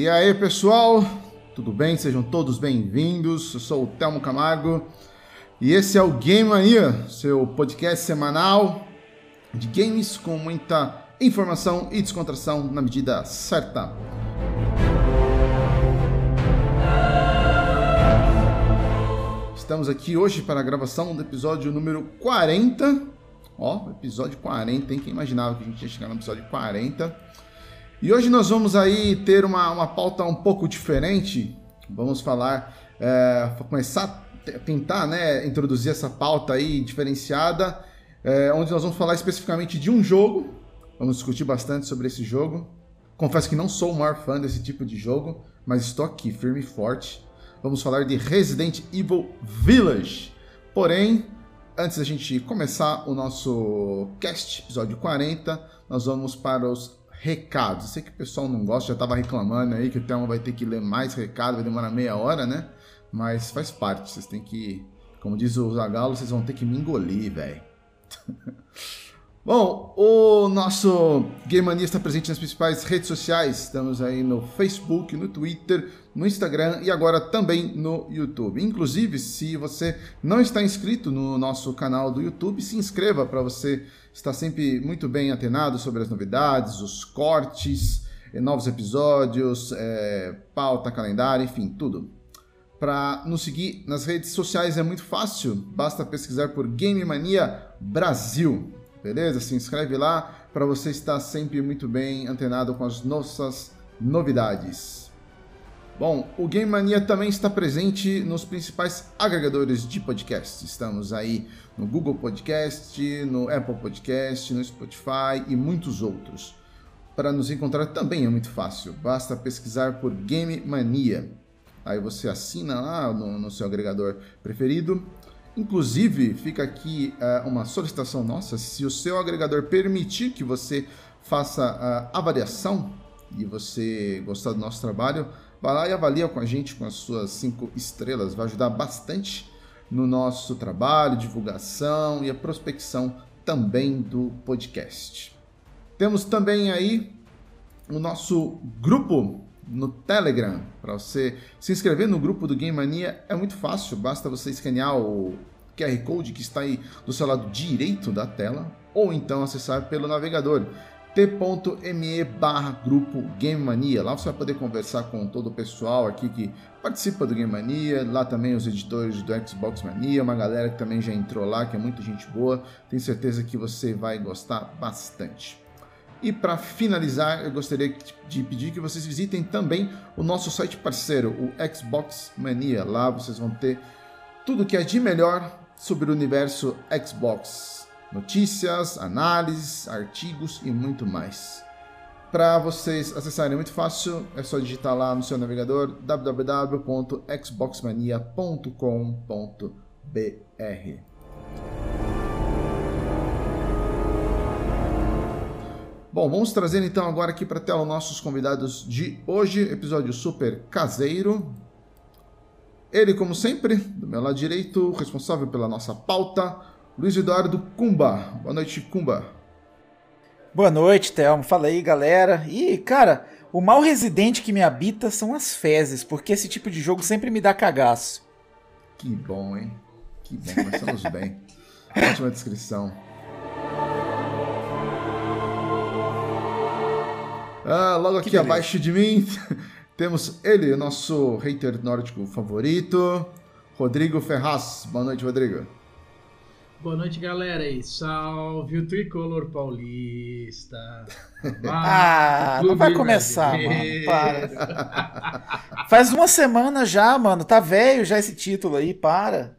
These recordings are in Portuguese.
E aí, pessoal? Tudo bem? Sejam todos bem-vindos. Eu sou o Telmo Camargo e esse é o Game Mania, seu podcast semanal de games com muita informação e descontração na medida certa. Estamos aqui hoje para a gravação do episódio número 40. Ó, episódio 40, hein? Quem imaginava que a gente ia chegar no episódio 40? E hoje nós vamos aí ter uma, uma pauta um pouco diferente. Vamos falar, é, começar a tentar né, introduzir essa pauta aí diferenciada, é, onde nós vamos falar especificamente de um jogo. Vamos discutir bastante sobre esse jogo. Confesso que não sou o maior fã desse tipo de jogo, mas estou aqui firme e forte vamos falar de Resident Evil Village. Porém, antes da gente começar o nosso cast, episódio 40, nós vamos para os recados. Eu sei que o pessoal não gosta, já estava reclamando aí que o Thelma vai ter que ler mais recado, vai demorar meia hora, né? Mas faz parte, vocês têm que, como diz o Zagalo, vocês vão ter que me engolir, velho. Bom, o nosso Game Mania está presente nas principais redes sociais. Estamos aí no Facebook, no Twitter, no Instagram e agora também no YouTube. Inclusive, se você não está inscrito no nosso canal do YouTube, se inscreva para você estar sempre muito bem antenado sobre as novidades, os cortes, eh, novos episódios, é, pauta, calendário, enfim, tudo. Para nos seguir nas redes sociais é muito fácil, basta pesquisar por Game Mania Brasil. Beleza? Se inscreve lá para você estar sempre muito bem antenado com as nossas novidades. Bom, o Game Mania também está presente nos principais agregadores de podcast. Estamos aí no Google Podcast, no Apple Podcast, no Spotify e muitos outros. Para nos encontrar também é muito fácil, basta pesquisar por Game Mania. Aí você assina lá no, no seu agregador preferido Inclusive, fica aqui uh, uma solicitação nossa: se o seu agregador permitir que você faça a avaliação e você gostar do nosso trabalho, vá lá e avalia com a gente com as suas cinco estrelas. Vai ajudar bastante no nosso trabalho, divulgação e a prospecção também do podcast. Temos também aí o nosso grupo no Telegram. Para você se inscrever no grupo do Game Mania é muito fácil, basta você escanear o QR Code que está aí do seu lado direito da tela ou então acessar pelo navegador t.me barra grupo Game Mania. Lá você vai poder conversar com todo o pessoal aqui que participa do Game Mania, lá também os editores do Xbox Mania, uma galera que também já entrou lá, que é muita gente boa. Tenho certeza que você vai gostar bastante. E para finalizar, eu gostaria de pedir que vocês visitem também o nosso site parceiro, o Xbox Mania. Lá vocês vão ter tudo que é de melhor sobre o universo Xbox. Notícias, análises, artigos e muito mais. Para vocês acessarem é muito fácil, é só digitar lá no seu navegador www.xboxmania.com.br. Bom, vamos trazer então agora aqui para a tela nossos convidados de hoje, episódio super caseiro. Ele, como sempre, do meu lado direito, responsável pela nossa pauta, Luiz Eduardo Cumba. Boa noite, Cumba. Boa noite, Thelmo. Fala aí, galera. E, cara, o mal residente que me habita são as fezes, porque esse tipo de jogo sempre me dá cagaço. Que bom, hein? Que bom, começamos bem. Ótima descrição. Ah, logo aqui abaixo de mim temos ele, o nosso hater nórdico favorito, Rodrigo Ferraz. Boa noite, Rodrigo. Boa noite, galera. E salve o tricolor paulista. ah, não vai começar, mano. Para. Faz uma semana já, mano. Tá velho já esse título aí, para.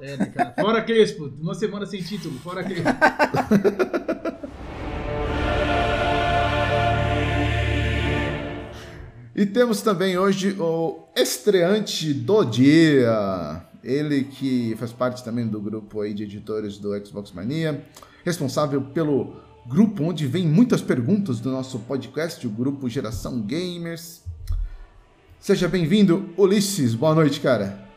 É, né, cara? Fora Crespo. Uma semana sem título. Fora Crespo. E temos também hoje o estreante do dia. Ele que faz parte também do grupo aí de editores do Xbox Mania, responsável pelo grupo onde vem muitas perguntas do nosso podcast, o grupo Geração Gamers. Seja bem-vindo, Ulisses. Boa noite, cara.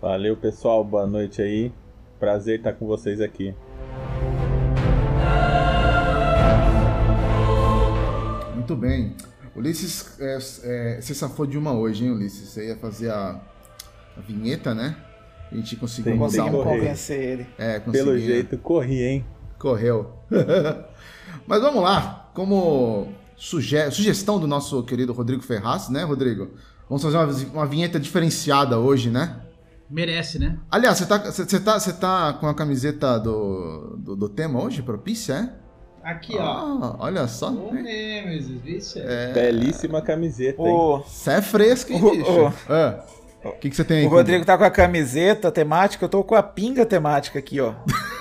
Valeu, pessoal. Boa noite aí. Prazer estar com vocês aqui. Muito bem. Ulisses, é, é, você safou de uma hoje, hein, Ulisses? Você ia fazer a, a vinheta, né? A gente conseguiu Tem- tem um convencer ele. É, Pelo consegui, jeito, corri, hein? Correu. Mas vamos lá. Como suge- sugestão do nosso querido Rodrigo Ferraz, né, Rodrigo? Vamos fazer uma, uma vinheta diferenciada hoje, né? Merece, né? Aliás, você tá, você tá, você tá com a camiseta do, do, do tema hoje, propícia, é? Aqui, ó. Ah, olha só. Ô, Nemesis, vixe. É, Belíssima camiseta, hein? O, Você é fresco, hein, Ô, bicho? ô. É. O que, que você tem aí? o Rodrigo tá com a camiseta temática, eu tô com a pinga temática aqui, ó.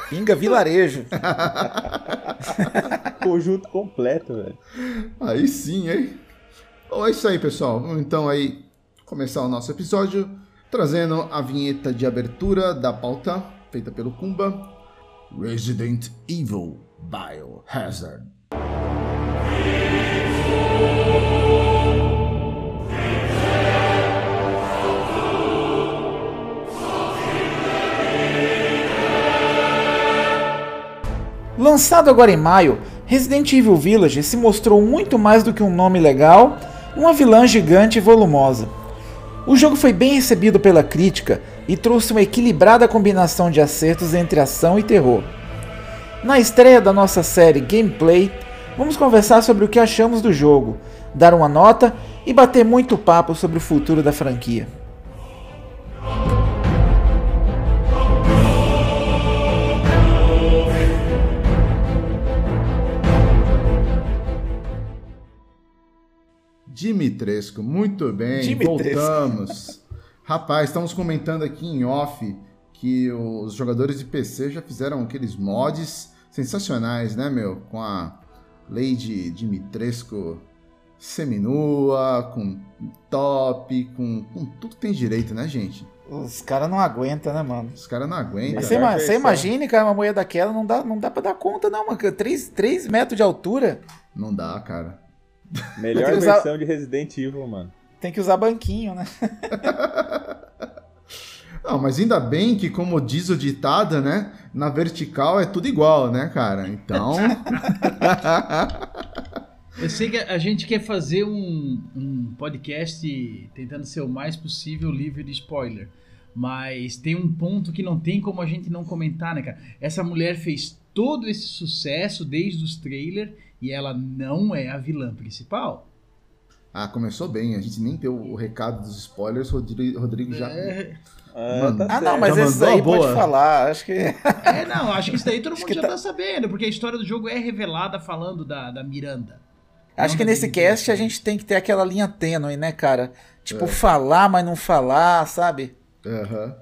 Pinga vilarejo. Conjunto completo, velho. Cuba? Aí sim, hein? Bom, é isso aí, pessoal. Vamos então aí começar o nosso episódio trazendo a vinheta de abertura da pauta feita pelo Kumba. Resident Evil Biohazard. Lançado agora em maio, Resident Evil Village se mostrou muito mais do que um nome legal, uma vilã gigante e volumosa. O jogo foi bem recebido pela crítica e trouxe uma equilibrada combinação de acertos entre ação e terror. Na estreia da nossa série Gameplay, vamos conversar sobre o que achamos do jogo, dar uma nota e bater muito papo sobre o futuro da franquia. Dimitrescu, muito bem, Dimitrescu. voltamos. Rapaz, estamos comentando aqui em off que os jogadores de PC já fizeram aqueles mods sensacionais, né, meu? Com a Lady Dimitrescu seminua, com top, com, com tudo que tem direito, né, gente? Os caras não aguentam, né, mano? Os caras não aguentam. Mas você, você imagine, cara, uma mulher daquela não dá, não dá pra dar conta, não, mano. 3, metros de altura, Não dá, cara. Melhor que usar- versão de Resident Evil, mano. tem que usar banquinho, né? Não, mas ainda bem que, como diz o ditado, né? Na vertical é tudo igual, né, cara? Então. Eu sei que a gente quer fazer um, um podcast tentando ser o mais possível livre de spoiler. Mas tem um ponto que não tem como a gente não comentar, né, cara? Essa mulher fez todo esse sucesso desde os trailers e ela não é a vilã principal. ah, começou bem. A gente nem deu o recado dos spoilers. Rodrigo, Rodrigo já. É, Ah, Mano. tá Ah, não, certo. mas Já esses mandou aí a boa? pode falar. Acho que. é, não, acho que isso daí todo mundo que já tá- tá... sabendo, porque a história do jogo é revelada falando da, da Miranda. Acho Não que nesse cast a gente tem que ter aquela linha tênue, né, cara? Tipo, É. falar, mas não falar, sabe? Aham.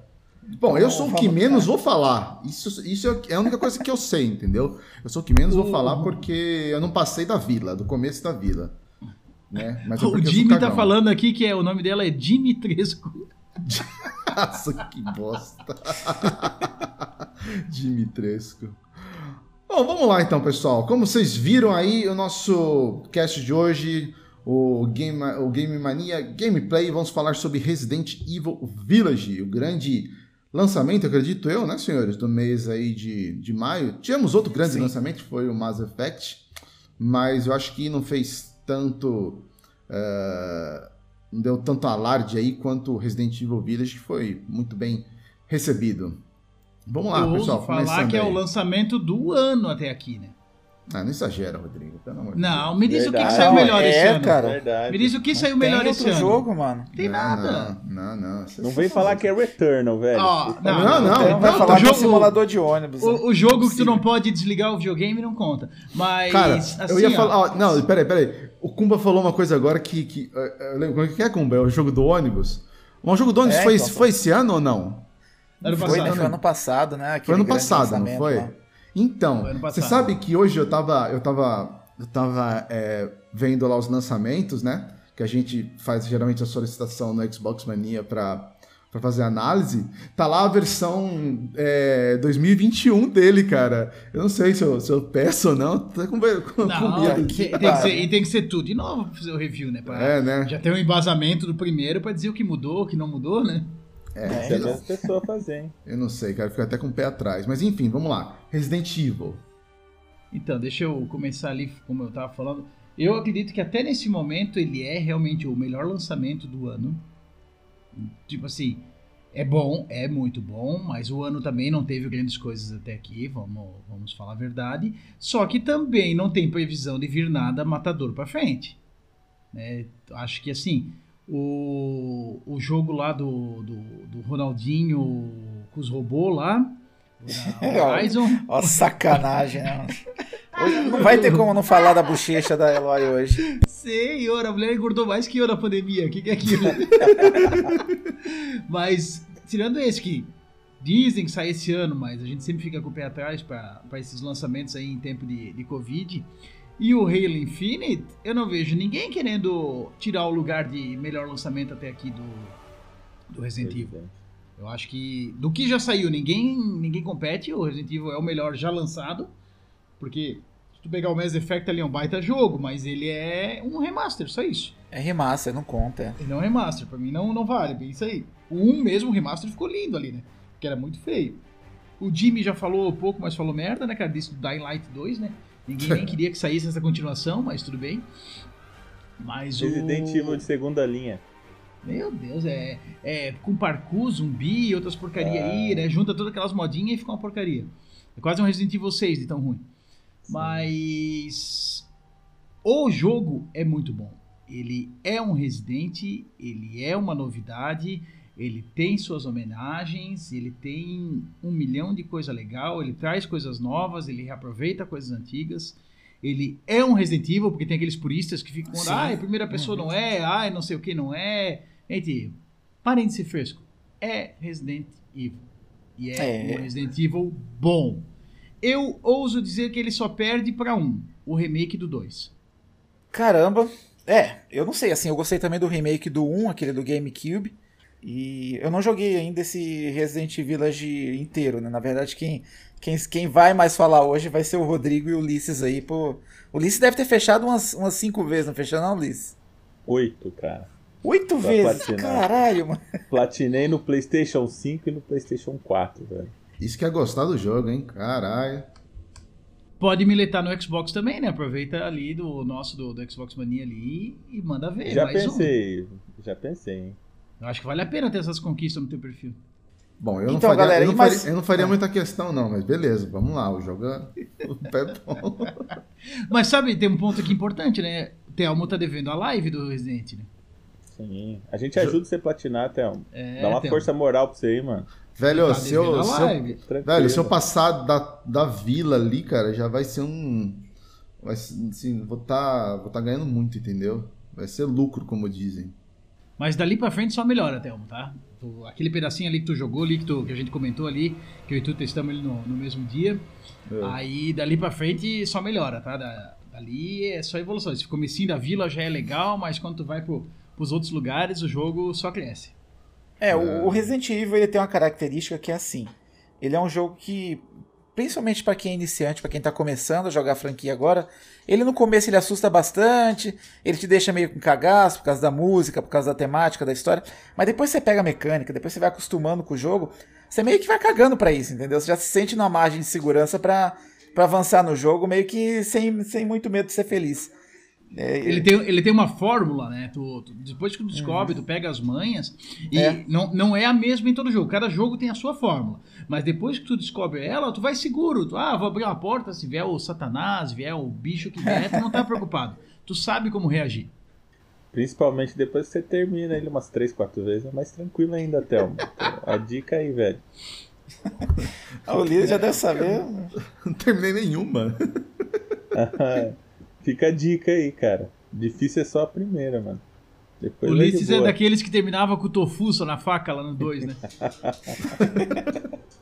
Bom, eu sou o que menos vou falar. Isso, isso é a única coisa que eu sei, entendeu? Eu sou o que menos vou falar porque eu não passei da vila, do começo da vila. Né? Mas é O Jimmy tá falando aqui que é, o nome dela é Dimitrescu. Nossa, que bosta. Dimitrescu. Bom, vamos lá então, pessoal. Como vocês viram aí, o nosso cast de hoje, o Game, o Game Mania Gameplay, vamos falar sobre Resident Evil Village, o grande lançamento, acredito eu, né, senhores, do mês aí de, de maio. Tivemos outro grande Sim. lançamento, foi o Mass Effect, mas eu acho que não fez tanto... eh, não deu tanto alarde aí quanto o Resident Evil Village, que foi muito bem recebido. Vamos lá, Eu pessoal. falar que é aí. o lançamento do ano até aqui, né? Ah, não exagera, Rodrigo, pelo amor de Não, me diz o que, que Verdade. saiu Não, melhor é, esse ano. cara. Verdade. Me diz o que saiu Tem melhor esse ano. jogo, mano. Tem Não, nada. Não, não. não. Não vem falar que é Returnal, velho. Por não. Não, não. Vai não, falar o que é jogo- simulador de ônibus. né? O, o jogo que tu não pode desligar o videogame não conta. Mas. Cara, assim, eu ia ó, falar. ó, não, peraí, peraí. O Kumba falou uma coisa agora que. que eh, eu lembro, o que é, Kumba? É o jogo do ônibus? O jogo do ônibus É, foi, então, foi esse ano ou não? Ano Foi, passado. né? Foi ano passado, né? Foi Aquele ano passado, não foi? lá. Então, você sabe que hoje eu tava, eu tava, eu tava é, vendo lá os lançamentos, né? Que a gente faz geralmente a solicitação no Xbox Mania pra, pra fazer análise. Tá lá a versão é, 2021 dele, cara. Eu não sei se eu, se eu peço ou não. Tô com, com, Não, com medo. tem, tem que ser, e tem que ser tudo de novo pra fazer o review, né? Pra É, né? Já tem um embasamento do primeiro pra dizer o que mudou, o que não mudou, né? É, Se a mesma pessoa fazer, hein? eu não sei, cara. Fico até com o pé atrás. Mas enfim, vamos lá. Resident Evil. Então, deixa eu começar ali, como eu tava falando. Eu acredito que até nesse momento ele é realmente o melhor lançamento do ano. Tipo assim, é bom, é muito bom, mas o ano também não teve grandes coisas até aqui, vamos, vamos falar a verdade. Só que também não tem previsão de vir nada matador para frente. É, acho que assim, o, o jogo lá do, do, do Ronaldinho com os robôs lá, Horizon. Ó, sacanagem, né? Hoje não vai ter como não falar da bochecha da Eloy hoje. Senhor, a mulher engordou mais que eu na pandemia. O que, que é aquilo? mas, tirando esse que dizem que sai esse ano, mas a gente sempre fica com o pé atrás para esses lançamentos aí em tempo de, de Covid. E o Halo Infinite, eu não vejo ninguém querendo tirar o lugar de melhor lançamento até aqui do, do Resident Evil. Eu acho que do que já saiu, ninguém ninguém compete. O Resident Evil é o melhor já lançado. Porque se tu pegar o Mass Effect ali é um baita jogo, mas ele é um remaster, só isso. É remaster, não conta. Ele não é remaster, pra mim não, não vale, bem isso aí. O 1 mesmo, o remaster ficou lindo ali, né? Porque era muito feio. O Jimmy já falou pouco, mas falou merda, né, cara? Disse do Dying Light 2, né? Ninguém nem queria que saísse essa continuação, mas tudo bem. Mas Resident o... Evil de segunda linha. Meu Deus, é, é com parkour, zumbi e outras porcaria ah. aí, né? Junta todas aquelas modinhas e fica uma porcaria. É quase um Resident Evil 6 de tão ruim. Sim. Mas o jogo é muito bom. Ele é um Resident, ele é uma novidade, ele tem suas homenagens, ele tem um milhão de coisa legal, ele traz coisas novas, ele reaproveita coisas antigas. Ele é um Resident Evil, porque tem aqueles puristas que ficam falando, ah, a primeira pessoa não é, ah, não sei o que não é. Gente, parem de ser fresco. É Resident Evil. E é, é. um Resident Evil bom. Eu ouso dizer que ele só perde para um, o remake do 2. Caramba. É, eu não sei, assim, eu gostei também do remake do 1, aquele do GameCube. E eu não joguei ainda esse Resident Village inteiro, né? Na verdade, quem, quem, quem vai mais falar hoje vai ser o Rodrigo e o Ulisses aí. Pô, o Ulisses deve ter fechado umas, umas cinco vezes, não fechou não, Ulisses? Oito, cara. Oito pra vezes? Platinar. Caralho, mano. Platinei no PlayStation 5 e no PlayStation 4, velho. Isso que é gostar do jogo, hein? Caralho. Pode militar no Xbox também, né? Aproveita ali do nosso, do, do Xbox Mania ali e manda ver. Já pensei, um. já pensei, hein? Eu acho que vale a pena ter essas conquistas no teu perfil. Bom, eu, então, não, faria, galera, eu, não, faria, eu não faria é. muita questão, não, mas beleza, vamos lá, o jogo é bom. mas sabe, tem um ponto aqui importante, né? O Thelmo tá devendo a live do Resident, né? Sim. A gente ajuda você a platinar, Thelmo. É, Dá uma Thelmo. força moral pra você aí, mano. Velho, tá se, eu, se, eu, velho se eu passar da, da vila ali, cara, já vai ser um. Vai, assim, vou tá, vou tá ganhando muito, entendeu? Vai ser lucro, como dizem. Mas dali pra frente só melhora, Thelmo, tá? Aquele pedacinho ali que tu jogou ali, que, tu, que a gente comentou ali, que eu e tu testamos ele no, no mesmo dia. É. Aí dali pra frente só melhora, tá? Da, dali é só evolução. Esse comecinho da vila já é legal, mas quando tu vai pro, pros outros lugares, o jogo só cresce. É, é. O, o Resident Evil ele tem uma característica que é assim. Ele é um jogo que principalmente para quem é iniciante, para quem tá começando a jogar a franquia agora, ele no começo ele assusta bastante, ele te deixa meio com cagaço por causa da música, por causa da temática, da história, mas depois você pega a mecânica, depois você vai acostumando com o jogo, você meio que vai cagando para isso, entendeu? Você já se sente numa margem de segurança para avançar no jogo, meio que sem, sem muito medo de ser feliz. É, ele, tem, ele tem uma fórmula, né? Tu, tu, depois que tu descobre, uhum. tu pega as manhas e é. Não, não é a mesma em todo jogo. Cada jogo tem a sua fórmula. Mas depois que tu descobre ela, tu vai seguro. Tu, ah, vou abrir uma porta, se vier o satanás, vier o bicho que vier, tu não tá preocupado. Tu sabe como reagir. Principalmente depois que você termina ele umas 3, 4 vezes, é mais tranquilo ainda, Thelma. a dica aí, velho. o Lino já deve saber. Não terminei nenhuma. Fica a dica aí, cara. Difícil é só a primeira, mano. Depois o Ulisses é daqueles que terminava com o tofu só na faca lá no 2, né?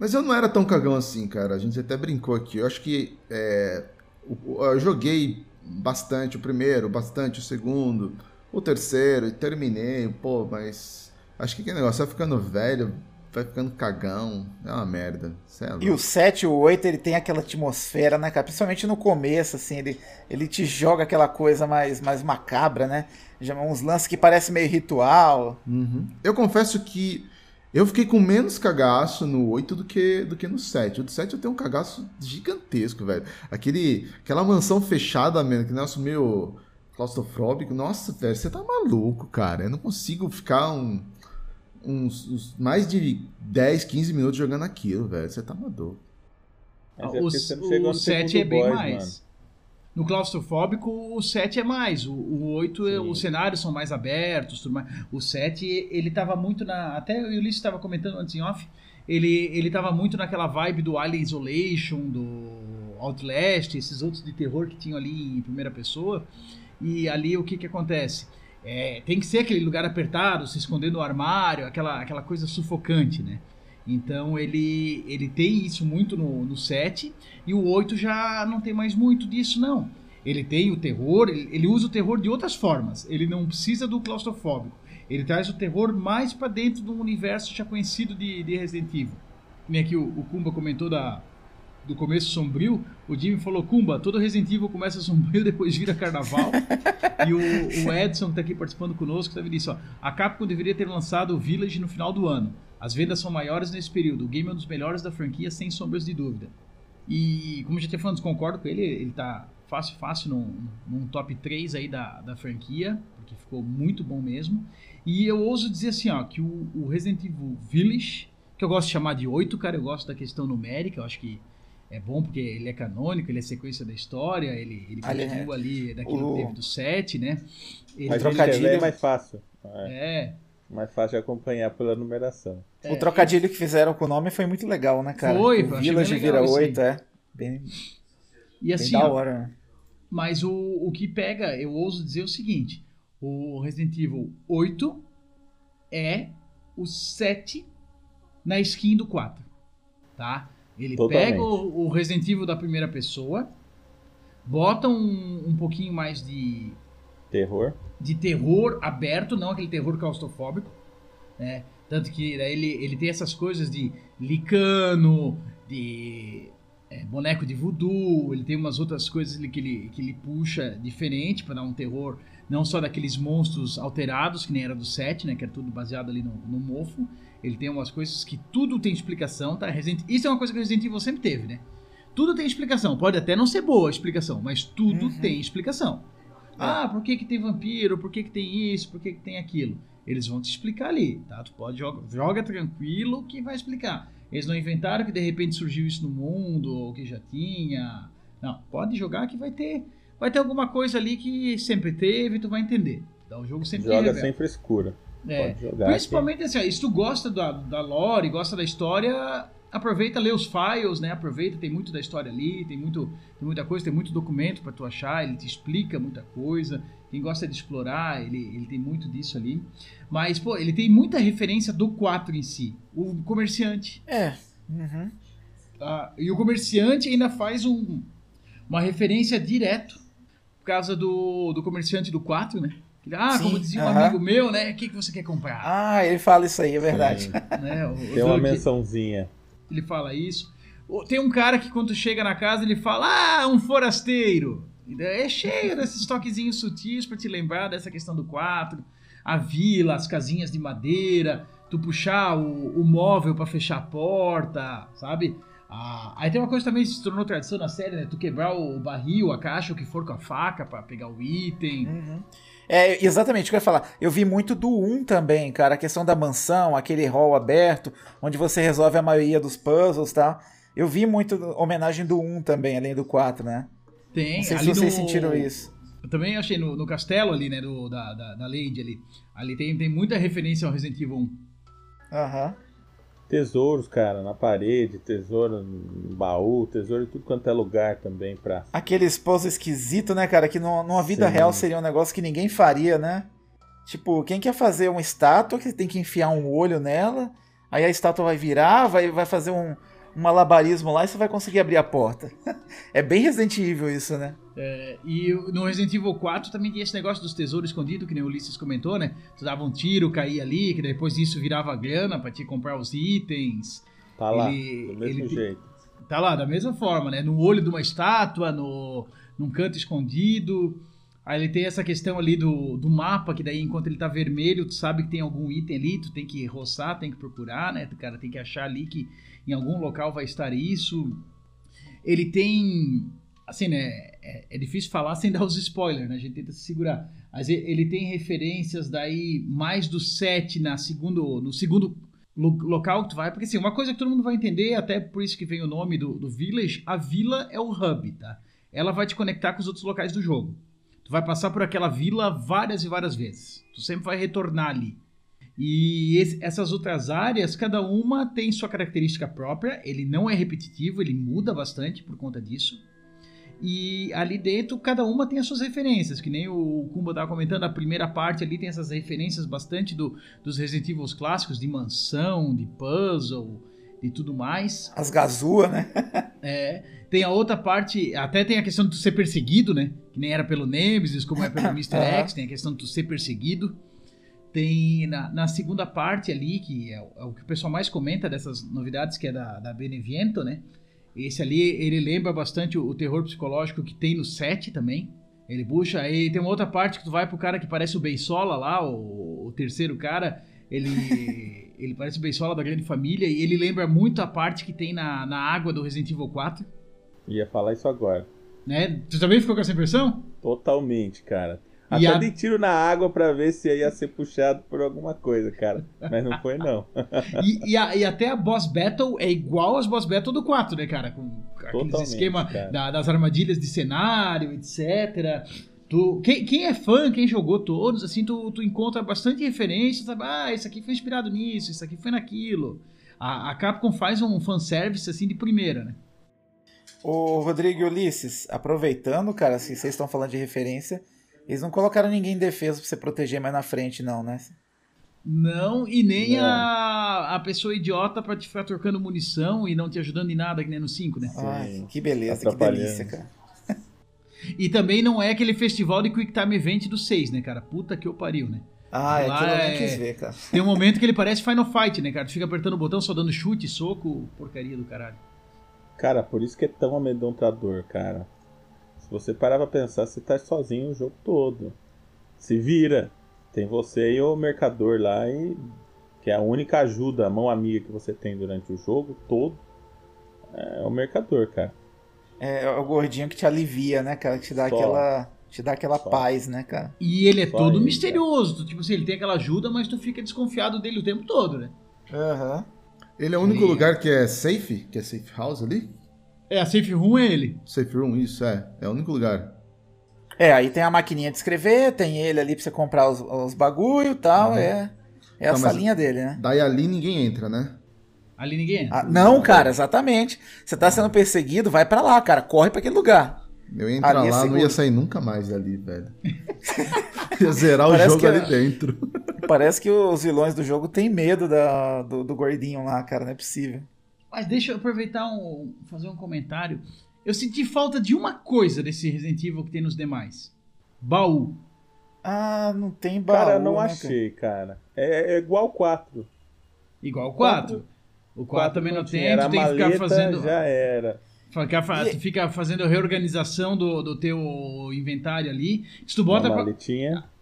Mas eu não era tão cagão assim, cara. A gente até brincou aqui. Eu acho que é, eu joguei bastante o primeiro, bastante o segundo, o terceiro, e terminei, pô, mas acho que aquele negócio vai ficando velho, vai ficando cagão. É uma merda. É e o 7 e o 8, ele tem aquela atmosfera, né, cara? Principalmente no começo, assim, ele, ele te joga aquela coisa mais, mais macabra, né? Uns lances que parece meio ritual. Uhum. Eu confesso que Eu fiquei com menos cagaço no 8 do que, do que no 7. O do 7 eu tenho um cagaço gigantesco, velho. Aquele, aquela mansão fechada, mano, que negócio meio claustrofóbico. Nossa, velho, você tá maluco, cara. Eu não consigo ficar um, uns, uns mais de 10, 15 minutos jogando aquilo, velho. Você tá maluco. Mas é o o no 7 segundo é bem boss, mais. mano. No claustrofóbico, o 7 é mais. O, o 8, é- Sim. os cenários são mais abertos, tudo mais. O 7, ele tava muito na. Até o Ulisses estava comentando antes em off. Ele, ele tava muito naquela vibe do Alien Isolation, do Outlast, esses outros de terror que tinham ali em primeira pessoa. E ali o que que acontece? É, tem que ser aquele lugar apertado, se esconder no armário, aquela, aquela coisa sufocante, né? Então ele, ele tem isso muito no, no 7 e o 8 já não tem mais muito disso, não. Ele tem o terror, ele, ele usa o terror de outras formas. Ele não precisa do claustrofóbico. Ele traz o terror mais pra dentro do universo já conhecido de, de Resident Evil. Que Nem aqui o, o Kumba comentou da, do começo sombrio. O Jimmy falou: Kumba, todo Resident Evil começa sombrio, depois vira carnaval. e o, o Edson, que tá aqui participando conosco, também disse: ó, a Capcom deveria ter lançado o Village no final do ano. As vendas são maiores nesse período. O game é um dos melhores da franquia, sem sombras de dúvida. E como eu já tinha falado, concordo com ele, ele tá fácil, fácil num, num top 3 aí da, da franquia, porque ficou muito bom mesmo. E eu ouso dizer assim, ó, que o, o Resident Evil Village, que eu gosto de chamar de 8, cara, eu gosto da questão numérica, eu acho que é bom porque ele é canônico, ele é sequência da história, ele, ele Ali, continua ali daquilo o- que teve do 7, né? Ele, Mas trocadilho- trocadilho é mais fácil. É, é, mais fácil de acompanhar pela numeração. O trocadilho que fizeram com o nome foi muito legal, né, cara? Foi, o Village bem vira isso aí. 8, é. Bem, e bem assim, da ó, hora. né? Mas o, o que pega, eu ouso dizer o seguinte: o Resident Evil 8 é o 7 na skin do 4. Tá? Ele Totalmente. pega o, o Resident Evil da primeira pessoa, bota um, um pouquinho mais de, Terror. de terror aberto, não aquele terror claustrofóbico, né? Tanto que daí ele, ele tem essas coisas de licano, de é, boneco de voodoo, ele tem umas outras coisas que ele, que ele puxa diferente para dar um terror, não só daqueles monstros alterados, que nem era do 7, né? Que era tudo baseado ali no, no mofo. Ele tem umas coisas que tudo tem explicação, tá? Resident, isso é uma coisa que o Resident Evil sempre teve, né? Tudo tem explicação. Pode até não ser boa a explicação, mas tudo Uhum. tem explicação. Ah, por que, que tem vampiro? Por que, que tem isso? Por que, que tem aquilo? Eles vão te explicar ali, tá? Tu pode joga, joga tranquilo que vai explicar. Eles não inventaram que de repente surgiu isso no mundo ou que já tinha. Não, pode jogar que vai ter, vai ter alguma coisa ali que sempre teve, tu vai entender. Então o jogo sempre Joga sem frescura. É, Pode jogar. Principalmente assim, ó, se tu gosta da, da lore, gosta da história, aproveita, lê os files, né? Aproveita, tem muito da história ali, tem, muito, tem muita coisa, tem muito documento pra tu achar, ele te explica muita coisa. Quem gosta de explorar, ele, ele tem muito disso ali. Mas, pô, ele tem muita referência do 4 em si. O comerciante. É. Uhum. Ah, e o comerciante ainda faz um, uma referência direto por causa do, do comerciante do 4, né? Ah, Sim, como dizia um aham. amigo meu, né? O que, que você quer comprar? Ah, ele fala isso aí, é verdade. Sim. né? O, o Tem uma mençãozinha. Ele fala isso. Tem um cara que quando chega na casa ele fala, ah, um forasteiro. É cheio desses toquezinhos sutis pra te lembrar dessa questão do 4. A vila, as casinhas de madeira, tu puxar o, o móvel pra fechar a porta, sabe? Ah, aí tem uma coisa também que se tornou tradição na série, né? Tu quebrar o barril, a caixa, o que for com a faca pra pegar o item. Uhum. É, exatamente, o que eu ia falar. Eu vi muito do 1 também, cara. A questão da mansão, aquele hall aberto, onde você resolve a maioria dos puzzles, tá? Eu vi muito homenagem do 1 também, além do 4, né? Tem, Não sei se vocês no- sentiram isso. Eu também achei no, no castelo ali, né, do, da, da, da Lady ali. Ali tem, tem muita referência ao Resident Evil 1. Aham. Tesouros, cara, na parede, tesouro no baú, tesouro em tudo quanto é lugar também pra. Aquele esposo esquisito, né, cara? Que no- numa vida Sim. real seria um negócio que ninguém faria, né? Tipo, quem quer fazer uma estátua que tem que enfiar um olho nela, aí a estátua vai virar, vai, vai fazer um, um malabarismo lá e você vai conseguir abrir a porta. é bem Resident Evil isso, né? É, e no Resident Evil 4 também tinha esse negócio dos tesouros escondidos, que nem o Ulisses comentou, né? Tu dava um tiro, caía ali, que depois disso virava grana pra te comprar os itens. Tá lá, Ele- do mesmo ele- jeito. Tá lá, da mesma forma, né? No olho de uma estátua, no, num canto escondido. Aí ele tem essa questão ali do, do mapa, que daí enquanto ele tá vermelho, tu sabe que tem algum item ali, tu tem que roçar, tem que procurar, né? O cara tem que achar ali que em algum local vai estar isso. Ele tem. Assim, né? É, é difícil falar sem dar os spoilers, né? A gente tenta se segurar. Mas ele tem referências daí mais do set na segundo, no segundo local que tu vai. Porque assim, uma coisa que todo mundo vai entender, até por isso que vem o nome do, do Village, a vila é o hub, tá? Ela vai te conectar com os outros locais do jogo. Tu vai passar por aquela vila várias e várias vezes. Tu sempre vai retornar ali. E esse, essas outras áreas, cada uma tem sua característica própria. Ele não é repetitivo, ele muda bastante por conta disso. E ali dentro, cada uma tem as suas referências. Que nem o Kumba estava comentando, a primeira parte ali tem essas referências bastante do, dos Resident Evil clássicos, de mansão, de puzzle e tudo mais. As gazua, né? é. Tem a outra parte, até tem a questão de tu ser perseguido, né? Que nem era pelo Nemesis, como é pelo Mr. X, tem a questão de tu ser perseguido. Tem na, na segunda parte ali, que é, é, o que o pessoal mais comenta dessas novidades, que é da, da Beneviento, né? Esse ali, ele lembra bastante o, o terror psicológico que tem no 7 também. Ele puxa, aí tem uma outra parte que tu vai pro cara que parece o Beisola lá, o, o terceiro cara, ele ele parece o Beisola da Grande Família e ele lembra muito a parte que tem na, na água do Resident Evil 4. Ia falar isso agora. Né? Tu também ficou com essa impressão? Totalmente, cara. Até a... dei tiro na água para ver se ia ser puxado por alguma coisa, cara. Mas não foi, não. e, e, a, e, até a boss battle é igual às boss battle do 4, né, cara? Com aquele esquema da, das armadilhas de cenário, etc. Tu, quem, quem, é fã, quem jogou todos, assim, tu, tu encontra bastante referência, sabe? Ah, isso aqui foi inspirado nisso, isso aqui foi naquilo. A, a Capcom faz um fanservice, assim, de primeira, né? Ô, Rodrigo e Ulisses, aproveitando, cara, se vocês estão falando de referência, eles não colocaram ninguém em defesa pra você proteger mais na frente, não, né? Não, e nem não. A, a pessoa idiota pra te ficar trocando munição e não te ajudando em nada, que nem no 5, né? Ai, que beleza, que delícia, cara. e também não é aquele festival de Quick Time Event do 6, né, cara? Puta que eu pariu, né? Ah, é que eu é... quis ver, cara. Tem um momento que ele parece Final Fight, né, cara? Tu fica apertando o botão, só dando chute, soco, porcaria do caralho. Cara, por isso que é tão amedrontador, cara. Se você parar pra pensar, você tá sozinho o jogo todo. Se vira. Tem você e o mercador lá, e que é a única ajuda, a mão amiga que você tem durante o jogo todo. É o mercador, cara. É, é o gordinho que te alivia, né, cara? Que te dá Só. aquela. Te dá aquela Só. paz, né, cara? E ele é Só todo ele, misterioso. Cara. Tipo assim, ele tem aquela ajuda, mas tu fica desconfiado dele o tempo todo, né? Aham. Uhum. Ele é o único e... lugar que é safe? Que é safe house ali? É, a Safe Room é ele. Safe Room, isso, é. É o único lugar. É, aí tem a maquininha de escrever, tem ele ali pra você comprar os, os bagulho e tal, uhum. é, é a salinha dele, né? Daí ali ninguém entra, né? Ali ninguém entra. Ah, não, cara, exatamente. Você tá sendo perseguido, vai para lá, cara, corre para aquele lugar. Eu ia entrar ali é lá, é não ia sair nunca mais dali, velho. ia zerar o jogo ali dentro. Parece que os vilões do jogo têm medo da, do, do gordinho lá, cara, não é possível. Mas deixa eu aproveitar um, fazer um comentário. Eu senti falta de uma coisa desse Resident Evil que tem nos demais. Baú. Ah, não tem baú. Cara, não né, achei, cara. É, é igual 4. Igual 4. O 4 também não tem, era tu tem que ficar fazendo. Já era. Tu fica fazendo a reorganização do, do teu inventário ali. Se tu bota. Pra...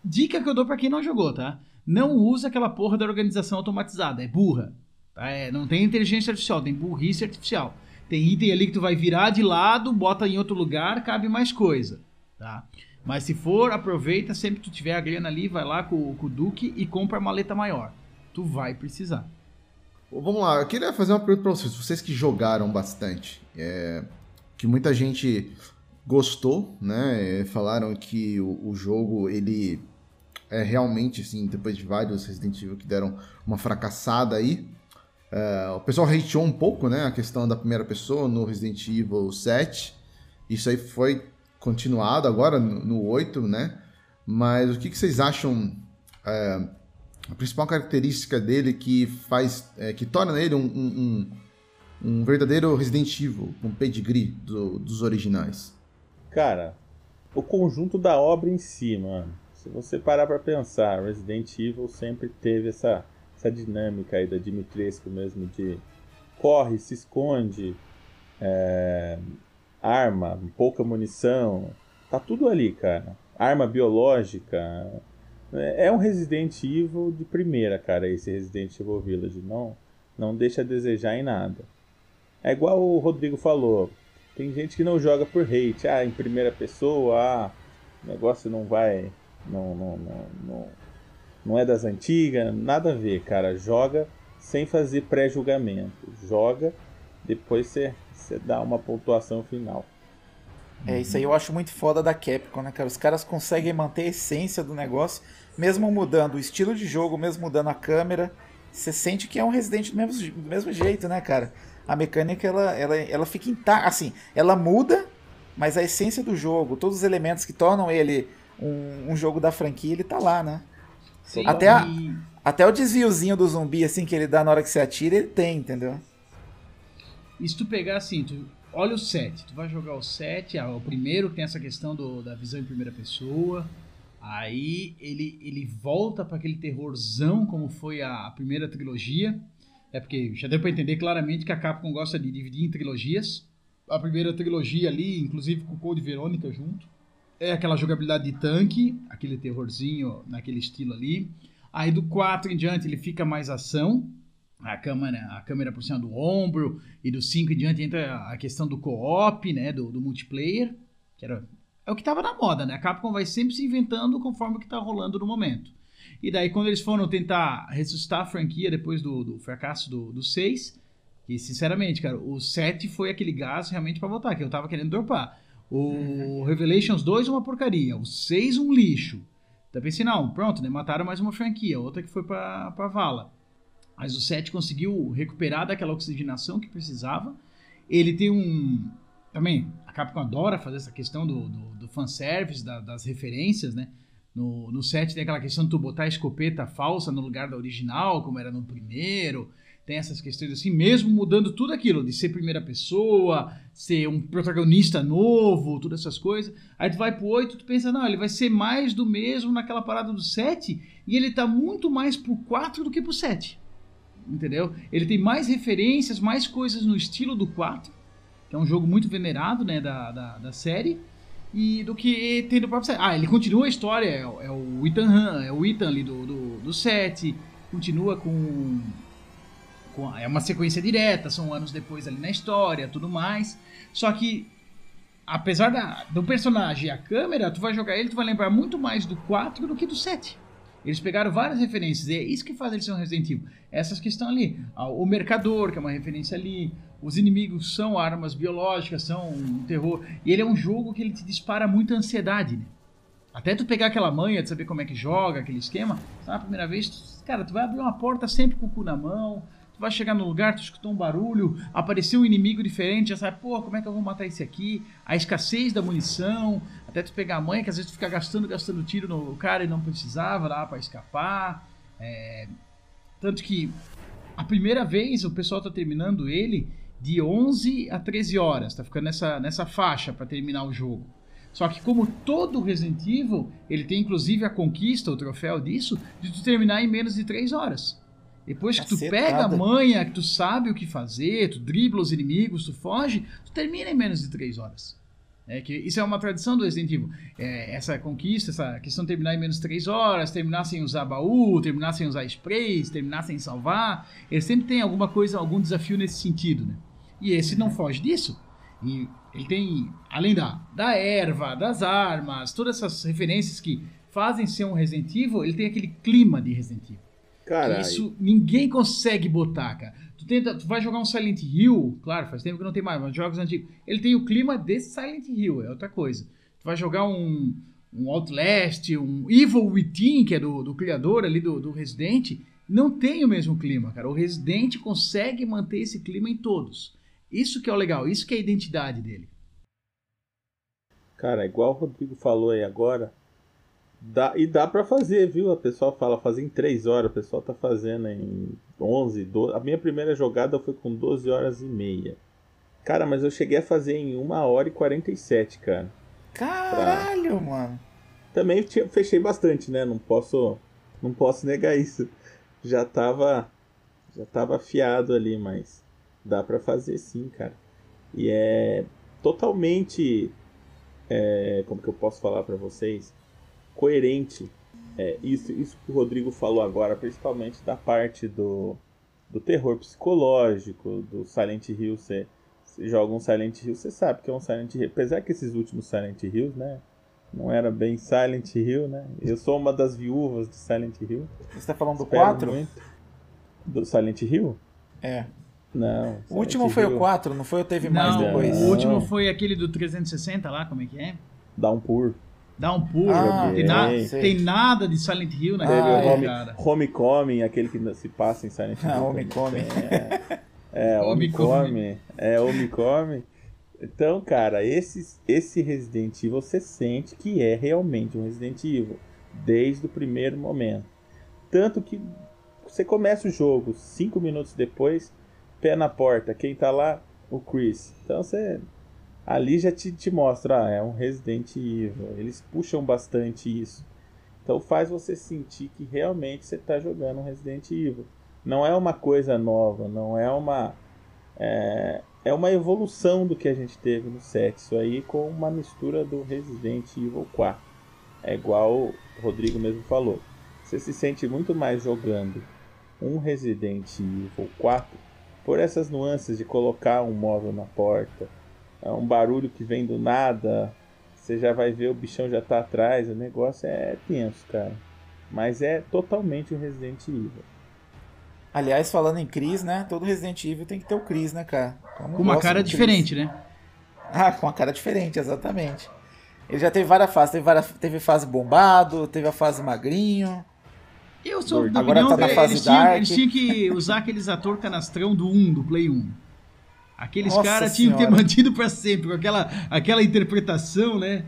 Dica que eu dou pra quem não jogou, tá? Não usa aquela porra da organização automatizada. É burra. É, não tem inteligência artificial, tem burrice artificial. Tem item ali que tu vai virar de lado, bota em outro lugar, cabe mais coisa. Tá? Mas se for, aproveita sempre que tu tiver a grana ali, vai lá com, com o Duque e compra a maleta maior. Tu vai precisar. Vamos lá, eu queria fazer uma pergunta para vocês. Vocês que jogaram bastante, é, que muita gente gostou, né? É, falaram que o, o, jogo ele é realmente assim, depois de vários Resident Evil que deram uma fracassada aí, é, o pessoal hateou um pouco, né, a questão da primeira pessoa no Resident Evil 7. Isso aí foi continuado agora no, no 8, né? Mas o que, que vocês acham é, a principal característica dele que faz, é, que torna ele um, um, um, verdadeiro Resident Evil, um pedigree do, dos originais? Cara, o conjunto da obra em si, mano. Se você parar para pensar, Resident Evil sempre teve essa essa dinâmica aí da Dimitrescu mesmo de corre, se esconde, é, arma, pouca munição, tá tudo ali, cara. arma biológica. É, é um Resident Evil de primeira, cara, esse Resident Evil Village. Não, não deixa a desejar em nada. É igual o Rodrigo falou. Tem gente que não joga por hate. Ah, em primeira pessoa, ah, o negócio não vai. Não, não, não, não, não é das antigas. Nada a ver, cara. Joga sem fazer pré-julgamento. Joga, depois você dá uma pontuação final. É, isso aí eu acho muito foda da Capcom, né, cara? Os caras conseguem manter a essência do negócio, mesmo mudando o estilo de jogo, mesmo mudando a câmera. Você sente que é um Resident do mesmo, do mesmo jeito, né, cara? a mecânica ela, ela, ela fica intacta, assim, ela muda, mas a essência do jogo, todos os elementos que tornam ele um, um jogo da franquia, ele tá lá, né? Sim, até, a, até o desviozinho do zumbi, assim, que ele dá na hora que você atira, ele tem, entendeu? E se tu pegar assim, tu olha o 7, tu vai jogar o 7, ah, o primeiro tem essa questão do, da visão em primeira pessoa, aí ele, ele volta para aquele terrorzão como foi a, a primeira trilogia, é porque já deu para entender claramente que a Capcom gosta de dividir em trilogias. A primeira trilogia ali, inclusive com o Code Verônica junto, é aquela jogabilidade de tanque, aquele terrorzinho naquele estilo ali. Aí do 4 em diante ele fica mais ação, a câmera, a câmera por cima do ombro, e do 5 em diante entra a questão do co-op, né, do, do, multiplayer, que era é o que estava na moda, né? A Capcom vai sempre se inventando conforme o que está rolando no momento. E daí, quando eles foram tentar ressuscitar a franquia depois do, do fracasso do, do 6, e sinceramente, cara, o 7 foi aquele gás realmente para voltar, que eu tava querendo dropar. O uhum. Revelations 2 uma porcaria, o 6 um lixo. Então pensei, não, pronto, né? Mataram mais uma franquia, outra que foi pra, pra vala. Mas o 7 conseguiu recuperar daquela oxigenação que precisava. Ele tem um. Também, a Capcom adora fazer essa questão do, do, do fanservice, da, das referências, né? No, no 7 tem aquela questão de tu botar a escopeta falsa no lugar da original, como era no primeiro. Tem essas questões assim, mesmo mudando tudo aquilo, de ser primeira pessoa, ser um protagonista novo, todas essas coisas. Aí tu vai pro 8, tu pensa, não, ele vai ser mais do mesmo naquela parada do 7, e ele tá muito mais pro 4 do que pro 7. Entendeu? Ele tem mais referências, mais coisas no estilo do 4, que é um jogo muito venerado, né, da, da, da série e do que tem no próprio set. Ah, ele continua a história, é, é o Ethan Han, é o Ethan ali do, do, do set, continua com, com. É uma sequência direta, são anos depois ali na história, tudo mais. Só que, apesar da, do personagem e a câmera, tu vai jogar ele, tu vai lembrar muito mais do 4 do que do 7. Eles pegaram várias referências, e é isso que faz ele ser um Resident Evil. Essas que estão ali. Ah, o Mercador, que é uma referência ali. Os inimigos são armas biológicas, são um terror. E ele é um jogo que ele te dispara muita ansiedade, né? Até tu pegar aquela manha de saber como é que joga, aquele esquema, sabe, a primeira vez, cara, tu vai abrir uma porta sempre com o cu na mão, tu vai chegar no lugar, tu escutou um barulho, apareceu um inimigo diferente, já sabe, pô, como é que eu vou matar esse aqui? A escassez da munição, até tu pegar a mãe, que às vezes tu fica gastando, gastando tiro no cara e não precisava lá para escapar. É... Tanto que a primeira vez o pessoal tá terminando ele de 11 a 13 horas, tá ficando nessa, nessa faixa para terminar o jogo. Só que como todo Resident Evil, ele tem inclusive a conquista, o troféu disso, de tu terminar em menos de 3 horas. Depois que tu pega a manha, que tu sabe o que fazer, tu dribla os inimigos, tu foge, tu termina em menos de 3 horas. É que isso é uma tradição do Resident Evil. É, essa conquista, essa questão de terminar em menos de 3 horas, terminar sem usar baú, terminar sem usar sprays, terminar sem salvar. Ele sempre tem alguma coisa, algum desafio nesse sentido, né? E esse não foge disso. E ele tem, além da, da erva, das armas, todas essas referências que fazem ser um Resident Evil, ele tem aquele clima de Resident Evil. Caralho. Isso ninguém consegue botar, cara. Tu, tenta, tu vai jogar um Silent Hill, claro, faz tempo que não tem mais, mas jogos antigos. Ele tem o clima desse Silent Hill, é outra coisa. Tu vai jogar um, um Outlast, um Evil Within, que é do, do criador ali do, do Resident, não tem o mesmo clima, cara. O Resident consegue manter esse clima em todos. Isso que é o legal, isso que é a identidade dele. Cara, igual o Rodrigo falou aí agora, Dá, e dá para fazer, viu? A pessoa fala fazer em 3 horas, o pessoal tá fazendo em 11, 12. A minha primeira jogada foi com 12 horas e meia. Cara, mas eu cheguei a fazer em 1 hora e 47, cara. Caralho, pra... mano. Também fechei bastante, né? Não posso, não posso negar isso. Já tava já tava afiado ali, mas dá para fazer sim, cara. E é totalmente é, como que eu posso falar para vocês? Coerente. É, isso, isso que o Rodrigo falou agora, principalmente da parte do, do terror psicológico, do Silent Hill. Você, você joga um Silent Hill, você sabe que é um Silent Hill. Apesar que esses últimos Silent Hills, né? Não era bem Silent Hill, né? Eu sou uma das viúvas de Silent Hill. Você tá falando do Espero 4? muito. Do Silent Hill? É. Não. O último Silent foi Hill o 4, não foi? Ou teve mais Não, depois? o último foi aquele do 360 lá, como é que é? Downpour. Dá um pulo. Ah, tem, na- tem nada de Silent Hill Ah, naquele é. o Home, cara. Homecoming, aquele que se passa em Silent Hill. Ah. Homecoming. É, é Homecoming. Homecoming. É, Homecoming. Então, cara, esse, esse Resident Evil você sente que é realmente um Resident Evil. Desde o primeiro momento. Tanto que você começa o jogo, cinco minutos depois, pé na porta. Quem tá lá? O Chris. Então você. Ali já te, te mostra, ah, é um Resident Evil. Eles puxam bastante isso. Então faz você sentir que realmente você está jogando um Resident Evil. Não é uma coisa nova, não é uma. É, é uma evolução do que a gente teve no set. Isso aí com uma mistura do Resident Evil 4. É igual o Rodrigo mesmo falou. Você se sente muito mais jogando um Resident Evil 4 por essas nuances de colocar um móvel na porta, é um barulho que vem do nada, você já vai ver o bichão já tá atrás, o negócio é tenso, cara. Mas é totalmente um Resident Evil. Aliás, falando em Chris, né? Todo Resident Evil tem que ter o Chris, né, cara? Como Com uma cara diferente, né? Ah, com uma cara diferente, exatamente. Ele já teve várias fases. Teve, várias, teve fase bombado, teve a fase magrinho. Eu sou da Agora opinião tá na que fase eles, tinham, Dark. eles tinham que usar aqueles ator canastrão do 1, do Play 1. Aqueles caras tinham que ter mantido pra sempre, com aquela, aquela interpretação, né?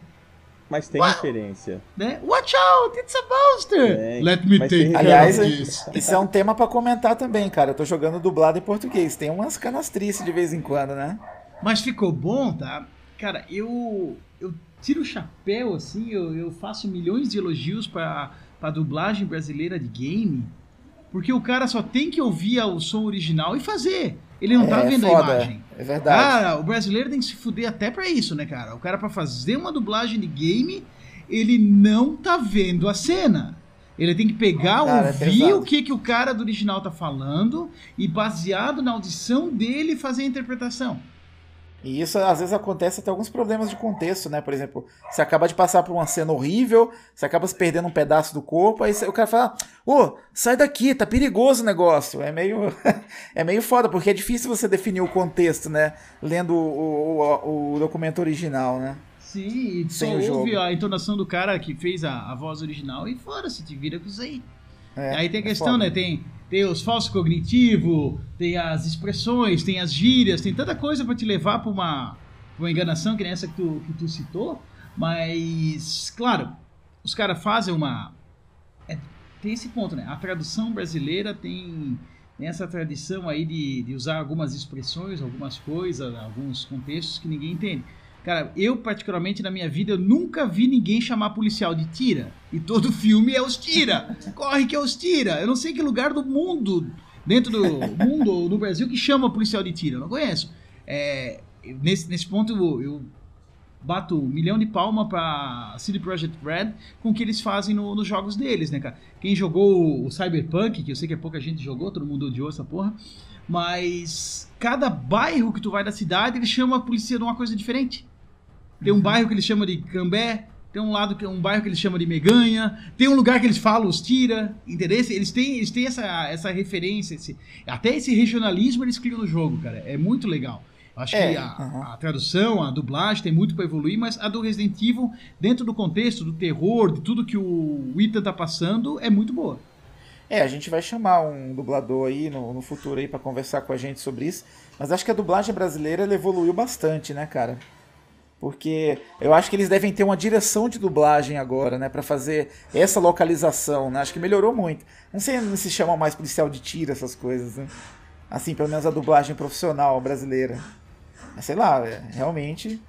Mas tem referência. né? Watch out, it's a monster! Tem, Let me take Aliás, of this. isso é um tema pra comentar também, cara. Eu tô jogando dublado em português. Tem umas canastrices de vez em quando, né? Mas ficou bom, tá? Cara, eu eu tiro o chapéu, assim, eu, eu faço milhões de elogios pra, pra dublagem brasileira de game, porque o cara só tem que ouvir o som original e fazer. Ele não tá é vendo foda, a imagem. É verdade. Cara, o brasileiro tem que se fuder até pra isso, né, cara? O cara pra fazer uma dublagem de game, ele não tá vendo a cena. Ele tem que pegar, Cara, é ouvir pesado. o que, que o cara do original tá falando e baseado na audição dele fazer a interpretação. E isso às vezes acontece até alguns problemas de contexto, né? Por exemplo, você acaba de passar por uma cena horrível, você acaba se perdendo um pedaço do corpo, aí o cara fala: Ô, sai daqui, tá perigoso o negócio. É meio, é meio foda, porque é difícil você definir o contexto, né? Lendo o, o, o documento original, né? Sim, e só ouve jogo. a entonação do cara que fez a, a voz original e fora se te vira com isso aí. É, aí tem a é questão, foda. né? Tem, tem os falsos cognitivos, tem as expressões, tem as gírias, tem tanta coisa pra te levar pra uma, pra uma enganação que nem essa que tu, que tu citou. Mas, claro, os caras fazem uma. é, tem esse ponto, né? A tradução brasileira tem, tem essa tradição aí de, de usar algumas expressões, algumas coisas, alguns contextos que ninguém entende. Cara, eu particularmente na minha vida eu nunca vi ninguém chamar policial de tira. E todo filme é os tira. Corre que é os tira. Eu não sei que lugar do mundo, dentro do mundo ou no Brasil, que chama policial de tira. Eu não conheço. É, nesse, nesse ponto eu, eu bato um milhão de palma pra CD Projekt Red com o que eles fazem no- nos jogos deles, né, cara? Quem jogou o Cyberpunk, que eu sei que é pouca gente jogou, todo mundo odiou essa porra, mas cada bairro que tu vai da cidade, ele chama a polícia de uma coisa diferente. Tem um bairro que eles chamam de Cambé, tem um lado que um bairro que eles chamam de Meganha, tem um lugar que eles falam os tira, entendeu? Eles têm, eles têm essa, essa referência, esse, até esse regionalismo eles criam no jogo, cara. É muito legal. Acho É, que a, aham. a tradução, a dublagem tem muito pra evoluir, mas a do Resident Evil, dentro do contexto do terror, de tudo que o Ethan tá passando, é muito boa. É, a gente vai chamar um dublador aí no, no futuro aí para conversar com a gente sobre isso. Mas acho que a dublagem brasileira evoluiu bastante, né, cara? Porque eu acho que eles devem ter uma direção de dublagem agora, né, Pra fazer essa localização, né? Acho que melhorou muito. Não sei se chama mais policial de tiro essas coisas, né? Assim, pelo menos a dublagem profissional brasileira. Mas sei lá, é, realmente.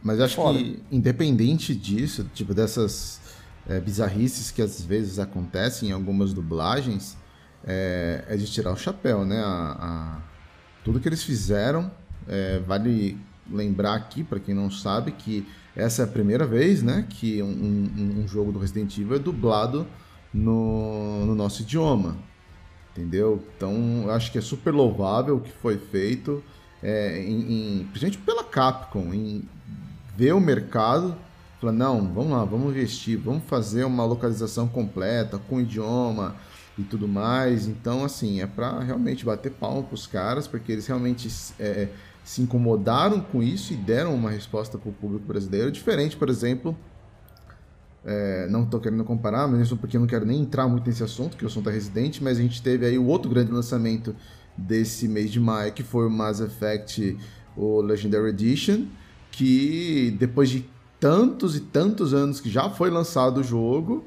Mas acho Foda. que, independente disso, tipo, dessas é, bizarrices que às vezes acontecem em algumas dublagens, é, é de tirar o chapéu, né? A, a- tudo que eles fizeram é, vale lembrar aqui, para quem não sabe, que essa é a primeira vez né, que um, um, um jogo do Resident Evil é dublado no, no nosso idioma. Entendeu? Então, acho que é super louvável o que foi feito, é, em, em, principalmente pela Capcom, em ver o mercado, falar, não, vamos lá, vamos investir, vamos fazer uma localização completa, com idioma e tudo mais. Então, assim, é para realmente bater palma para os caras, porque eles realmente é, se incomodaram com isso e deram uma resposta para o público brasileiro, diferente, por exemplo, é, não estou querendo comparar, mesmo porque eu não quero nem entrar muito nesse assunto, que o assunto é Resident, mas a gente teve aí o outro grande lançamento desse mês de maio, que foi o Mass Effect, o Legendary Edition, que depois de tantos e tantos anos que já foi lançado o jogo,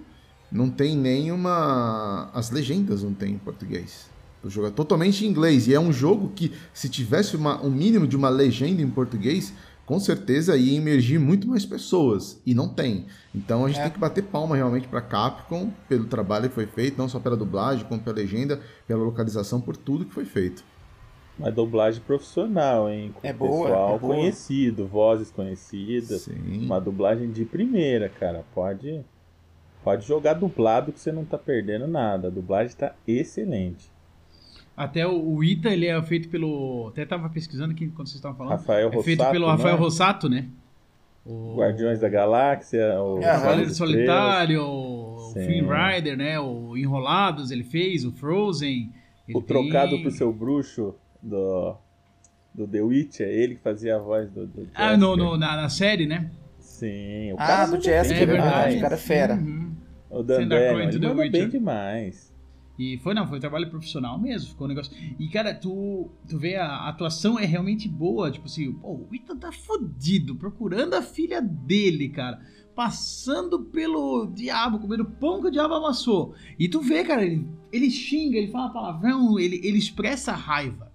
não tem nenhuma... as legendas não tem em português. O jogo é totalmente em inglês, e é um jogo que, se tivesse uma, um mínimo de uma legenda em português, com certeza ia emergir muito mais pessoas e não tem. Então a gente é. tem que bater palma realmente para Capcom pelo trabalho que foi feito, não só pela dublagem, como pela legenda, pela localização, por tudo que foi feito. Uma dublagem profissional, hein? Com é boa, pessoal é boa. conhecido, vozes conhecidas. Sim. Uma dublagem de primeira, cara. Pode pode jogar dublado que você não tá perdendo nada. A dublagem tá excelente. Até o, o, Ita, ele é feito pelo. Até tava pesquisando aqui quando vocês estavam falando. Rafael é feito pelo Rafael é? Rossato, né? O... Guardiões da Galáxia, o Cavaleiro Solitário, o Free Rider, né? O Enrolados ele fez, o Frozen. o Trocado tem... pro Seu Bruxo do, do The Witcher, ele que fazia a voz do. do ah, no, no, na, na, série, né? Sim, o cara. Ah, do Jessica, é verdade. O cara é fera. Uhum. O Dan Daniel, ele manda bem demais. E foi, não, foi um trabalho profissional mesmo, ficou um negócio. E, cara, tu, tu vê a atuação é realmente boa. Tipo assim, pô, o Ethan tá fodido, procurando a filha dele, cara. Passando pelo diabo, comendo pão que o diabo amassou. E tu vê, cara, ele, ele xinga, ele fala palavrão, ele, ele expressa raiva.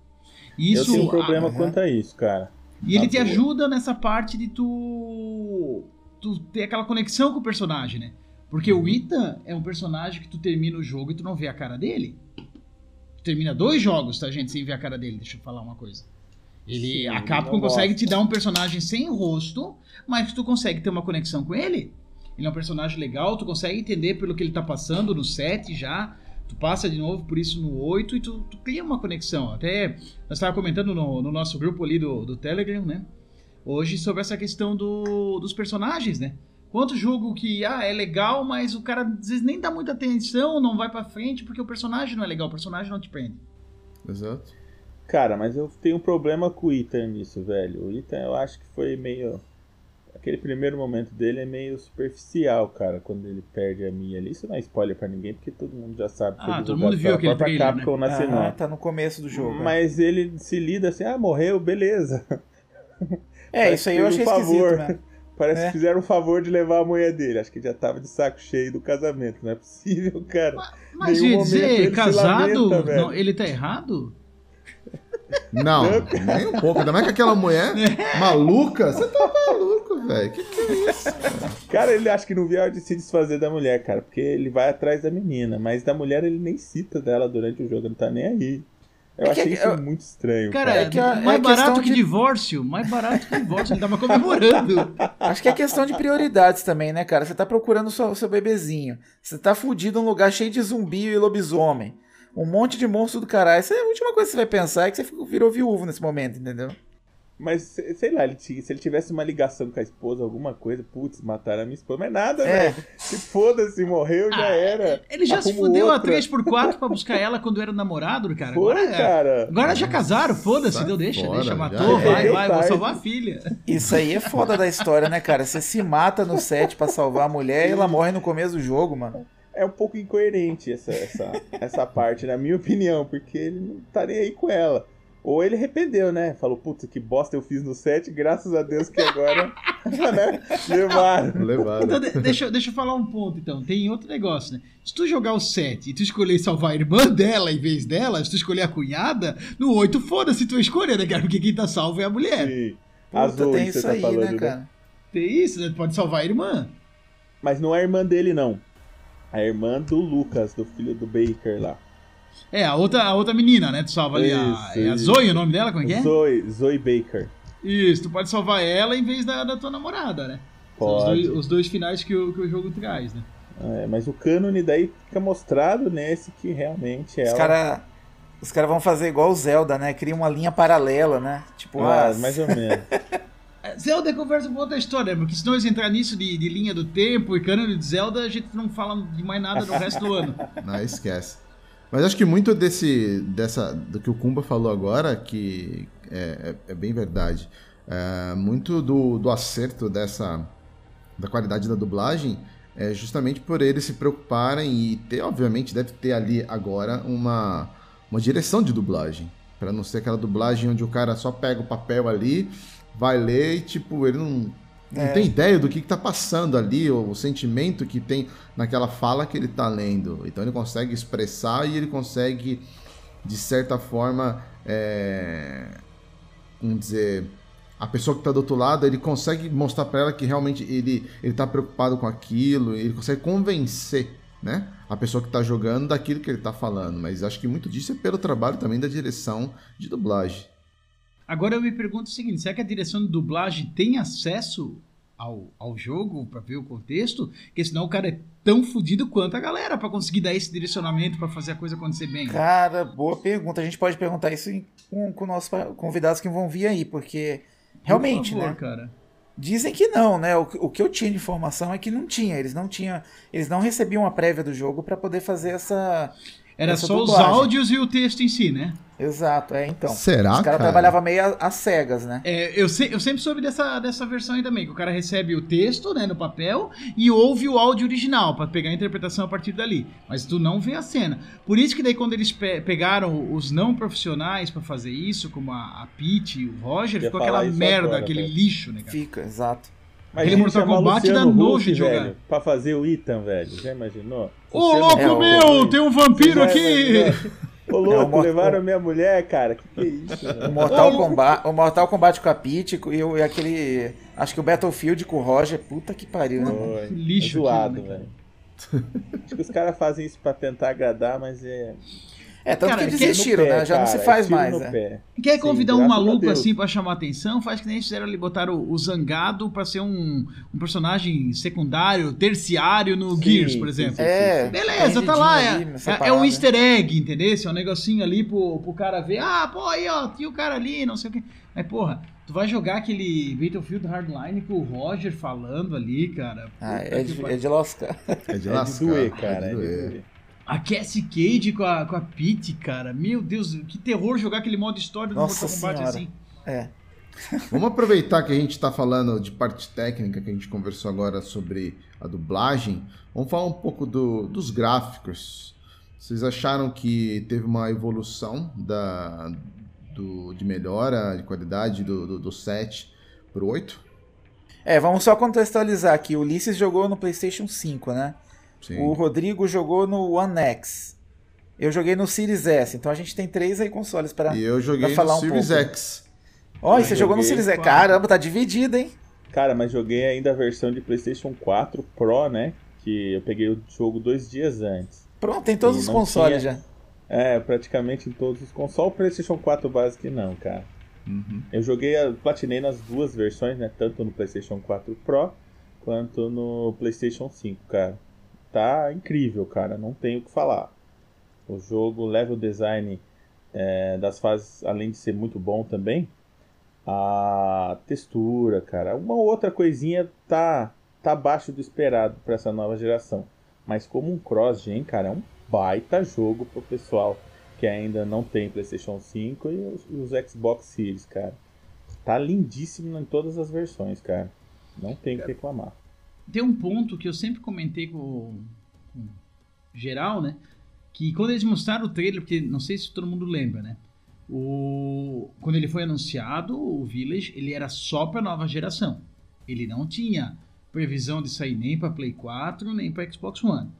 Isso, Eu tenho um problema ah, quanto a isso, cara. E ele te ajuda nessa parte de tu, tu ter aquela conexão com o personagem, né? Porque o Ethan é um personagem que tu termina o jogo e tu não vê a cara dele. Tu termina dois jogos, tá, gente, sem ver a cara dele. Deixa eu falar uma coisa. Ele, Sim, a Capcom consegue te dar um personagem sem rosto, mas tu consegue ter uma conexão com ele. Ele é um personagem legal, tu consegue entender pelo que ele tá passando no 7 já. Tu passa de novo por isso no 8 e tu, tu cria uma conexão. Até nós estávamos comentando no, no, nosso grupo ali do, do Telegram, né? Hoje sobre essa questão do, dos personagens, né? Quanto jogo que ah, é legal, mas o cara às vezes nem dá muita atenção, não vai para frente porque o personagem não é legal, o personagem não te prende. Exato. Cara, mas eu tenho um problema com o Ethan nisso, velho. O Ethan eu acho que foi meio. Aquele primeiro momento dele é meio superficial, cara, quando ele perde a Mia ali. Isso não é spoiler pra ninguém, porque todo mundo já sabe. Ah, todo mundo viu aquele trailer, Capcom né? na ah, tá no começo do jogo. É. Mas é. ele se lida assim, ah, morreu, beleza. É, isso aí eu achei um favor. esquisito, né? Parece é. que fizeram o favor de levar a mulher dele. Acho que já tava de saco cheio do casamento. Não é possível, cara. Mas, mas dizer, casado, lamenta, não, ele tá errado? Não, nem um pouco. Ainda mais que aquela mulher maluca. Você tá maluco, velho. Que que é isso? Cara, ele acha que não viu de se desfazer da mulher, cara. Porque ele vai atrás da menina. Mas da mulher ele nem cita dela durante o jogo. Não tá nem aí. Eu é achei que, isso é, muito estranho. Cara, cara. É que a, mais é barato que de... divórcio. Mais barato que divórcio. Ele tava comemorando. Acho que é questão de prioridades também, né, cara? Você tá procurando o seu, seu bebezinho. Você tá fudido num lugar cheio de zumbi e lobisomem. Um monte de monstro do caralho. Essa é a última coisa que você vai pensar é que você virou viúvo nesse momento, entendeu? Mas, sei lá, ele, se ele tivesse uma ligação com a esposa, alguma coisa, putz, mataram a minha esposa. Mas nada, é. velho. Se foda-se, morreu, ah, já era. Ele já se fudeu outra. a 3x4 pra buscar ela quando era namorado, cara. Foi, agora, cara. Agora já casaram, foda-se, deu, deixa, fora, deixa, matou, vai, vai, vou salvar a filha. Isso aí é foda da história, né, cara? Você se mata no set pra salvar a mulher e ela morre no começo do jogo, mano é um pouco incoerente essa, essa, essa parte, na minha opinião, porque ele não tá nem aí com ela. Ou ele arrependeu, né? Falou, puta, que bosta eu fiz no set, graças a Deus que agora né? levaram. levaram. Então, deixa, deixa eu falar um ponto, então. Tem outro negócio, né? Se tu jogar o 7 e tu escolher salvar a irmã dela em vez dela, se tu escolher a cunhada, no 8 foda-se tua escolha, né, cara? Porque quem tá salvo é a mulher. Sim. Puta, Azul, tem isso tá aí, falando, né, cara? Né? Tem isso, né? Tu pode salvar a irmã. Mas não é a irmã dele, não. A irmã do Lucas, do filho do Baker lá. É, a outra, a outra menina, né? Tu salva ali. Isso, a, é a Zoe o nome dela? Como é que é? Zoe, Zoe Baker. Isso, tu pode salvar ela em vez da, da tua namorada, né? São os Pode. dois, os dois finais que o, que o jogo traz, né? É, mas o cânone daí fica mostrado nesse que realmente Os ela. caras os cara vão fazer igual o Zelda, né? Cria uma linha paralela, né? Tipo, Ah, ah, mais ou menos. É, Zelda é conversa com outra história, porque se nós entrar nisso de, de linha do tempo e cânone de Zelda, a gente não fala de mais nada do resto do ano. Não, esquece. Mas acho que muito desse, dessa, do que o Kumba falou agora, que é, é- é bem verdade. É, muito do, do acerto dessa, da qualidade da dublagem é justamente por eles se preocuparem e ter, obviamente, deve ter ali agora uma, uma direção de dublagem. Pra não ser aquela dublagem onde o cara só pega o papel ali, vai ler e, tipo, ele não, não tem ideia do que, que tá passando ali, ou o sentimento que tem naquela fala que ele tá lendo. Então ele consegue expressar e ele consegue, de certa forma, é, vamos dizer, a pessoa que tá do outro lado, ele consegue mostrar para ela que realmente ele, ele tá preocupado com aquilo, ele consegue convencer, né? A pessoa que tá jogando daquilo que ele tá falando. Mas acho que muito disso é pelo trabalho também da direção de dublagem. Agora eu me pergunto o seguinte: será que a direção de dublagem tem acesso ao, ao jogo pra ver o contexto? Porque senão o cara é tão fodido quanto a galera pra conseguir dar esse direcionamento pra fazer a coisa acontecer bem. Cara, boa pergunta. A gente pode perguntar isso com, com nossos convidados que vão vir aí, porque realmente, Por favor, né? cara. Dizem que não, né? O, que- o que eu tinha de informação é que não tinha. Eles não tinham, eles não recebiam a prévia do jogo pra poder fazer essa. Era só os áudios e o texto em si, né? Exato, é então. Será, Os caras cara? trabalhavam meio às cegas, né? É, eu, se- eu sempre soube dessa, dessa versão aí também, que o cara recebe o texto né, no papel e ouve o áudio original pra pegar a interpretação a partir dali. Mas tu não vê a cena. Por isso que daí quando eles pe- pegaram os não profissionais pra fazer isso, como a, a Pete e o Roger, Ia ficou aquela merda, agora, aquele velho. lixo, né, cara? Fica, exato. Aquele Imagina Mortal Kombat dá nojo de jogar. velho, Pra fazer o Ethan, velho. Já imaginou? Ô, louco É, meu, tem um vampiro Já aqui! Ô, louco, É, Mortal- levaram minha mulher, cara. Que que é isso? O? Mortal, Kombat, o Mortal Kombat com a Peach e, o- e aquele. Acho que o Battlefield com o Roger, puta que pariu, né? Que lixo É zoado, aquilo, né, velho. Acho que os caras fazem isso pra tentar agradar, mas é. É, tanto Cara, que que- desistiram, pé, né? Já não se cara, faz é mais, né? pé. Quer Sim, convidar um graças a maluco assim pra chamar atenção? Faz que nem eles fizeram ali, botaram o, o Zangado pra ser um, um personagem secundário, terciário no Sim, Gears, por sim, exemplo. sim, É, sim. Beleza, tá lá. É, ali, é- é um né? easter egg, entendeu? É um negocinho ali pro, pro cara ver. Ah, pô, aí, ó, tinha o cara ali, não sei o quê. Mas, porra, tu vai jogar aquele Battlefield Hardline com o Roger falando ali, cara. Ah, Puta é que de, é de lascar. É de É de lascar, doer, cara. É É de de doer. A Cassie Cage com a, com a Pete, cara. Meu Deus, que terror jogar aquele modo história do Mortal Kombat assim. É. Vamos aproveitar que a gente está falando de parte técnica, que a gente conversou agora sobre a dublagem. Vamos falar um pouco do- dos gráficos. Vocês acharam que teve uma evolução da, do- de melhora de qualidade do, do, do 7 pro 8? É, vamos só contextualizar aqui. O Ulisses jogou no PlayStation 5, né? Sim. O Rodrigo jogou no One X. Eu joguei no Series S. Então a gente tem três aí consoles para. E eu joguei pra falar no um Series pouco. X. Ó, e Eu você jogou no Series quatro. Caramba, tá dividido, hein? Cara, mas joguei ainda a versão de PlayStation 4 Pro, né? Que eu peguei o jogo dois dias antes. Pronto, tem todos E os consoles tinha- já. É, praticamente em todos os consoles. Só o PlayStation 4 básico que não, cara. Uhum. Eu joguei, platinei nas duas versões, né? Tanto no PlayStation 4 Pro quanto no PlayStation 5, cara. Tá incrível, cara. Não tenho o que falar. O jogo, o level design é, das fases, além de ser muito bom também, a textura, cara. Uma outra coisinha tá, tá abaixo do esperado para essa nova geração. Mas como um cross-gen, cara, é um baita jogo pro pessoal que ainda não tem PlayStation 5 e os, os Xbox Series, cara. Tá lindíssimo em todas as versões, cara. Não tem o que reclamar. Tem um ponto que eu sempre comentei com, com geral, né? Que quando eles mostraram o trailer, porque não sei se todo mundo lembra, né? O, quando ele foi anunciado, o Village, ele era só para nova geração. Ele não tinha previsão de sair nem para Play 4, nem para Xbox One.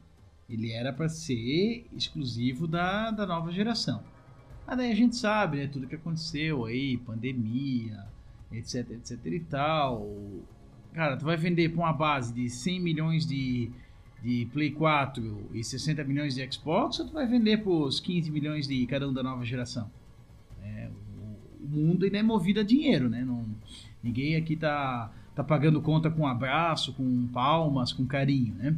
Ele era para ser exclusivo da, da nova geração. Mas daí a gente sabe, né? Tudo que aconteceu aí, pandemia, etc, etc e tal. Cara, tu vai vender pra uma base de 100 milhões de, de Play 4 e 60 milhões de Xbox ou tu vai vender pros 15 milhões de cada um da nova geração? É, o, o mundo ainda é movido a dinheiro, né? Não, Ninguém aqui tá, tá pagando conta com abraço, com palmas, com carinho, né?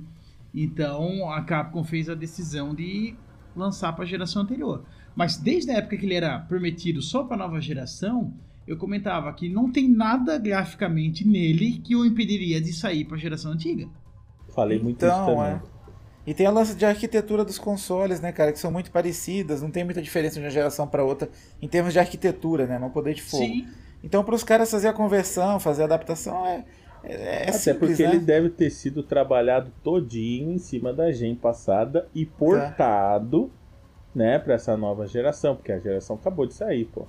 Então a Capcom fez a decisão de lançar para a geração anterior. Mas desde a época que ele era prometido só para a nova geração, eu comentava que não tem nada graficamente nele que o impediria de sair para a geração antiga. Falei muito então, isso também. É. E tem a lance de arquitetura dos consoles, né, cara, que são muito parecidas, não tem muita diferença de uma geração para outra em termos de arquitetura, né, não poder de fogo. Sim. Então, para os caras fazer a conversão, fazer a adaptação, é, é, é Até simples, porque né? ele deve ter sido trabalhado todinho em cima da gen passada e portado, é. né, para essa nova geração, porque a geração acabou de sair, pô.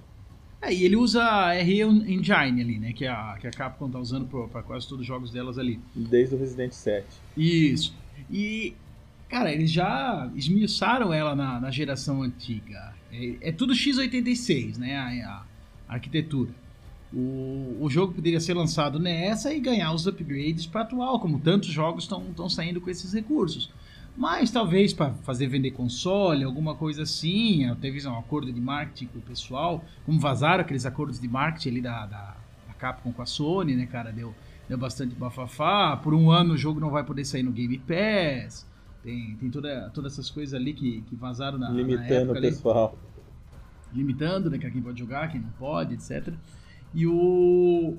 É, e ele usa a RE Engine ali, né? Que a, que a Capcom tá usando para quase todos os jogos delas ali. Desde o Resident 7. Isso. E, cara, eles já esmiuçaram ela na, na geração antiga. É, é, tudo x86, né? A, a arquitetura. O, o jogo poderia ser lançado nessa e ganhar os upgrades para atual, como tantos jogos estão saindo com esses recursos. Mas talvez para fazer vender console, alguma coisa assim, teve um acordo de marketing com o pessoal, como vazaram aqueles acordos de marketing ali da, da, da Capcom com a Sony, né, cara? Deu, deu bastante bafafá. Por um ano o jogo não vai poder sair no Game Pass. Tem, tem toda, todas essas coisas ali que, que vazaram na, Limitando na o pessoal. Limitando, né? Quem pode jogar, quem não pode, etc. E o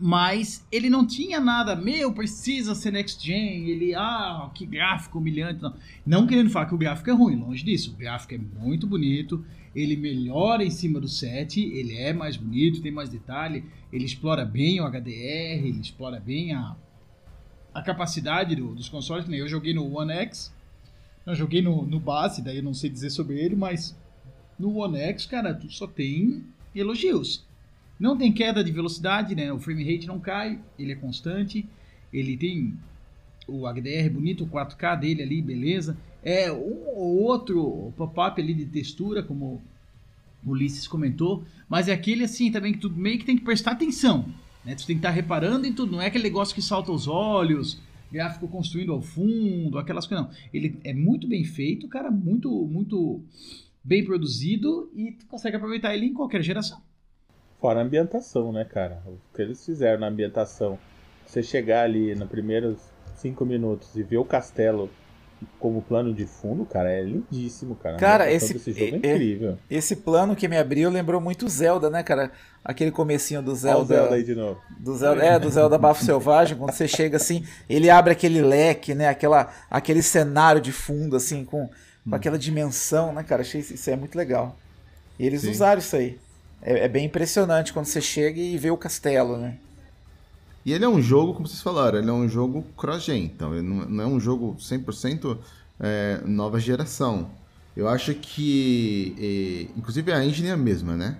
mas ele não tinha nada, meu, precisa ser next gen, ele, ah, que gráfico humilhante. Não. não querendo falar que o gráfico é ruim, longe disso. O gráfico é muito bonito, ele melhora em cima do set, ele é mais bonito, tem mais detalhe, ele explora bem o HDR, ele explora bem a, a capacidade do, dos consoles. Eu joguei no One X, eu joguei no, no base, daí eu não sei dizer sobre ele, mas no One X, cara, tu só tem elogios não tem queda de velocidade, né? O frame rate não cai, ele é constante. Ele tem o HDR bonito, o 4K dele ali, beleza. É um ou outro pop-up ali de textura, como o Ulisses comentou, mas é aquele assim também que tu meio que tem que prestar atenção, né? Tu tem que estar tá reparando em tudo, não é aquele negócio que salta os olhos, gráfico construindo ao fundo, aquelas coisas não. Ele é muito bem feito, cara, muito muito bem produzido e tu consegue aproveitar ele em qualquer geração. Fora a ambientação, né, cara? O que eles fizeram na ambientação. Você chegar ali nos primeiros cinco minutos e ver o castelo como plano de fundo, cara, é lindíssimo, cara. Cara, esse, jogo é, é incrível. Esse plano que me abriu lembrou muito Zelda, né, cara? Aquele comecinho do Zelda. Olha o Zelda aí de novo. Do Zelda, é, do Zelda Bafo Selvagem, quando você chega assim, ele abre aquele leque, né? Aquela, aquele cenário de fundo, assim, com, com hum. aquela dimensão, né, cara? Achei isso é muito legal. E eles Sim. usaram isso aí. É, é, bem impressionante quando você chega e vê o castelo, né? E ele é um jogo, como vocês falaram, ele é um jogo cross-gen, então ele não, não, é um jogo 100% é, nova geração. Eu acho que, e, inclusive a engine é a mesma, né?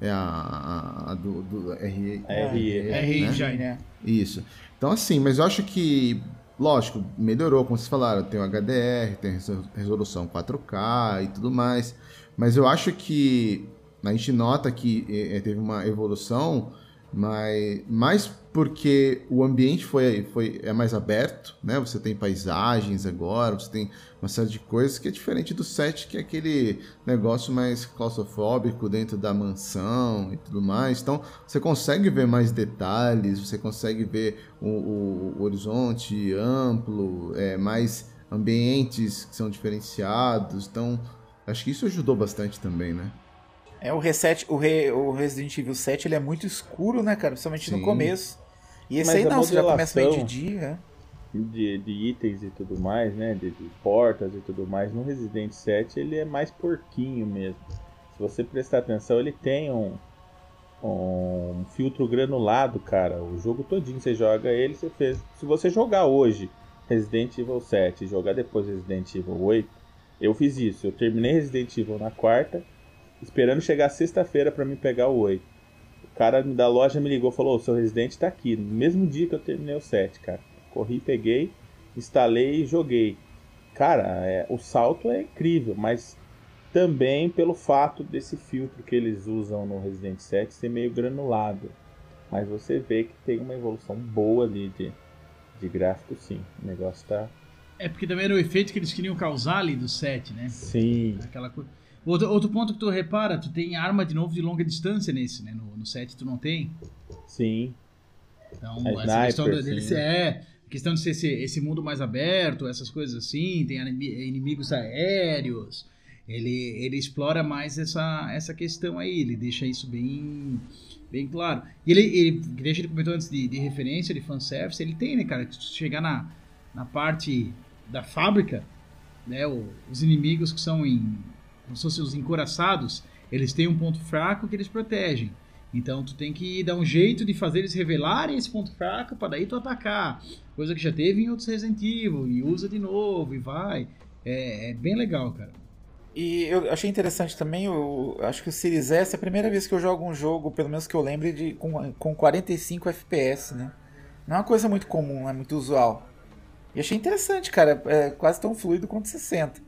É a, a, a do, do RE. RE, RE né? né? Isso. Então assim, mas eu acho que, lógico, melhorou, como vocês falaram, tem o HDR, tem resolução 4K e tudo mais. Mas eu acho que a gente nota que é, teve uma evolução, mas mais porque o ambiente foi, foi é mais aberto, né? Você tem paisagens agora, você tem uma série de coisas que é diferente do set, que é aquele negócio mais claustrofóbico dentro da mansão e tudo mais. Então você consegue ver mais detalhes, você consegue ver o, o, o horizonte amplo, é, mais ambientes que são diferenciados. Então acho que isso ajudou bastante também, né? É, o, reset, o, Re, o Resident Evil 7 ele é muito escuro, né, cara? Principalmente Sim. no começo. E esse Mas aí não, você já começa bem de dia. De, de itens e tudo mais, né? De, de, portas e tudo mais. No Resident 7 ele é mais porquinho mesmo. Se você prestar atenção, ele tem um, um filtro granulado, cara. O jogo todinho você joga ele, você fez. Se você jogar hoje Resident Evil 7 e jogar depois Resident Evil 8, eu fiz isso. Eu terminei Resident Evil na quarta esperando chegar sexta-feira para me pegar o 8. O cara da loja me ligou e falou: seu residente tá aqui. No mesmo dia que eu terminei o 7, cara. Corri, peguei, instalei e joguei. Cara, é, o salto é incrível, mas também pelo fato desse filtro que eles usam no Resident 7 ser meio granulado. Mas você vê que tem uma evolução boa ali de, de gráfico, sim. O negócio tá. É porque também era o efeito que eles queriam causar ali do 7, né? Sim. Aquela coisa. Outro, outro ponto que tu repara, tu tem arma de novo de longa distância nesse, né? No, no set tu não tem. Sim. Então, A essa sniper, questão dele sim. é, questão de ser esse, esse mundo mais aberto, essas coisas assim, tem inimigos aéreos. Ele, ele explora mais essa, essa questão aí, ele deixa isso bem, bem claro. E ele, ele, que deixa ele comentou antes de, de referência, de fanservice, ele tem, né, cara? Que se tu chegar na, na parte da fábrica, né, os inimigos que são em, como se fossem os encoraçados, eles têm um ponto fraco que eles protegem. Então tu tem que dar um jeito de fazer eles revelarem esse ponto fraco para daí tu atacar. Coisa que já teve em outros Resident Evil, e usa de novo, e vai. É, é bem legal, cara. E eu achei interessante também, eu acho que o Series S é a primeira vez que eu jogo um jogo, pelo menos que eu lembre, de, com, com 45 FPS, né? Não é uma coisa muito comum, é muito usual. E achei interessante, cara, é quase tão fluido quanto 60.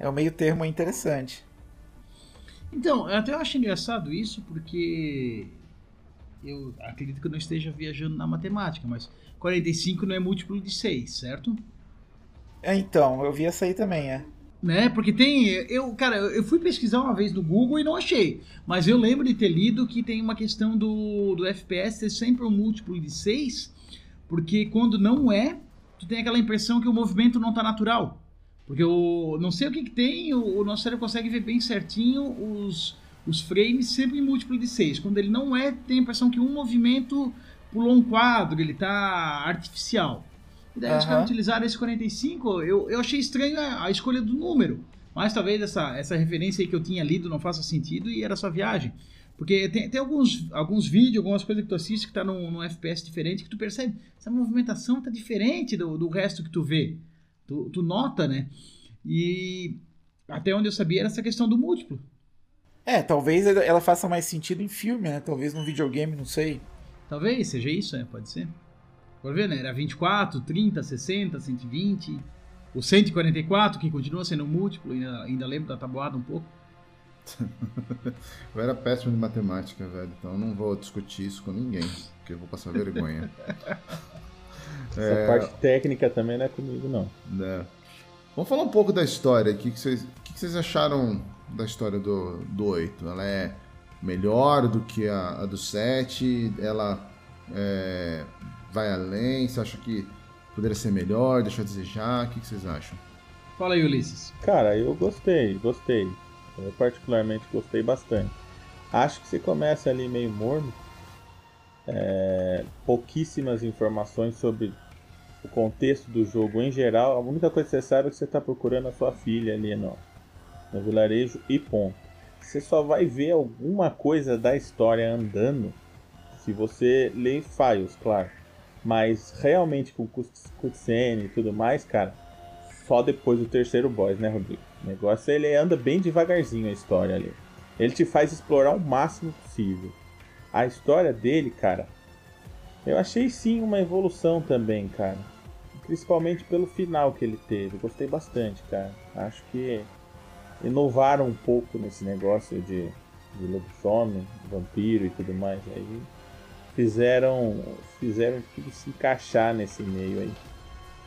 É o meio termo interessante. Então, eu até acho engraçado isso, porque eu acredito que eu não esteja viajando na matemática, mas 45 não é múltiplo de 6, certo? É, então, eu vi essa aí também, é. Né? Porque tem. Eu, cara, eu fui pesquisar uma vez no Google e não achei. Mas eu lembro de ter lido que tem uma questão do, do FPS ser sempre um múltiplo de 6, porque quando não é, tu tem aquela impressão que o movimento não tá natural. Porque eu não sei o que, que tem, o, o nosso cérebro consegue ver bem certinho os, os frames sempre em múltiplo de 6. Quando ele não é, tem a impressão que um movimento pulou um quadro, ele tá artificial. E daí os Aham. caras utilizaram esse 45, eu, eu achei estranho a, a escolha do número. Mas talvez essa, essa referência que eu tinha lido não faça sentido e era só viagem. Porque tem, tem alguns, alguns vídeos, algumas coisas que tu assiste que tá num, num FPS diferente que tu percebe, essa movimentação tá diferente do, do resto que tu vê. Tu, tu nota, né? E até onde eu sabia era essa questão do múltiplo. É, talvez ela faça mais sentido em filme, né? Talvez num videogame, não sei. Talvez seja isso, é, pode ser. Por ver, né? Era 24, 30, 60, 120. O 144, que continua sendo múltiplo, ainda, ainda lembro da tabuada um pouco. Eu era péssimo de matemática, velho, então eu não vou discutir isso com ninguém, porque eu vou passar vergonha. Essa parte técnica também não é comigo, não. né? Vamos falar um pouco da história. O que, que, vocês, o que, que vocês acharam da história do, do 8? Ela é melhor do que a, a do 7? Ela é, vai além? Você acha que poderia ser melhor? Deixa a desejar? O que, que vocês acham? Fala aí, Ulisses. Cara, eu gostei, gostei. Eu particularmente gostei bastante. Acho que você começa ali meio morno. É, pouquíssimas informações sobre o contexto do jogo em geral. A única coisa que você sabe é que você está procurando a sua filha ali no, no vilarejo e ponto. Você só vai ver alguma coisa da história andando se você ler files, claro. Mas realmente com cuts- cutscene e tudo mais, cara, só depois do terceiro boss, né, Rodrigo? O negócio é ele anda bem devagarzinho a história ali. Ele te faz explorar o máximo possível. A história dele, cara, eu achei sim uma evolução também, cara. Principalmente pelo final que ele teve. Gostei bastante, cara. Acho que inovaram um pouco nesse negócio de, de lobisomem, vampiro e tudo mais. Aí fizeram, fizeram tudo se encaixar nesse meio aí.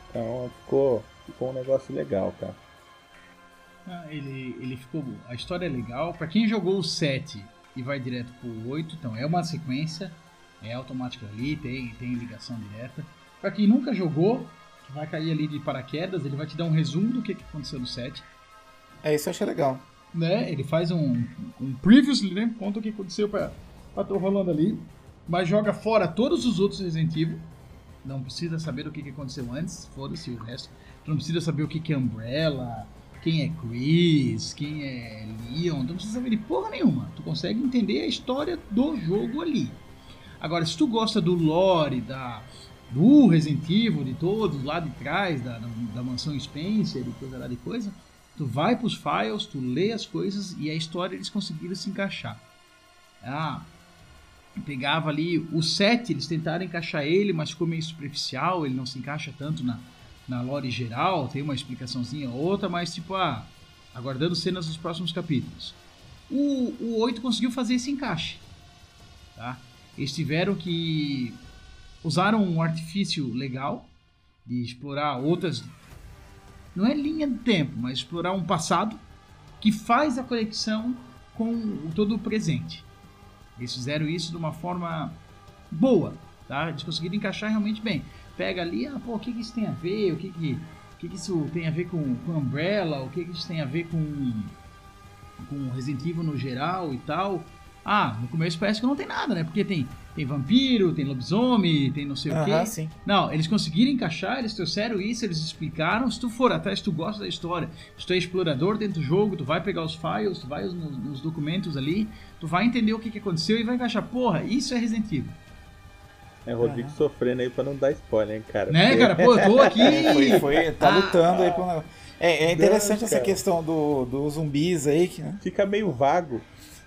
Então ficou, ficou um negócio legal, cara. Ah, ele, ele ficou. A história é legal. Pra quem jogou o 7 e vai direto pro 8, então é uma sequência. É automática ali, tem, tem ligação direta. Pra quem nunca jogou, que vai cair ali de paraquedas, ele vai te dar um resumo do que, que aconteceu no 7. É, isso eu achei legal. né? Ele faz um, um previously, né? Conta o que aconteceu pra, pra tô rolando ali. Mas joga fora todos os outros Resident Evil. Não precisa saber o que, que aconteceu antes, foda-se o resto. Tu não precisa saber o que, que é Umbrella, quem é Chris, quem é Leon. Tu não precisa saber de porra nenhuma. Tu consegue entender a história do jogo ali. Agora, se tu gosta do lore, da, do Resident Evil, de todos lá de trás, da, da, da mansão Spencer e coisa lá de coisa, tu vai pros files, tu lê as coisas e a história eles conseguiram se encaixar. Ah, pegava ali o 7, eles tentaram encaixar ele, mas ficou meio superficial, ele não se encaixa tanto na, na lore geral, tem uma explicaçãozinha ou outra, mas tipo, ah, aguardando cenas dos próximos capítulos. O, o 8 conseguiu fazer esse encaixe. Tá? Eles tiveram que. usaram um artifício legal de explorar outras. Não é linha do tempo, mas explorar um passado que faz a conexão com todo o presente. Eles fizeram isso de uma forma boa, tá? Eles conseguiram encaixar realmente bem. Pega ali, ah, pô, o que, que isso tem a ver? O que, que, o que, que isso tem a ver com, com Umbrella? O que, que isso tem a ver com, com Resident Evil no geral e tal? Ah, no começo parece que não tem nada, né? Porque tem, tem vampiro, tem lobisomem, tem não sei o quê. sim. Não, eles conseguiram encaixar, eles trouxeram isso, eles explicaram. Se tu for atrás, se tu gosta da história, se tu é explorador dentro do jogo, tu vai pegar os files, tu vai nos, nos documentos ali, tu vai entender o que, que aconteceu e vai encaixar. Porra, isso é Resident Evil. É o Rodrigo sofrendo aí pra não dar spoiler, hein, cara. Né, Porque- cara? Pô, eu tô aqui. É, foi, foi, tá Ah, lutando aí pro negócio. É, é interessante Não, essa cara. questão do, dos zumbis aí, que, né, Fica meio vago.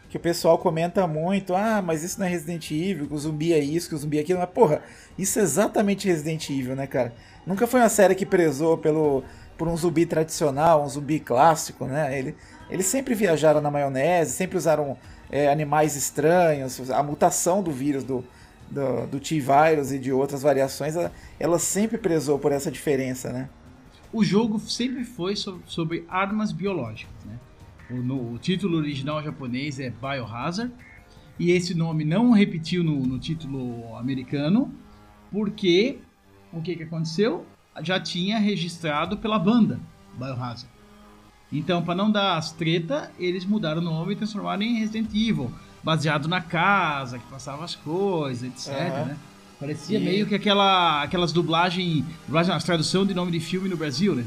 que o pessoal comenta muito. Ah, mas isso não é Resident Evil, que o zumbi é isso, que o zumbi é aquilo. Mas, porra, isso é exatamente Resident Evil, né, cara? Nunca foi uma série que prezou pelo, por um zumbi tradicional, um zumbi clássico, né? Ele, eles sempre viajaram na maionese, sempre usaram é, animais estranhos. A mutação do vírus do, do, do T-Virus e de outras variações, ela, sempre prezou por essa diferença, né? o jogo sempre foi so- sobre armas biológicas, né? O, no- o título original japonês é Biohazard e esse nome não repetiu no, no título americano porque o que que aconteceu? Já tinha registrado pela banda Biohazard. Então, para não dar as treta, eles mudaram o nome e transformaram em Resident Evil, baseado na casa que passava as coisas, etc. Aham. né? Parecia meio que aquela, aquelas dublagem, dublagem, as tradução de nome de filme no Brasil, né?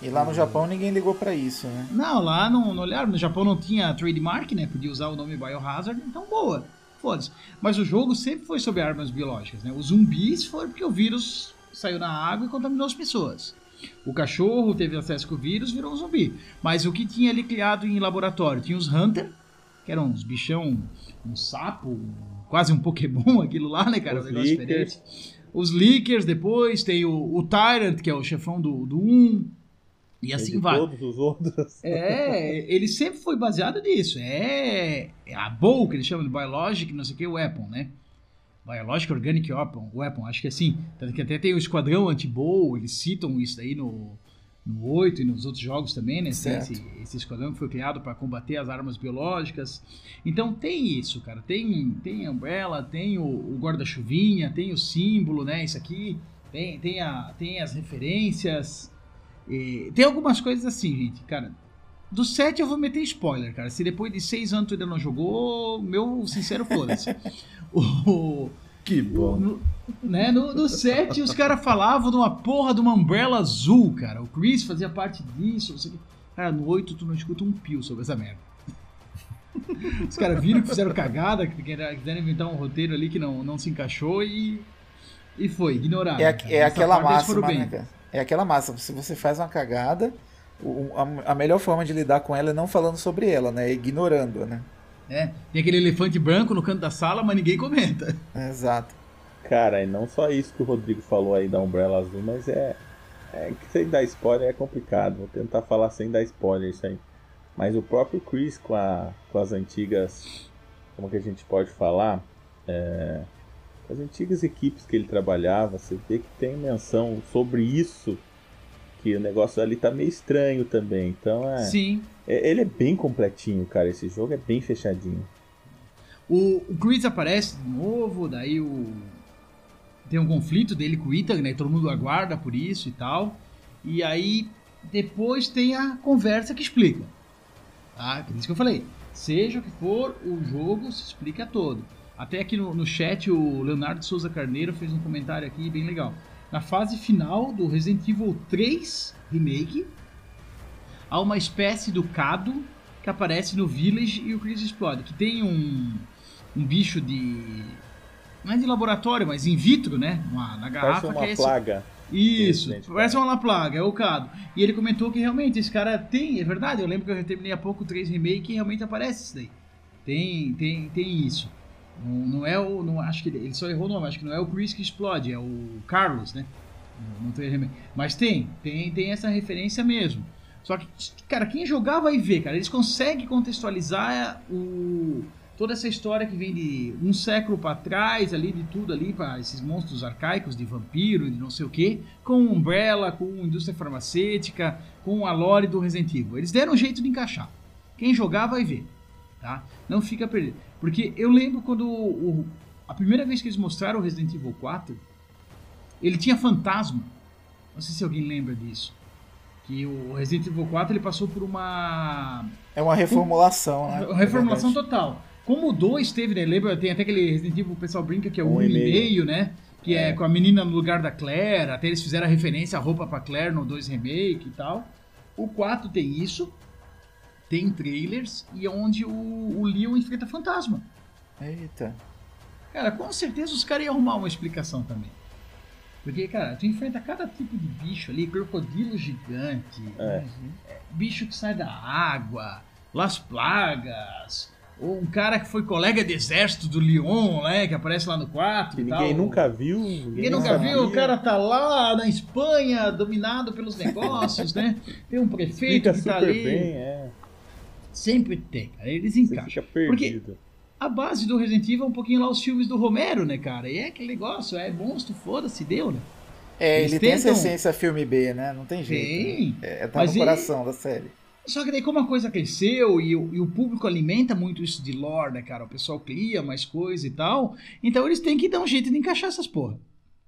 E lá no Japão ninguém ligou pra isso, né? Não, lá não, não olharam. No Japão não tinha trademark, né? Podia usar o nome Biohazard, então boa. Foda-se. Mas o jogo sempre foi sobre armas biológicas, né? Os zumbis foram porque o vírus saiu na água e contaminou as pessoas. O cachorro teve acesso com o vírus, virou um zumbi. Mas o que tinha ali criado em laboratório? Tinha os Hunter, que eram uns bichão, um sapo, quase um Pokémon aquilo lá, né, cara? Os um negócio Lickers. diferente. Os Lickers depois, tem o, o Tyrant, que é o chefão do, do 1. E assim de vai. todos os outros. É, ele sempre foi baseado nisso. É, é a BOW, que eles chamam de Biologic, não sei o que, Weapon, né? Biologic Organic Weapon, weapon acho que é assim. Tanto que até tem o Esquadrão Anti-BOW, eles citam isso daí no, no 8 e nos outros jogos também, né? Certo. Esse, esse esquadrão foi criado para combater as armas biológicas. Então tem isso, cara. Tem, tem a Umbrella, tem o, o guarda-chuvinha, tem o símbolo, né? Isso aqui. Tem, tem, a, tem as referências. E tem algumas coisas assim, gente, cara. Do 7 eu vou meter spoiler, cara. Se depois de 6 anos tu ainda não jogou, meu sincero foda-se. o, Que bom. no, né, no, no 7 os caras falavam de uma porra de uma Umbrella azul, cara. O Chris fazia parte disso. quê. Cara, no 8 tu não escuta um pio sobre essa merda. Os caras viram que fizeram cagada, que quiseram inventar um roteiro ali que não, não se encaixou e. E foi, ignoraram. É, a- cara. é aquela máxima, bem. né, cara? É aquela máxima. Se você faz uma cagada, o- a, a melhor forma de lidar com ela é não falando sobre ela, né? É ignorando, né? É, tem aquele elefante branco no canto da sala, mas ninguém comenta. Exato. Cara, e não só isso que o Rodrigo falou aí da Umbrella Azul, mas é. É que sem dar spoiler é complicado. Vou tentar falar sem dar spoiler isso aí. Mas o próprio Chris com, a, com as antigas. Como que a gente pode falar? É, as antigas equipes que ele trabalhava, você vê que tem menção sobre isso. Que o negócio ali tá meio estranho também. Então é. Sim. é- Ele é bem completinho, cara. Esse jogo é bem fechadinho. O, o Chris aparece de novo, daí o. Tem um conflito dele com o Ethan, né? Todo mundo aguarda por isso e tal. E aí depois tem a conversa que explica. Tá? Por isso que eu falei. Seja o que for, o jogo se explica todo. Até aqui no, no chat o Leonardo Souza Carneiro fez um comentário aqui bem legal. Na fase final do Resident Evil 3 Remake, há uma espécie do Cado que aparece no Village e o Chris explode. Que tem um, um bicho de. Não é de laboratório, mas in vitro, né? Uma, na Parece garrafa uma que é plaga. Isso, Resident parece uma plaga, é o Cado. E ele comentou que realmente esse cara tem, é verdade, eu lembro que eu terminei há pouco o 3 Remake e realmente aparece isso daí. Tem, tem, tem isso. Não, não é o. Não, acho que ele, ele só errou o nome, acho que não é o Chris que explode, é o Carlos, né? 3 Remake. Mas tem, tem, tem essa referência mesmo. Só que, cara, quem jogar vai ver, cara. Eles conseguem contextualizar o, toda essa história que vem de um século pra trás, ali, de tudo ali, para esses monstros arcaicos de vampiro, de não sei o que, com Umbrella, com indústria farmacêutica, com a lore do Resident Evil. Eles deram um jeito de encaixar. Quem jogar vai ver, tá? Não fica perdido. Porque eu lembro quando o, a primeira vez que eles mostraram o Resident Evil 4, ele tinha fantasma. Não sei se alguém lembra disso. Que o Resident Evil 4 ele passou por uma. É uma reformulação, né? Uma reformulação total. Como o 2 teve, né? Lembra? Tem até aquele Resident Evil, o pessoal brinca que é o Um 1 e meio. meio, né? Que é. É. com a menina no lugar da Claire. Até eles fizeram a referência à roupa pra Claire no 2 Remake e tal. O 4 tem isso. Tem trailers. E é onde o, o Leon enfrenta fantasma. Eita. Cara, com certeza os caras iam arrumar uma explicação também. Porque, cara, tu enfrenta cada tipo de bicho ali, crocodilo gigante, É. bicho que sai da água, las plagas, ou um cara que foi colega de exército do Leon, né, que aparece lá no 4 Que e ninguém tal. nunca viu. Ninguém, Ninguém nunca sabia. viu, o cara tá lá na Espanha, dominado pelos negócios, né? Tem um prefeito Fica que tá ali. bem, é. Sempre tem, cara. Eles encaixam. perdido. A base do Resident Evil é um pouquinho lá os filmes do Romero, né, cara? E é aquele negócio, é monstro, foda-se, deu, né? É, Eles ele tem essa tentam- essência filme B, né? Não tem jeito. Tem. É, tá no coração da série. Só que daí como a coisa cresceu e o, e o público alimenta muito isso de lore, né, cara? O pessoal cria mais coisa e tal. Então eles têm que dar um jeito de encaixar essas porra.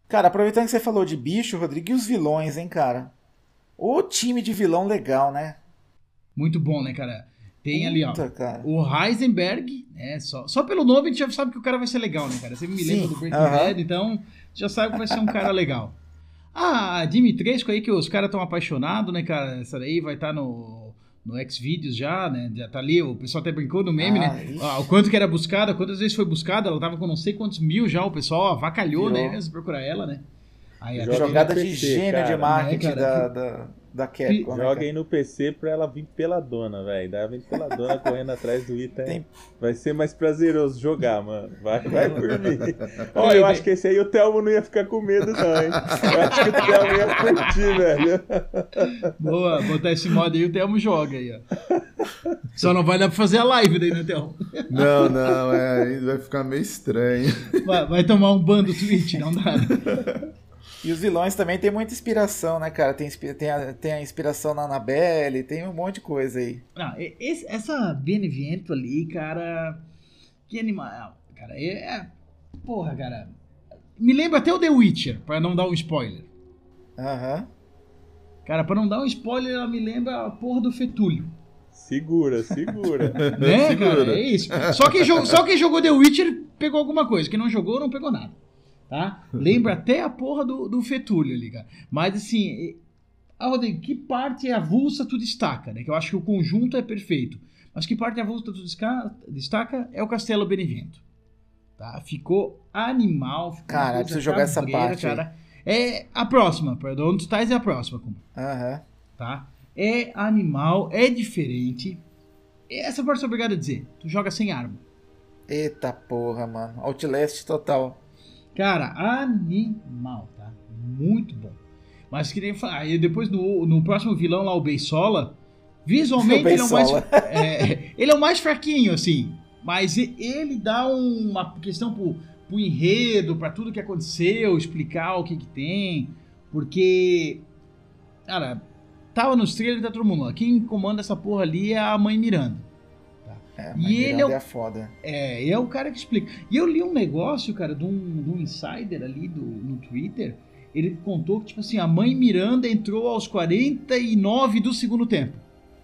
Cara, aproveitando que você falou de bicho, Rodrigo, e os vilões, hein, cara? O time de vilão legal, né? Muito bom, né, cara? Tem ali, ó. Cara. O Heisenberg, né? Só, só pelo nome a gente já sabe que o cara vai ser legal, né, cara? Você me lembra Sim, do Breaking. Bad, então já sabe que vai ser um cara legal. Ah, a Dimitrescu aí, que os caras estão apaixonados, né, cara? Essa daí vai estar no, no Xvideos já, né? Já tá ali, o pessoal até brincou no meme, Ah, né? Ah, o quanto que era buscada, quantas vezes foi buscada, ela tava com não sei quantos mil já, o pessoal avacalhou, Virou. né? Mesmo procurar ela, né? Aí Jogada de gênio de cara. marketing É, da, cara. da, da Capcom, né, aí no PC pra ela vir pela dona, velho. Daí ela vem pela dona correndo atrás do Ita. Tem- Vai ser mais prazeroso jogar, mano. Vai, vai por mim. Ó, eu acho que esse aí o Thelmo não ia ficar com medo, não, hein? Eu acho que o Thelmo ia curtir, velho. Boa, botar esse mod aí, o Thelmo joga aí, ó. Só não vai dar pra fazer a live daí, né, Thelmo? Não, não, é, aí vai ficar meio estranho. Vai, vai tomar um ban do Twitch, não dá. E os vilões também tem muita inspiração, né, cara? Tem, tem, a, tem a inspiração na Annabelle, tem um monte de coisa aí. Não, esse- essa Beneviento ali, cara. Que animal. Cara, é, é- Porra, cara. Me lembra até o The Witcher, pra não dar um spoiler. Aham. Cara, pra não dar um spoiler, ela me lembra a porra do Fetúlio. Segura, segura. Né, Segura. cara? É isso. Só quem, jogou, só quem jogou The Witcher pegou alguma coisa. Quem não jogou, não pegou nada. Tá? Lembra até a porra do, do Fetúlio ali, cara. Mas assim. Ah, Rodrigo, que parte avulsa tu destaca, né? Que eu acho que o conjunto é perfeito. Mas que parte avulsa tu destaca é o Castelo Benevento. Tá? Ficou animal. Ficou Cara, preciso jogar essa parte cara. É a próxima, perdão. Onde tu estás é a próxima, Kuma Aham. tá? É animal, é diferente. Essa parte eu sou obrigado a dizer. Tu joga sem arma. Eita porra, mano. Outlast total. Cara, animal, tá? Muito bom. Mas que nem falar, aí depois no, no próximo vilão lá, o Beisola, visualmente O ele é, o mais, é, ele é o mais fraquinho, assim. Mas ele dá uma questão pro, pro enredo, pra tudo que aconteceu, explicar o que que tem. Porque, cara, tava nos trailers da todo mundo. ó, Quem comanda essa porra ali é a mãe Miranda. É, E mas ele é o- é foda. É, é o cara que explica. E eu li um negócio, cara, de um, de um insider ali do, no Twitter. Ele contou que, tipo assim, a mãe Miranda entrou aos 49 do segundo tempo.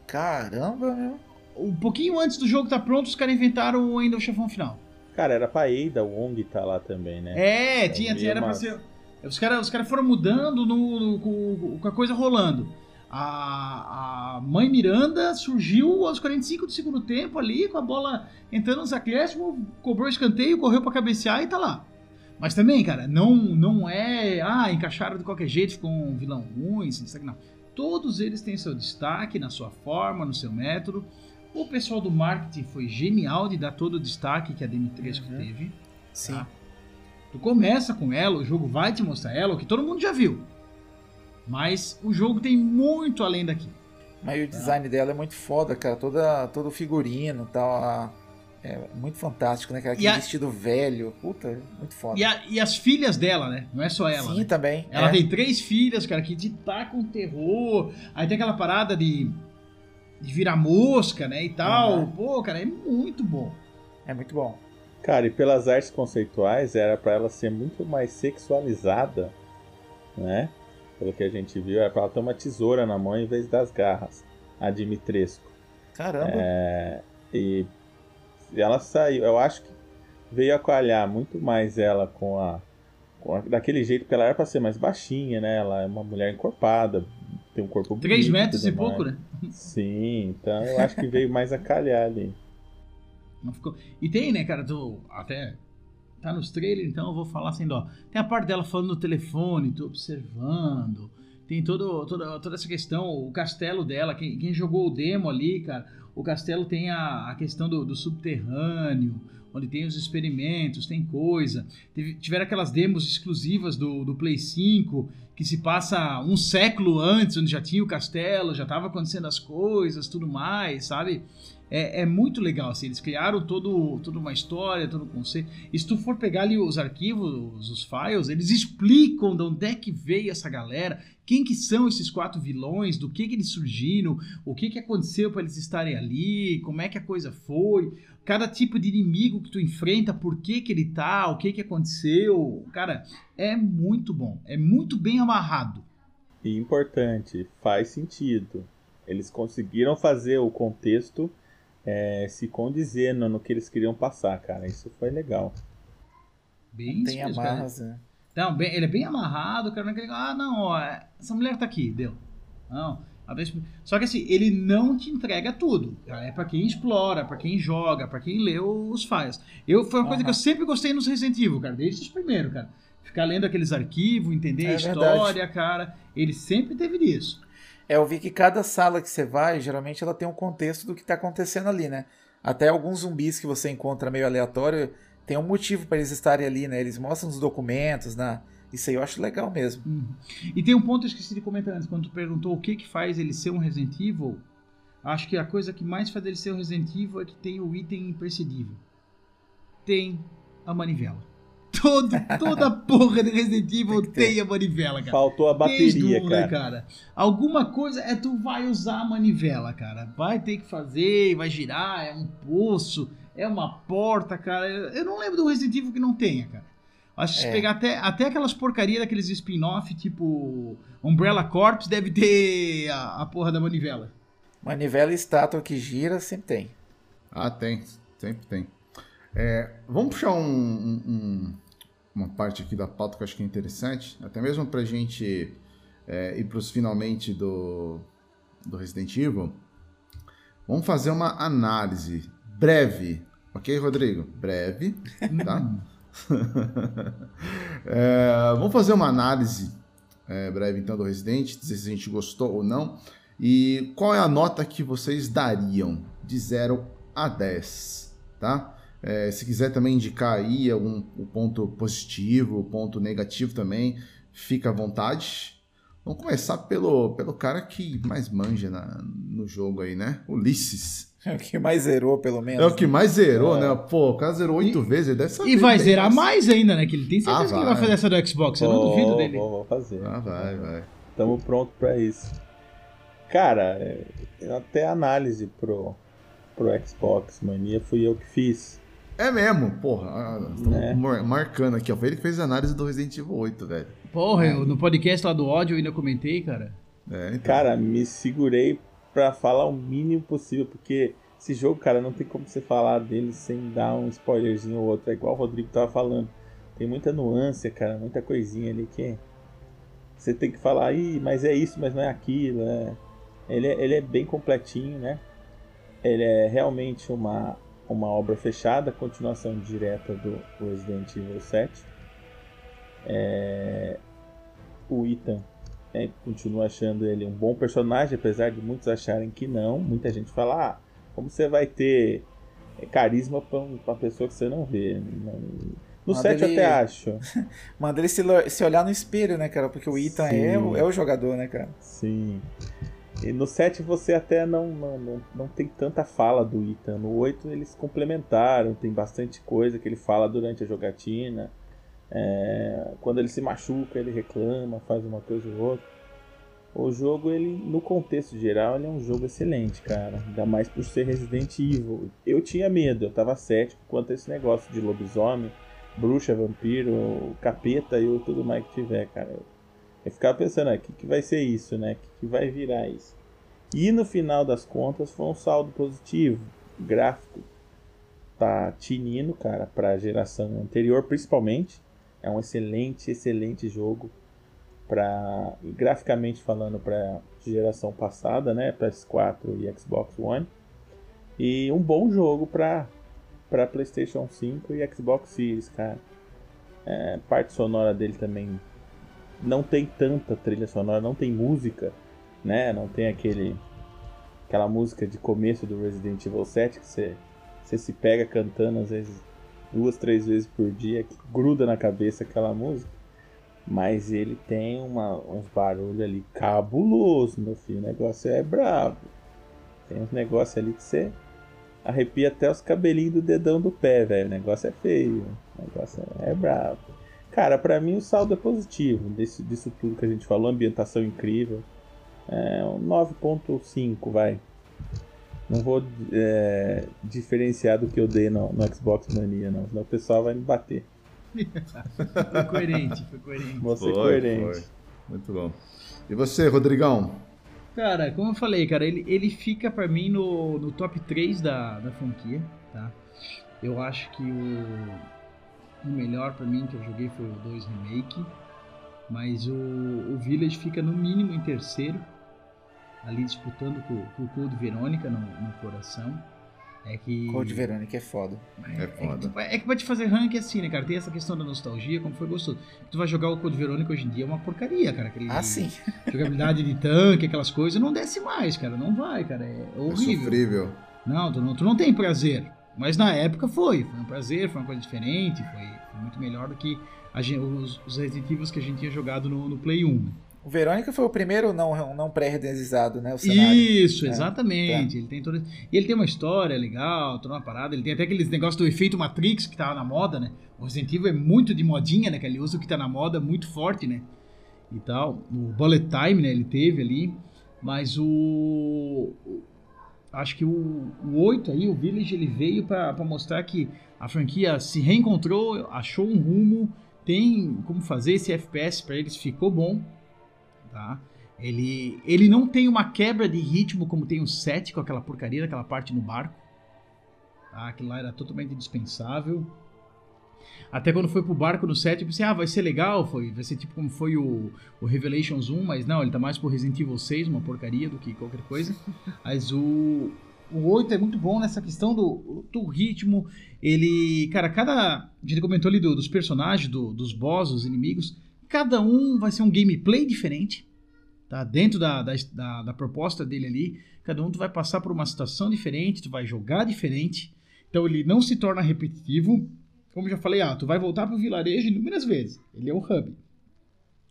Caramba, meu. Um pouquinho antes do jogo estar pronto, os caras inventaram ainda o chefão final. Cara, era pra Eida, o Wong tá lá também, né? É, tinha, meio tinha era pra massa. ser. Os caras os cara foram mudando no, no- com, com a coisa rolando. A, a mãe Miranda surgiu aos 45 do segundo tempo ali, com a bola entrando nos acréscimos, cobrou escanteio, correu pra cabecear e tá lá. Mas também, cara, não, não é. Ah, encaixaram de qualquer jeito, ficou um vilão ruim, sem destaque, não. Todos eles têm seu destaque na sua forma, no seu método. O pessoal do marketing foi genial de dar todo o destaque que a Dimitrescu Uhum. teve. Sim. Tá. Tu começa com ela, o jogo vai te mostrar ela, o que todo mundo já viu. Mas o jogo tem muito além daqui. Mas o design dela é muito foda, cara. Toda, todo o figurino e tal. a- É muito fantástico, né, cara? Aquele a- vestido velho. Puta, muito foda. E, a- e as filhas dela, né? Não é só ela. Sim, né? também. Ela é. tem três filhas, cara, que te tacam terror. Aí tem aquela parada de. de virar mosca, né, e tal. Uhum. Pô, cara, é muito bom. É muito bom. Cara, e pelas artes conceituais era para ela ser muito mais sexualizada, né? Pelo que a gente viu, era pra ela ter uma tesoura na mão em vez das garras. A Dimitrescu. Caramba. É, e ela saiu, eu acho que veio a coalhar muito mais ela com a, com a, daquele jeito, porque ela era pra ser mais baixinha, né? Ela é uma mulher encorpada, tem um corpo bonito. 3 metros e pouco, né? Sim, então eu acho que veio mais a calhar ali. Ficou... E tem, né, cara, tu até tá nos trailers, então eu vou falar sem dó. Tem a parte dela falando no telefone, tu observando. Tem todo, toda, toda essa questão, o castelo dela, quem, quem jogou o demo ali, cara, o castelo tem a, a questão do, do subterrâneo, onde tem os experimentos, tem coisa. Teve, tiveram aquelas demos exclusivas do, do Play 5, que se passa um século antes, onde já tinha o castelo, já estava acontecendo as coisas, tudo mais, sabe? É, é, muito legal, assim, eles criaram todo, toda uma história, todo um conceito. E se tu for pegar ali os arquivos, os files, eles explicam de onde é que veio essa galera, quem que são esses quatro vilões, do que que eles surgiram, o que que aconteceu para eles estarem ali, como é que a coisa foi, cada tipo de inimigo que tu enfrenta, por que que ele tá, o que que aconteceu. Cara, é muito bom, é muito bem amarrado. E importante, faz sentido. Eles conseguiram fazer o contexto é, se condizer no, que eles queriam passar, cara. Isso foi legal. Bem Tem amarras, né? Não, bem, ele é bem amarrado, cara. Não é aquele, ah, não, ó, essa mulher tá aqui, deu. Não. Só que assim, ele não te entrega tudo. É para quem explora, para quem joga, para quem lê os files. Eu, foi uma uhum. coisa que eu sempre gostei nos Resident Evil, cara, desde os primeiros, cara. Ficar lendo aqueles arquivos, entender é a história, verdade. cara. Ele sempre teve isso. É, eu vi que cada sala que você vai, geralmente ela tem um contexto do que está acontecendo ali, né? Até alguns zumbis que você encontra meio aleatório, tem um motivo para eles estarem ali, né? Eles mostram os documentos, né? Isso aí eu acho legal mesmo. Uhum. E tem um ponto que eu esqueci de comentar antes, quando tu perguntou o que que faz ele ser um Resident Evil, acho que a coisa que mais faz ele ser um Resident Evil é que tem o item imprescindível. Tem a manivela. Todo, toda porra de Resident Evil tem, tem, a manivela, cara. Faltou a bateria, um, cara. Né, cara. Alguma coisa é tu vai usar a manivela, cara. Vai ter que fazer, vai girar, é um poço, é uma porta, cara. Eu não lembro do Resident Evil que não tenha, cara. Acho que se é. pegar até, até aquelas porcarias daqueles spin-off, tipo Umbrella Corps, deve ter a, a porra da manivela. Manivela e estátua que gira sempre tem. Ah, tem. Sempre tem. É, vamos puxar um, um, uma parte aqui da pauta que eu acho que é interessante, até mesmo para a gente é, ir para os finalmente do, do Resident Evil. Vamos fazer uma análise breve, ok, Rodrigo? Breve, tá? é, vamos fazer uma análise é, breve então do Resident, dizer se a gente gostou ou não. E qual é a nota que vocês dariam de 0 a 10, tá? É, se quiser também indicar aí algum um ponto positivo, ponto negativo também, fica à vontade. Vamos começar pelo, pelo cara que mais manja na, no jogo aí, né? Ulisses. É o que mais zerou, pelo menos. É o que né? mais zerou, é. né? Pô, o cara zerou oito vezes, ele deve saber. E vai zerar mais ainda, né? Que ele tem certeza ah, que ele vai fazer essa do Xbox, eu oh, não duvido dele. Vou, vou fazer. Ah, vai, vai. Estamos prontos para isso. Cara, é, até análise pro, pro Xbox Mania fui eu que fiz. É mesmo, porra. Ah, é. Marcando aqui, ó. Foi ele que fez a análise do Resident Evil 8, velho. Porra, eu, no podcast lá do ódio eu ainda comentei, cara. É, então. Cara, me segurei pra falar o mínimo possível, porque esse jogo, cara, não tem como você falar dele sem dar um spoilerzinho ou outro. É igual o Rodrigo tava falando. Tem muita nuance, cara, muita coisinha ali que você tem que falar, Ih, mas é isso, mas não é aquilo. É... Ele, é, ele é bem completinho, né? Ele é realmente uma uma obra fechada, continuação direta do Resident Evil 7. É... O Ethan é, continua achando ele um bom personagem, apesar de muitos acharem que não. Muita gente fala: ah, como você vai ter carisma para uma pessoa que você não vê? No 7 ele... eu até acho. Manda ele se, se olhar no espelho, né, cara? Porque o Ethan é o, é o jogador, né, cara? Sim. E no 7 você até não, não, não, não tem tanta fala do Ethan. No 8 eles complementaram, tem bastante coisa que ele fala durante a jogatina. É, quando ele se machuca, ele reclama, faz uma coisa ou outra. o jogo, ele, no contexto geral, ele é um jogo excelente, cara. Ainda mais por ser Resident Evil. Eu tinha medo, eu tava cético quanto a esse negócio de lobisomem, bruxa, vampiro, capeta e tudo mais que tiver, cara. Eu, ficava pensando, o ah, que, vai ser isso, né? O que, que vai virar isso? E no final das contas foi um saldo positivo. gráfico tá tinindo, cara, pra geração anterior, principalmente. É um excelente, excelente jogo para graficamente falando para geração passada, né, PS4 e Xbox One. E um bom jogo para para PlayStation 5 e Xbox Series, cara. É, parte sonora dele também não tem tanta trilha sonora, não tem música, né? Não tem aquele aquela música de começo do Resident Evil 7 que você, você se pega cantando às vezes duas, três vezes por dia, que gruda na cabeça aquela música. Mas ele tem uma, uns barulhos ali cabuloso, meu filho. O negócio é brabo. Tem uns negócios ali que você arrepia até os cabelinhos do dedão do pé, velho. O negócio é feio. O negócio é, é brabo. Cara, para mim o saldo é positivo desse, disso tudo que a gente falou. Ambientação incrível. É um 9.5, vai. Não vou é, diferenciar do que eu dei no, no Xbox Mania, não. Senão o pessoal vai me bater foi coerente, foi coerente. Você foi, coerente. Foi. Muito bom. E você, Rodrigão? Cara, como eu falei, cara, ele, ele fica para mim no, no top 3 da, da franquia, tá? Eu acho que o, o melhor para mim que eu joguei foi o 2 Remake, mas o, o Village fica no mínimo em terceiro, ali disputando com, com o Code Verônica no, no coração. É que. Code Verônica é foda. É, é foda. É que, é que pra te fazer rank é assim, né, cara? Tem essa questão da nostalgia, como foi gostoso. Tu vai jogar o Code Verônica hoje em dia é uma porcaria, cara. Aquele, ah, sim. Jogabilidade de tanque, aquelas coisas, não desce mais, cara. Não vai, cara. É, é horrível. É sofrível. Não tu, não, tu não tem prazer. Mas na época foi. Foi um prazer, foi uma coisa diferente, foi, foi muito melhor do que os, os Resident Evil que a gente tinha jogado no, no Play 1. Né? O Verônica foi o primeiro não, não pré-renderizado, né? O cenário. Isso, é. exatamente. É. Ele tem todo... E ele tem uma história legal, toda uma parada. Ele tem até aqueles negócios do efeito Matrix que tava na moda, né? O Resident Evil é muito de modinha, né? Que ele usa o que tá na moda muito forte, né? E tal. O Bullet Time, né? Ele teve ali. Mas o. Acho que o, o 8 aí, o Village, ele veio para mostrar que a franquia se reencontrou, achou um rumo, tem como fazer esse FPS para eles, ficou bom tá? Ele, ele não tem uma quebra de ritmo como tem o 7 com aquela porcaria daquela parte no barco. Tá? Aquilo lá era totalmente indispensável. Até quando foi pro barco no 7, eu pensei, ah, vai ser legal, foi, vai ser tipo como foi o, o Revelations 1, mas não, ele tá mais pro Resident Evil 6, uma porcaria do que qualquer coisa. Mas o, o 8 é muito bom nessa questão do, do ritmo. Ele, cara, cada. A gente comentou ali do, dos personagens, do, dos boss, dos inimigos. Cada um vai ser um gameplay diferente, tá? Dentro da, da, da, da proposta dele ali, cada um tu vai passar por uma situação diferente, tu vai jogar diferente. Então ele não se torna repetitivo. Como já falei, ah, tu vai voltar pro vilarejo inúmeras vezes. Ele é o hub.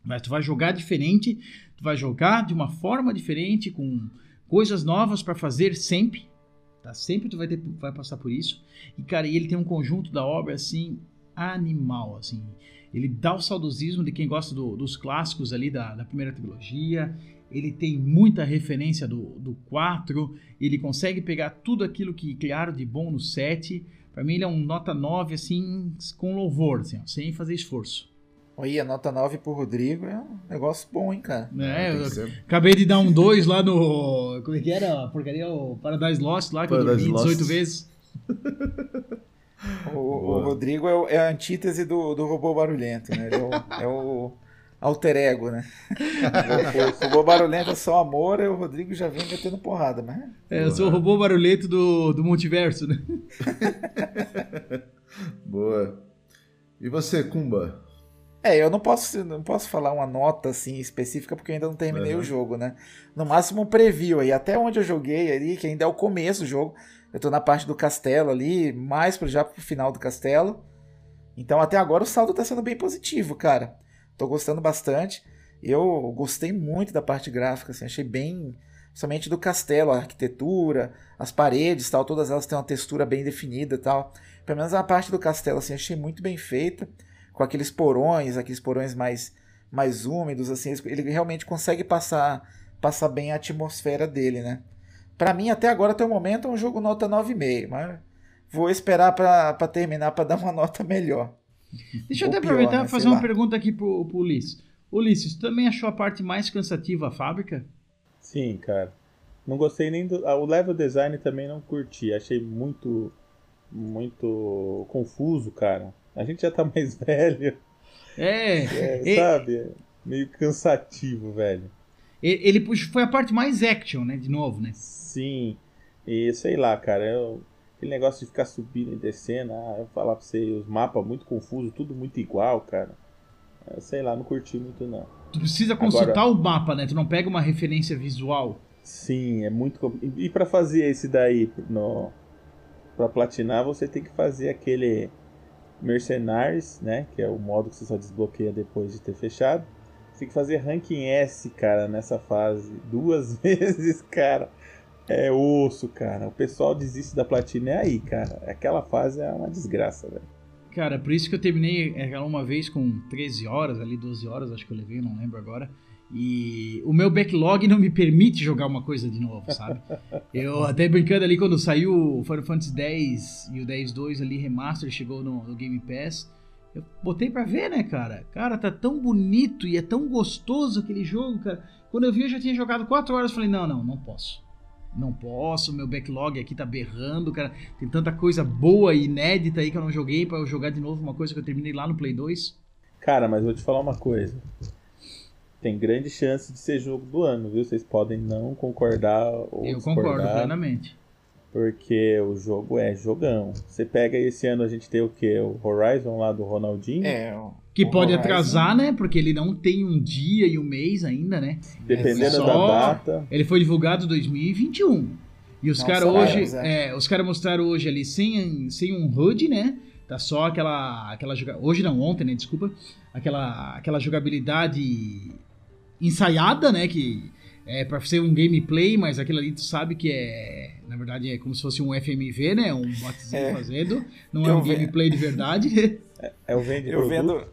Mas tu vai jogar diferente, tu vai jogar de uma forma diferente, com coisas novas para fazer sempre. Tá? Sempre tu vai, ter, vai passar por isso. E, cara, ele tem um conjunto da obra, assim, animal, assim. Ele dá o saudosismo de quem gosta do, dos clássicos ali da, da, primeira trilogia. Ele tem muita referência do, do 4. Ele consegue pegar tudo aquilo que criaram de bom no 7. Para mim, ele é um nota 9, assim, com louvor, assim, ó, sem fazer esforço. Oi, a nota 9 pro Rodrigo é um negócio bom, hein, cara. É, eu acabei de dar um 2 lá no. Como é que era? A porcaria, o Paradise Lost lá, que Paradise eu dormi 18 Lost. vezes. O, o Rodrigo é, o, é, a antítese do, do robô barulhento, né? Ele é o, é o alter ego, né? o robô barulhento é só amor, e o Rodrigo já vem metendo porrada, mas... É, eu sou o robô barulhento do, do multiverso, né? Boa. E você, Kumba? É, eu não posso, não posso falar uma nota assim específica porque eu ainda não terminei uhum. o jogo, né? No máximo um preview aí, até onde eu joguei ali, que ainda é o começo do jogo. Eu tô na parte do castelo ali, mais pro, já pro final do castelo. Então até agora o saldo tá sendo bem positivo, cara. Tô gostando bastante. Eu gostei muito da parte gráfica, assim, achei bem. Somente do castelo, a arquitetura, as paredes tal, todas elas têm uma textura bem definida tal. Pelo menos a parte do castelo, assim, achei muito bem feita. Com aqueles porões, aqueles porões mais, mais úmidos, assim, ele realmente consegue passar, passar bem a atmosfera dele, né? Para mim, até agora, até o momento, é um jogo nota 9,5, mas vou esperar para terminar para dar uma nota melhor. Deixa eu até aproveitar e né? fazer uma pergunta aqui pro, pro Ulisses. Ulisses, tu também achou a parte mais cansativa a fábrica? Sim, cara. Não gostei nem do. O level design também não curti. Achei muito. Muito confuso, cara. A gente já tá mais velho. É. é sabe? É meio cansativo, velho. Ele foi a parte mais action, né? De novo, né? Sim. E sei lá, cara. Eu, aquele negócio de ficar subindo e descendo. Ah, eu falar pra você, os mapas muito confusos, tudo muito igual, cara. É, sei lá, não curti muito não. Tu precisa consultar Agora, o mapa, né? Tu não pega uma referência visual. Sim, é muito. E para fazer esse daí no para platinar, você tem que fazer aquele Mercenaries, né? Que é o modo que você só desbloqueia depois de ter fechado. Você tem que fazer ranking S, cara, nessa fase. Duas vezes, cara. É osso, cara. O pessoal desiste da platina é aí, cara. Aquela fase é uma desgraça, velho. Cara, por isso que eu terminei ela uma vez com 13 horas, ali 12 horas, acho que eu levei, não lembro agora. E o meu backlog não me permite jogar uma coisa de novo, sabe? Eu até brincando ali quando saiu o Final Fantasy X e o X-2 ali remaster chegou no, no, Game Pass. Eu botei pra ver, né, cara? Cara, tá tão bonito e é tão gostoso aquele jogo, cara. Quando eu vi, eu já tinha jogado 4 horas. Falei, não, não, não posso. Não posso, meu backlog aqui tá berrando, cara. Tem tanta coisa boa e inédita aí que eu não joguei para eu jogar de novo uma coisa que eu terminei lá no Play 2. Cara, mas vou te falar uma coisa tem grande chance de ser jogo do ano, viu? Vocês podem não concordar ou Eu concordo plenamente. Porque o jogo é jogão. Você pega esse ano a gente tem o que? O Horizon lá do Ronaldinho. É, que pode atrasar, né? Porque ele não tem um dia e um mês ainda, né? Dependendo Só... da data. Ele foi divulgado em 2021. E os caras hoje, é, os caras mostraram hoje ali sem, sem um HUD, né? Tá só aquela aquela hoje não, ontem, né, desculpa, aquela aquela jogabilidade ensaiada, né? Que é para ser um gameplay, mas aquilo ali tu sabe que é. Na verdade é como se fosse um FMV, né? Um botzinho é. fazendo. Não é um gameplay de verdade. É, é o eu vendo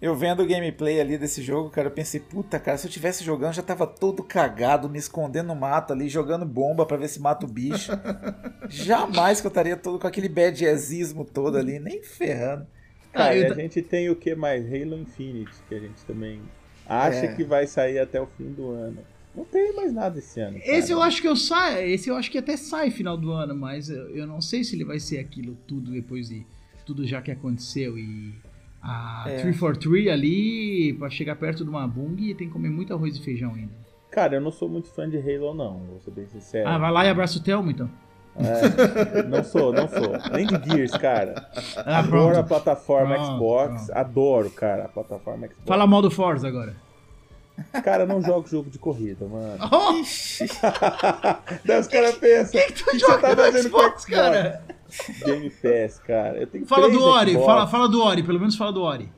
Eu vendo o gameplay ali desse jogo, cara, eu pensei, puta, cara, se eu tivesse jogando, já tava todo cagado, me escondendo no mato ali, jogando bomba para ver se mata o bicho. Jamais que eu estaria todo com aquele badassismo todo ali, nem ferrando. Cara, ah, a gente tem o que mais? Halo Infinite, que a gente também acha é. que vai sair até o fim do ano. Não tem mais nada esse ano. Cara. Esse eu acho que eu sai, esse eu acho que até sai final do ano, mas eu, eu não sei se ele vai ser aquilo tudo depois de tudo já que aconteceu e a é. 343 ali para chegar perto de uma bung tem que comer muito arroz e feijão ainda. Cara, eu não sou muito fã de Halo não, vou ser bem sincero. Ah, vai lá e abraça o Telmo então. É, não sou, não sou. Nem de Gears, cara. Ah, adoro a plataforma pronto, Xbox. Pronto. Adoro, cara, a plataforma Xbox. Fala mal do Forza agora. Cara, eu não jogo jogo de corrida, mano. Oh! Daí os caras pensam. Que, que tu que joga você tá fazendo Xbox, com cara? Game Pass, cara. Eu tenho fala do Ori, fala, fala do Ori, pelo menos fala do Ori.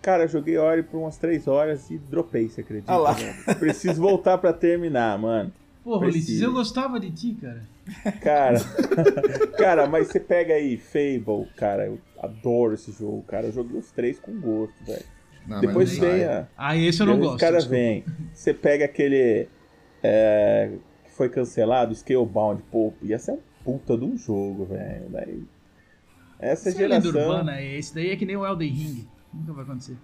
Cara, eu joguei Ori por umas 3 horas e dropei, você acredita? Ah lá. Preciso voltar pra terminar, mano. Porra, Ulisses, eu gostava de ti, cara. Cara, cara, mas você pega aí Fable, cara, eu adoro esse jogo, cara. Eu joguei os três com gosto, velho. Depois vem a. Ah, esse eu não gosto. Os caras vêm. Você pega aquele. É, que foi cancelado, Scalebound, pô, ia ser um puta de um jogo, velho. Daí. Essa Essa é geração. urbana, esse daí é que nem o Elden Ring. Nunca vai acontecer.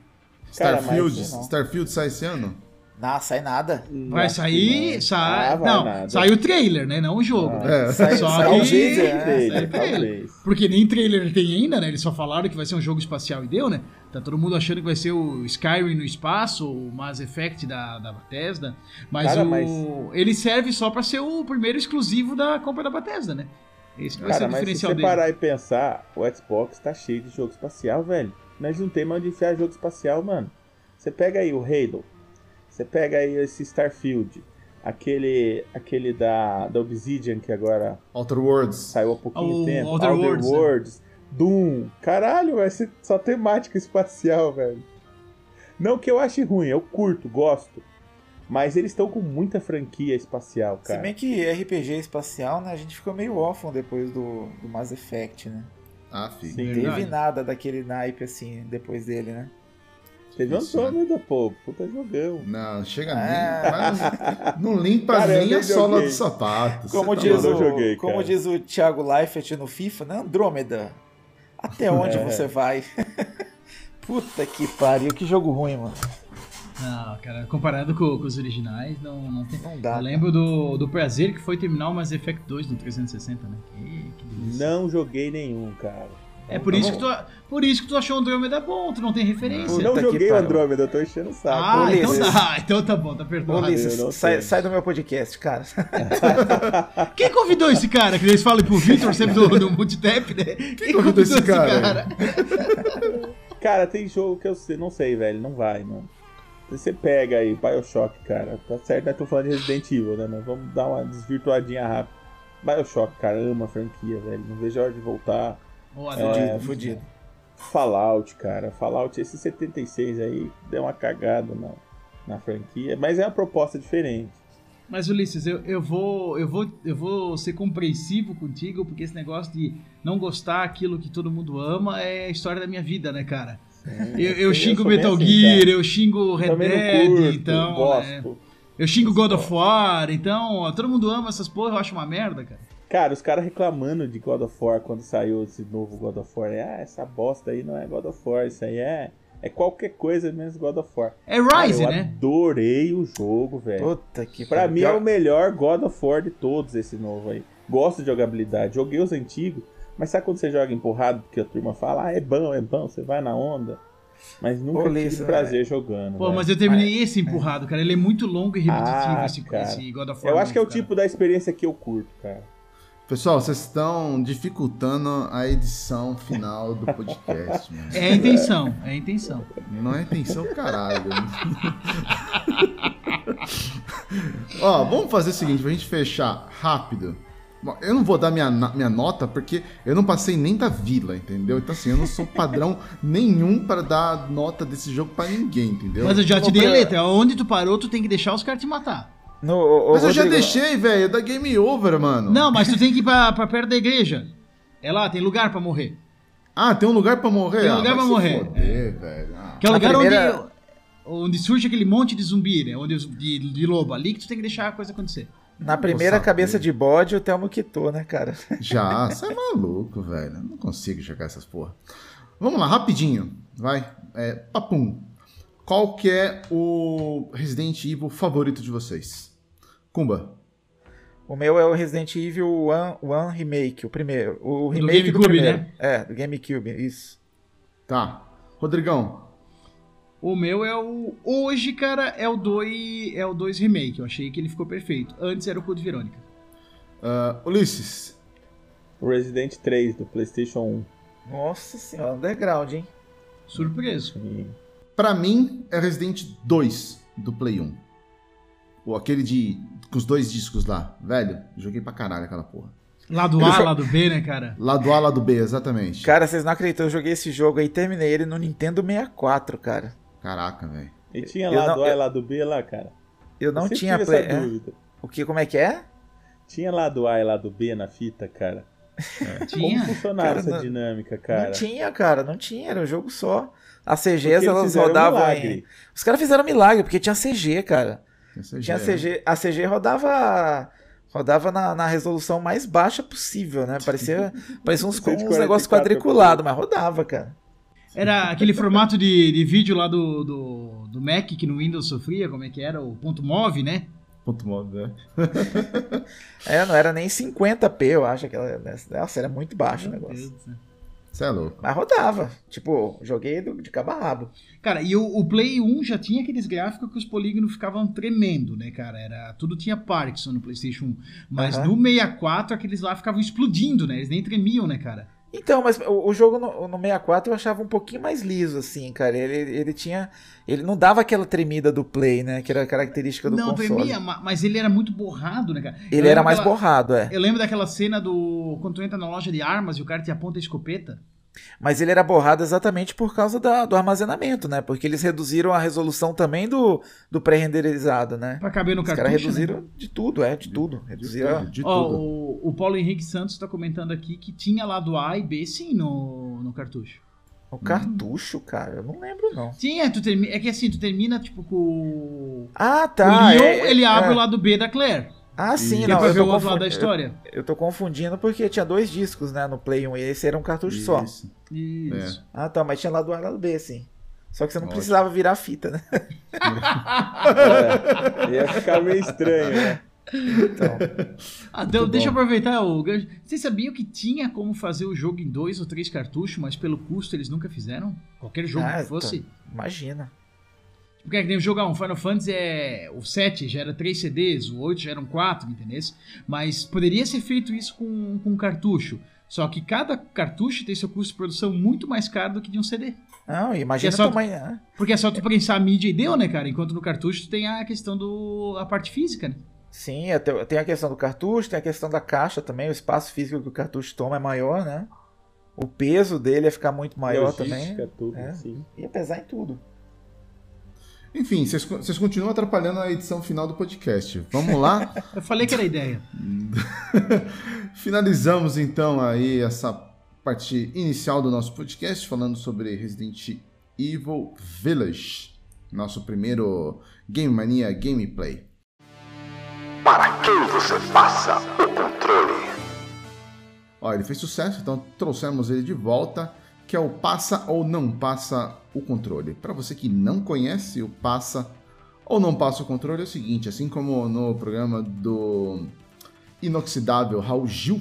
Starfield, Starfield sai esse ano? Não, sai nada. Vai sair. Sai, ah, vai não, nada. sai o trailer, né? Não o jogo. Ah, né? é. sai, só sai que. O trailer, né? sai trailer. Porque nem trailer tem ainda, né? Eles só falaram que vai ser um jogo espacial e deu, né? Tá todo mundo achando que vai ser o Skyrim no espaço, o Mass Effect da, da Bethesda. Mas, Cara, o... mas... ele serve só para ser o primeiro exclusivo da compra da Bethesda, né? Esse vai Cara, ser o diferencial mas se você parar e pensar, o Xbox tá cheio de jogo espacial, velho. Nós não temos onde enfiar jogo espacial, mano. Você pega aí o Halo. Você pega aí esse Starfield, aquele aquele da, da Obsidian que agora Outer Worlds saiu há pouquinho oh, tempo, Outer, Outer Worlds, Worlds né? Doom, caralho, vai ser só temática espacial, velho. Não que eu ache ruim, eu curto, gosto. Mas eles estão com muita franquia espacial, cara. Se bem que RPG espacial, né, a gente ficou meio órfão depois do, do Mass Effect, né? Ah, fica. Não teve nada daquele naipe assim depois dele, né? Teve Difícil, né? Andrômeda, pô. Puta jogão. Não, chega Ah. nem. Não, não limpa Cara, nem a sola do sapato. Como tá diz, o, joguei, como diz o Thiago Leifert no FIFA, né? Andrômeda. Até onde É. você vai? Puta que pariu, que jogo ruim, mano. Não, cara, comparado com, com os originais, não, não tem. Não dá. Eu lembro do, do prazer que foi terminar o Mass Effect 2 no 360, né? Que, que delícia. Não joguei nenhum, cara. É por isso, que tu, por isso que tu achou o Andromeda bom, tu não tem referência. Puta não joguei o. Andrômeda, eu tô enchendo o saco. Ah, Ulisses. então tá, então tá bom, tá perdoado. Ulisses, eu sai, sai do meu podcast, cara. Quem convidou esse cara? Que eles falam pro Victor sempre do, do Multitap, né? Quem, convidou esse cara? Cara, tem jogo que eu sei- não sei, velho. Não vai, mano. Você pega aí, Bioshock, cara. Tá certo, nós tô falando de Resident Evil, né? Mas vamos dar uma desvirtuadinha rápida. Bioshock, cara, ama a franquia, velho. Não vejo a hora de voltar. Ô, É. Fudido, fudido. Fallout, cara. Fallout, esse 76 aí deu uma cagada na, na franquia. Mas é uma proposta diferente. Mas Ulisses, eu, eu vou eu vou eu vou ser compreensivo contigo porque esse negócio de não gostar aquilo que todo mundo ama é a história da minha vida, né, cara? Eu, eu xingo sou bem Metal assim, Gear, cara. eu xingo Red Dead, curto, então é, gosto. eu xingo God of War, então ó, todo mundo ama essas porra, eu acho uma merda, cara. Cara, os caras reclamando de God of War quando saiu esse novo God of War. Ah, essa bosta aí não é God of War, isso aí é, é qualquer coisa menos God of War. É Cara, Rise, eu né? adorei o jogo, velho. Puta que Pra pariu. mim é o melhor God of War de todos esse novo aí. Gosto de jogabilidade. Joguei os antigos, mas sabe quando você joga empurrado porque a turma fala, ah, é bom, é bom, você vai na onda. Mas nunca Ô, tive prazer jogando. Pô, velho. mas eu terminei esse empurrado, cara. Ele é muito longo e repetitivo, Ah, esse, cara. esse God of War. Eu acho que é o cara. tipo da experiência que eu curto, cara. Pessoal, vocês estão dificultando a edição final do podcast, mano. É a intenção, é a intenção. Não é intenção, caralho. Ó, vamos fazer o seguinte, pra gente fechar rápido. Bom, Eu não vou dar minha, minha nota porque eu não passei nem da vila, entendeu? Então assim, eu não sou padrão nenhum para dar nota desse jogo pra ninguém, entendeu? Mas eu já te dei a letra. Onde tu parou, tu tem que deixar os caras te matar. No, ô, Mas eu já Rodrigo, deixei, velho, da game over, mano. Não, mas tu tem que ir pra, pra perto da igreja. É lá, tem lugar pra morrer. Ah, tem um lugar pra morrer? Tem Ah, lugar vai pra morrer. foder, velho. Ah. Que é o lugar primeira- onde, onde surge aquele monte de zumbi, né? Onde, de, de lobo. Ali que tu tem que deixar a coisa acontecer. Na primeira cabeça de bode, o Thelmo quitou, né, cara? Já, você é maluco, velho. Eu Não consigo jogar essas porra. Vamos lá, rapidinho. Vai. É, papum. Qual que é o Resident Evil favorito de vocês? Kumba. O meu é o Resident Evil One, One Remake, o primeiro. O do remake do, GameCube, primeiro. né? É, do GameCube, isso. Tá. Rodrigão. O meu é o. Hoje, cara, é o 2 é o 2 Remake. Eu achei que ele ficou perfeito. Antes era o Code Verônica. Ah, Ulisses. O Resident 3 do PlayStation Nossa senhora, underground, hein? Surpreso. 1. E- Pra mim, é Resident 2 do Play 1. Ou aquele de. Com os dois discos lá. Velho, joguei pra caralho aquela porra. Lado A, jo- lado B, né, cara? Lado A, lado B, exatamente. Cara, vocês não acreditam, eu joguei esse jogo aí, terminei ele no Nintendo 64, cara. Caraca, velho. E tinha Eu lá não- do A e eu- lá do B lá, cara. Eu não Eu tinha play. essa é? dúvida. O que, como é que é? Tinha lá do A e lá do B na fita, cara. Como Tinha. funcionava Cara, essa não- dinâmica, cara? Não tinha, cara, não tinha, era um jogo só. As CGs, elas um rodavam em... Os caras fizeram milagre, porque tinha CG, cara. Tinha. CG, a CG rodava rodava na, na resolução mais baixa possível, né? Parecia, parecia uns, uns 144 negócios quadriculados, mas rodava, cara. Era aquele formato de, de vídeo lá do, do, do Mac que no Windows sofria, como é que era? O ponto move, né? Ponto modo, né? É, não era nem 50p, eu acho. Aquela, nossa, era muito baixo o Meu negócio. Deus do céu. Você é louco. Mas rodava. Tipo, joguei do- de cabo a rabo. Cara, e o, o Play 1 já tinha aqueles gráficos que os polígonos ficavam tremendo, né, cara? Era, tudo tinha Parkinson no PlayStation 1. Mas Aham. no 64, aqueles lá ficavam explodindo, né? Eles nem tremiam, né, cara? Então, mas o, o jogo no, no 64 eu achava um pouquinho mais liso, assim, cara. Ele, ele tinha. Ele não dava aquela tremida do play, né? Que era característica do não console. tremia, ma- mas ele era muito borrado, né, cara? Ele era mais daquela- borrado, é. Eu lembro daquela cena do. Quando tu entra na loja de armas e o cara te aponta a escopeta. Mas ele era borrado exatamente por causa da- do armazenamento, né? Porque eles reduziram a resolução também do, do pré-renderizado, né? Pra caber no Os cartucho. caras né? reduziram de tudo, é, de tudo. Reduziram. De Ó, tudo. o, o Paulo Henrique Santos tá comentando aqui que tinha lado A e B sim no, no cartucho. O cartucho, cara, eu não lembro não. Sim, é, tu termi... é que assim, tu termina tipo com o. Ah, o tá. Leon, é- ele abre é. o lado B da Claire. Ah, sim, é não. Eu ver tô, o outro lado confu- da história. eu, eu tô confundindo porque tinha dois discos, né, no Play 1 e esse era um cartucho só. Isso. Isso. Ah, tá, mas tinha lado A e lado B, sim. Só que você não Ótimo. precisava virar a fita, né? É, ia ficar meio estranho, né? Então, deixa eu aproveitar o gancho. Vocês sabiam que tinha como fazer o jogo em dois ou três cartuchos, mas pelo custo eles nunca fizeram? Qualquer jogo Ah, que fosse. imagina. Porque é que nem jogar um Final Fantasy é. O 7 já era 3 CDs, o 8 já eram 4, entendeu? Mas poderia ser feito isso com, com cartucho. Só que cada cartucho tem seu custo de produção muito mais caro do que de um CD. Não, imagina Que é só- o tamanho. né? Porque é só tu prensar a mídia e deu, né, cara? Enquanto no cartucho tu tem a questão do. a parte física, né? Sim, até- tem a questão do cartucho, tem a questão da caixa também, o espaço físico que o cartucho toma é maior, né? O peso dele ia ficar muito maior Logística, também. tudo, É. assim. Ia pesar em tudo. Enfim, vocês, vocês continuam atrapalhando a edição final do podcast. Vamos lá? Eu falei que era a ideia. Finalizamos então aí essa parte inicial do nosso podcast falando sobre Resident Evil Village, nosso primeiro Game Mania gameplay. Para quem você passa o controle? Ó, ele fez sucesso, então trouxemos ele de volta, que é o passa ou não passa o controle. Para você que não conhece o passa ou não passa o controle é o seguinte, assim como no programa do inoxidável Raul Gil,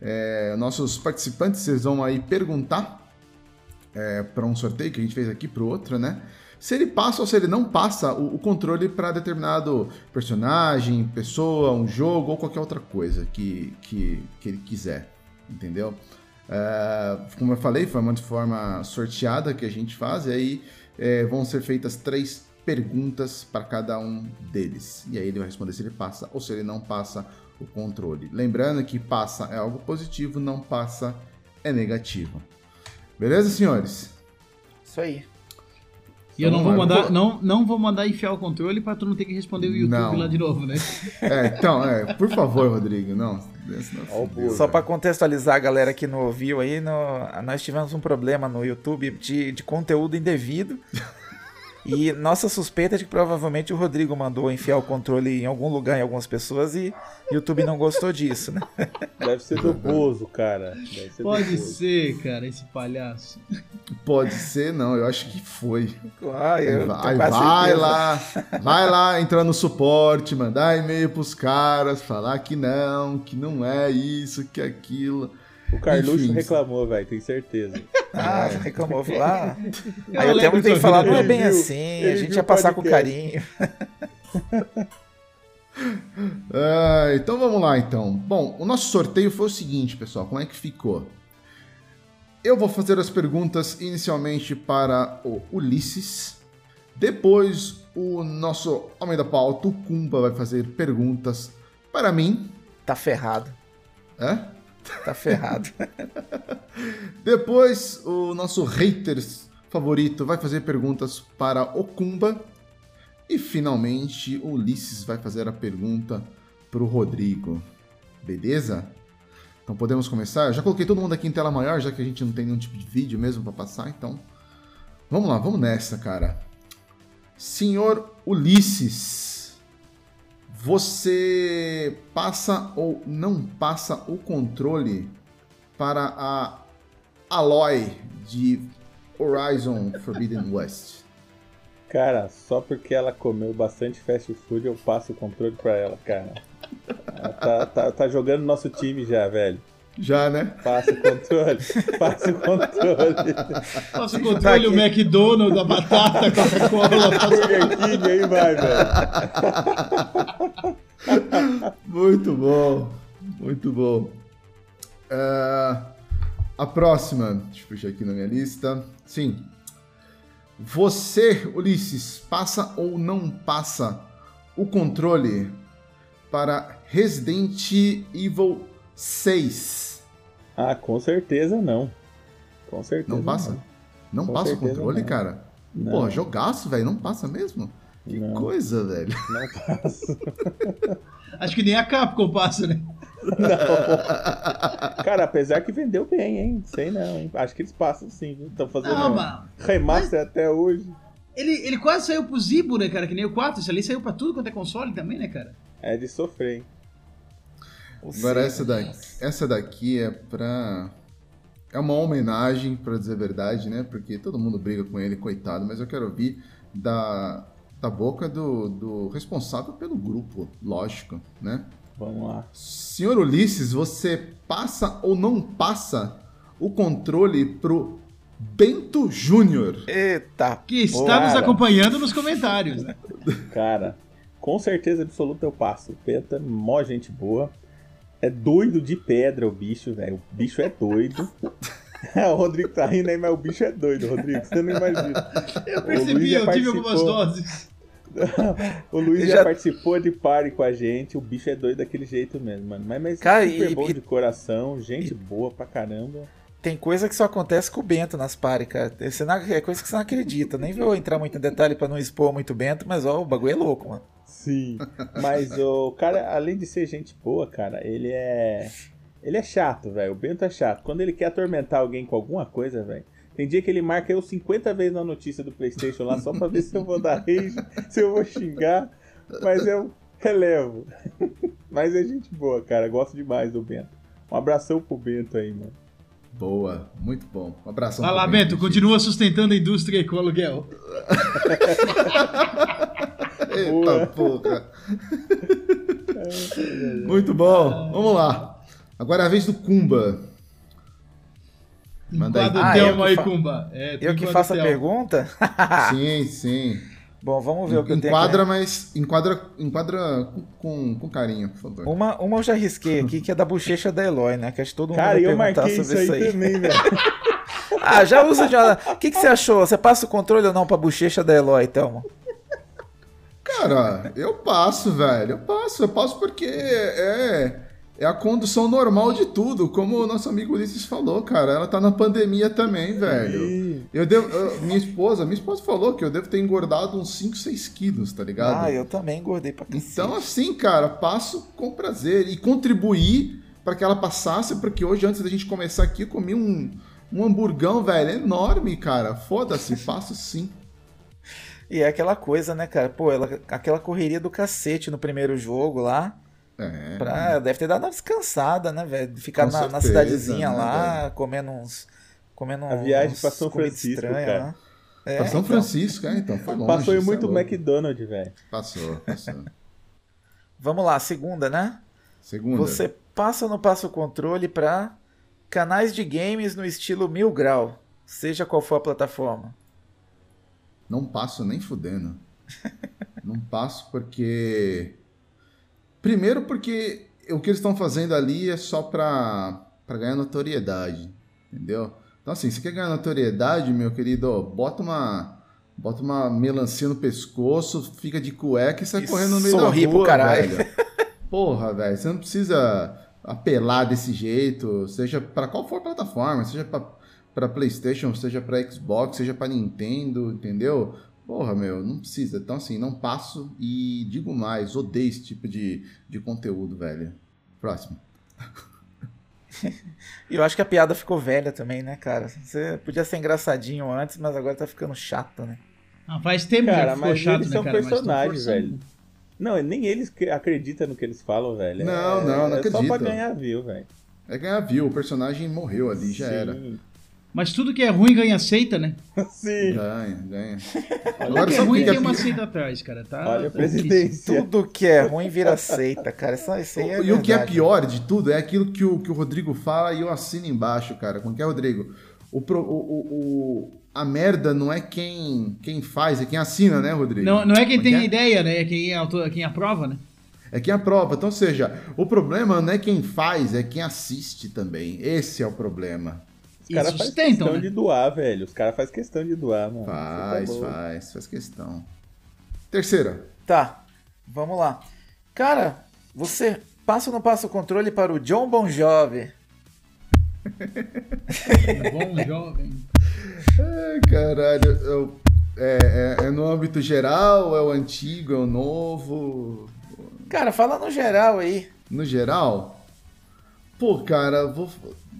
é, nossos participantes eles vão aí perguntar para um sorteio que a gente fez aqui para outro, né? Se ele passa ou se ele não passa o, o controle para determinado personagem, pessoa, um jogo ou qualquer outra coisa que, que, que ele quiser, entendeu? É, como eu falei, foi uma forma sorteada que a gente faz, e aí é, vão ser feitas três perguntas para cada um deles. E aí ele vai responder se ele passa ou se ele não passa o controle. Lembrando que passa é algo positivo, não passa é negativo. Beleza, senhores? Isso aí. E eu não vou mandar, não, não vou mandar enfiar o controle pra tu não ter que responder o YouTube Não. lá de novo, né? É, então, é, por favor, Rodrigo, não. Só para contextualizar a galera que não ouviu aí, no- nós tivemos um problema no YouTube de, de conteúdo indevido. E nossa suspeita é de que provavelmente o Rodrigo mandou enfiar o controle em algum lugar em algumas pessoas e o YouTube não gostou disso, né? Deve ser do Bozo, cara. Deve ser do Pode Bozo. ser, cara, esse palhaço. Pode ser, não, eu acho que foi. Ah, eu vai certeza. lá, vai lá entrar no suporte, mandar e-mail pros caras, falar que não, que não é isso, que é aquilo. O Carluxo Enfim. reclamou, velho, tenho certeza. Ah, reclamou. falou, Ah, Eu aí eu lembro tenho que disso, falar, não é ele bem viu- assim, a gente ia passar com carinho. Ah, então vamos lá, então. Bom, o nosso sorteio foi o seguinte, pessoal, como é que ficou? Eu vou fazer as perguntas inicialmente para o Ulisses, depois o nosso homem da pauta, o Kumba, vai fazer perguntas para mim, Tá ferrado, é? tá ferrado. Depois, o nosso haters favorito vai fazer perguntas para o Kumba. E finalmente, o Ulisses vai fazer a pergunta para o Rodrigo. Beleza? Então podemos começar? Eu já coloquei todo mundo aqui em tela maior, já que a gente não tem nenhum tipo de vídeo mesmo para passar, então. Vamos lá, vamos nessa, cara. Senhor Ulisses, você passa ou não passa o controle para a Aloy de Horizon Forbidden West? Cara, só porque ela comeu bastante fast food, eu passo o controle pra ela, cara. Ela tá, tá, tá jogando nosso time já, velho. Já, né? Passa o controle, passa o controle. Nossa, Tá controle, o McDonald's, a batata, a Coca-Cola. Burger King aí vai, velho. Muito bom. Muito bom. Ah, a próxima, deixa eu puxar aqui na minha lista. Sim. Você, Ulisses, passa ou não passa o controle para Resident Evil 6? Ah, com certeza não. Com certeza. Não passa? Não Com passa o controle, não. cara? Não. Porra, jogaço, velho. Não passa mesmo? Que Não. coisa, velho. Não passa. Acho que nem a Capcom passa, né? Cara, Cara, apesar que vendeu bem, hein? Sei não, hein? Acho que eles passam sim, Estão fazendo Não, mano. remaster até hoje. Ele, ele quase saiu pro Zibo, né, cara? Que nem o 4. Isso ali saiu pra tudo quanto é console também, né, cara? É de sofrer, hein? Agora essa daqui, essa daqui é pra. É uma homenagem, pra dizer a verdade, né? Porque todo mundo briga com ele, coitado, mas eu quero ouvir da, da boca do, do responsável pelo grupo, lógico, né? Vamos lá. Senhor Ulisses, você passa ou não passa o controle pro Bento Júnior? Eita. Que está Cara. nos acompanhando nos comentários, né? Cara, com certeza absoluta eu passo. O Penta, mó gente boa. É doido de pedra o bicho, velho. O bicho é doido. o Rodrigo tá rindo aí, mas o bicho é doido, Rodrigo. Você não imagina. Eu O Luiz percebi, já eu tive participou. algumas doses. O Luiz já, já- participou de party com a gente. O bicho é doido daquele jeito mesmo, mano. Mas, mas Cara, super e- bom e- de coração, gente boa pra caramba. Tem coisa que só acontece com o Bento nas pares, cara. Você não- é coisa que você não acredita. Nem vou entrar muito em detalhe pra não expor muito Bento, mas ó, o bagulho é louco, mano. Sim. Mas o cara, além de ser gente boa, cara, ele é. Ele é chato, velho. O Bento é chato. Quando ele quer atormentar alguém com alguma coisa, velho. Tem dia que ele marca eu 50 vezes na notícia do PlayStation lá só pra ver se eu vou dar rage, se eu vou xingar. Mas eu relevo. Mas é gente boa, cara. Gosto demais do Bento. Um abração pro Bento aí, mano. Boa, muito bom. Um abração. Vai lá, Bento. Bento, continua sustentando a indústria com aluguel. Eita porra. Muito bom. Vamos lá. Agora é a vez do Kumba. Manda aí. Ah, eu aí, fa- Kumba. É, Eu que faço a pergunta? Sim, sim. Bom, vamos ver o que eu tenho Enquadra, aqui. mas enquadra, enquadra com, com, com carinho, por favor. Uma, uma eu já risquei aqui, que é da bochecha da Eloy, né? Que acho que todo mundo Cara, vai eu perguntar marquei sobre isso aí, também, velho. Ah, já usa de uma... O que, que você achou? Você passa o controle ou não pra bochecha da Eloy, Thelma? Cara, eu passo, velho. Eu passo, eu passo porque é, é a condução normal de tudo. Como o nosso amigo Ulisses falou, cara. Ela tá na pandemia também, velho. Eu devo, eu- minha esposa, minha esposa falou que eu devo ter engordado uns 5, 6 quilos, tá ligado? Ah, eu também engordei pra cacete. Então, assim, cara, passo com prazer e contribuir para que ela passasse, porque hoje, antes da gente começar aqui, eu comi um, um hamburgão, velho, enorme, cara. Foda-se, passo sim. E é aquela coisa, né, cara? Pô, ela, aquela correria do cacete no primeiro jogo lá. É. Pra, deve ter dado uma descansada, né, velho? Ficar na, na certeza, cidadezinha né, lá, comendo uns. Comendo A viagem uns pra São Francisco, estranha cara. lá. É, Pra São então. Francisco, é, então foi longe. Passou isso muito é. McDonald's, velho. Passou, passou. Vamos lá, segunda, né? Segunda. Você passa ou não passa o controle pra canais de games no estilo mil grau, seja qual for a plataforma. Não passo nem fudendo. Não passo porque. Primeiro, porque o que eles estão fazendo ali é só pra, pra ganhar notoriedade. Entendeu? Então, assim, você quer ganhar notoriedade, meu querido, bota uma. Bota uma melancia no pescoço, fica de cueca e sai E correndo no meio da rua, pro caralho. velho. Porra, velho, você não precisa apelar desse jeito, seja pra qual for plataforma, seja pra, pra PlayStation, seja pra Xbox, seja pra Nintendo, entendeu? Porra, meu, não precisa. Então, assim, não passo e digo mais, odeio esse tipo de, de conteúdo, velho. Próximo. E eu acho que a piada ficou velha também, né, cara? Você podia ser engraçadinho antes, mas agora tá ficando chato, né? Ah, faz tempo Cara, já ficou mas chato, eles né, são cara? Personagens, velho. Não, nem eles que- acreditam no que eles falam, velho. Não, é, não, não É só pra acredito. ganhar view, velho. É ganhar view, o personagem morreu ali, já Sim. era. Mas tudo que é ruim ganha seita, né? Sim. Ganha, ganha. Tudo Agora que é ruim tem é uma seita atrás, cara. Tá, Olha a tá presidência. Tudo que é ruim vira seita, cara. Isso, isso aí é e o que é verdade. pior de tudo é aquilo que o, que o Rodrigo fala e eu assino embaixo, cara. Como que é, Rodrigo? O, o, o- a merda não é quem, quem faz, é quem assina, né, Rodrigo? Não, não é quem Como tem a ideia, né? É quem, é autor, quem aprova, né? É quem aprova. Então, ou seja, o problema não é quem faz, é quem assiste também. Esse é o problema. Os caras fazem sustentam, questão né? de doar, velho. Os caras fazem questão de doar, mano. Faz, tá faz, faz questão. Terceira. Tá, vamos lá. Cara, você passa ou não passa o controle para o John Bon Jovi? Bom jovem. Ai, caralho. eu- é, é- é no âmbito geral, é o antigo, é o novo? Cara, fala no geral aí. No geral, Pô, cara, vou.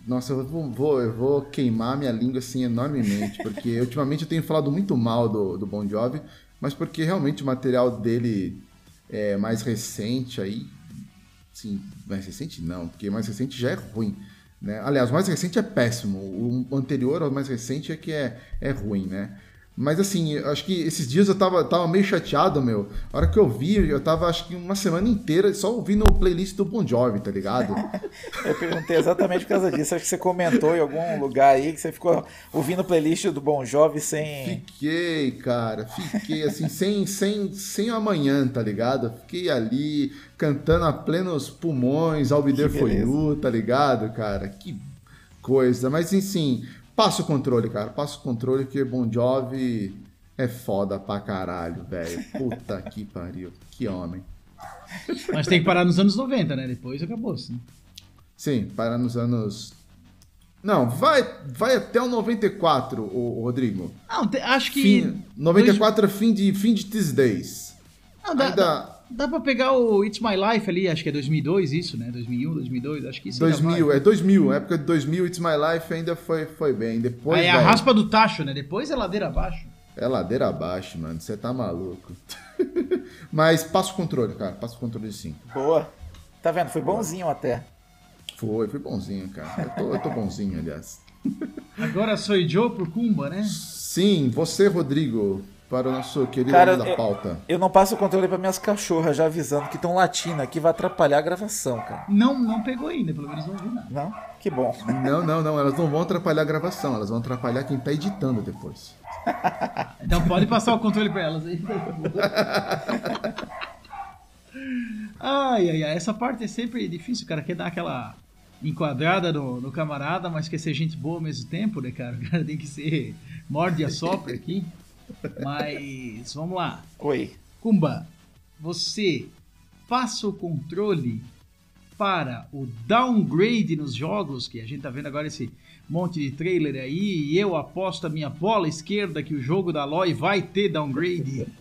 Nossa, eu vou, eu vou queimar minha língua assim enormemente, porque ultimamente eu tenho falado muito mal do, do Bon Jovi, mas porque realmente o material dele é mais recente aí. Sim, mais recente não, porque mais recente já é ruim. Né? Aliás, o mais recente é péssimo. O anterior ao mais recente é que é, é ruim, né? Mas assim, acho que esses dias eu tava, tava meio chateado, meu. A hora que eu vi, eu tava acho que uma semana inteira só ouvindo o playlist do Bon Jovi, tá ligado? eu perguntei exatamente por causa disso. Acho que você comentou em algum lugar aí que você ficou ouvindo o playlist do Bon Jovi sem. Fiquei, cara. Fiquei assim, sem, sem, sem amanhã, tá ligado? Fiquei ali cantando a plenos pulmões, I'll Be There For You, tá ligado, cara? Que coisa. Mas enfim, Passa o controle, cara. Passa o controle que Bon Jovi é foda pra caralho, velho. Puta que pariu. Que homem. Mas tem que parar nos anos 90, né? Depois acabou, sim. Sim, parar nos anos. Não, vai, vai até o 94, o, o Rodrigo. Não, te, acho que. Fim, 94 dois... é fim de, fim de These Days. Não, dá, Ainda... Dá pra pegar o It's My Life ali, acho que é 2002 isso, né? 2001, 2002, acho que isso 2000, é 2000, época de 2000, It's My Life ainda foi, foi bem. Depois, Aí é a raspa do tacho, né? Depois é ladeira abaixo. É ladeira abaixo, mano. Você tá maluco. Mas passa o controle, cara. Passa o controle sim. Boa. Tá vendo? Foi bonzinho Boa. até. Foi, foi bonzinho, cara. Eu tô, eu tô bonzinho, aliás. Agora sou Joe pro Kumba, né? Sim, você, Rodrigo para o nosso querido Cara, da pauta. Eu, eu não passo o controle para minhas cachorras já avisando que estão latindo aqui, vai atrapalhar a gravação, cara. Não, não pegou ainda, pelo menos não ouviu nada. Não? Que bom. Não, não, não, elas não vão atrapalhar a gravação, elas vão atrapalhar quem tá editando depois. então pode passar o controle para elas aí. ai, ai, ai, essa parte é sempre difícil, cara, quer dar aquela enquadrada no, no, camarada, mas quer ser gente boa ao mesmo tempo, né, cara? O cara tem que ser morde a sopra aqui. Mas vamos lá. Oi. Kumba, você passa o controle para o downgrade nos jogos, que a gente tá vendo agora esse monte de trailer aí, e eu aposto a minha bola esquerda que o jogo da Aloy vai ter downgrade.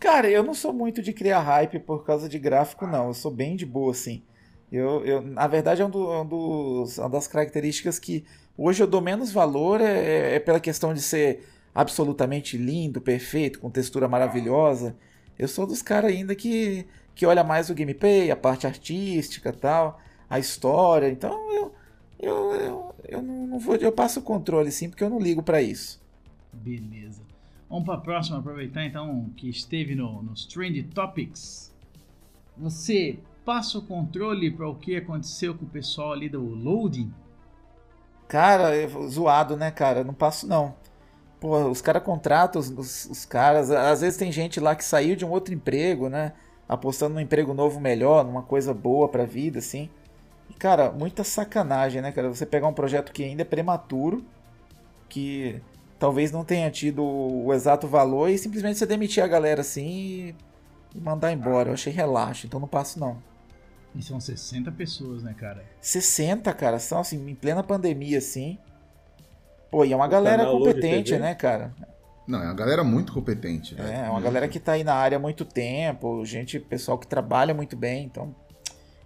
Cara, eu não sou muito de criar hype por causa de gráfico, não. Eu sou bem de boa, assim. Eu, eu, na verdade, é um, do, é um dos, uma das características que hoje eu dou menos valor é, é, é, pela questão de ser absolutamente lindo, perfeito, com textura maravilhosa. Eu sou dos caras ainda que, que olha mais o gameplay, a parte artística tal, a história. Então eu, eu, eu, eu não, vou. Eu passo o controle sim, porque eu não ligo para isso. Beleza. Vamos para a próxima, aproveitar então que esteve no, nos Trend Topics. Você passa o controle para o que aconteceu com o pessoal ali do loading? Cara, zoado, né, cara? Não passo não. Pô, os caras contratam os, os, os, caras. Às vezes tem gente lá que saiu de um outro emprego, né? Apostando num emprego novo melhor, numa coisa boa pra vida, assim. E, cara, muita sacanagem, né, cara? Você pegar um projeto que ainda é prematuro, que talvez não tenha tido o exato valor e simplesmente você demitir a galera assim e mandar embora. Eu achei relaxo, então não passo não. E são 60 pessoas, né, cara? 60, cara, são assim, em plena pandemia, assim. Pô, e é uma o galera competente, né, cara? Não, é uma galera muito competente. É, é uma muito. galera que tá aí na área há muito tempo, gente, pessoal que trabalha muito bem, então.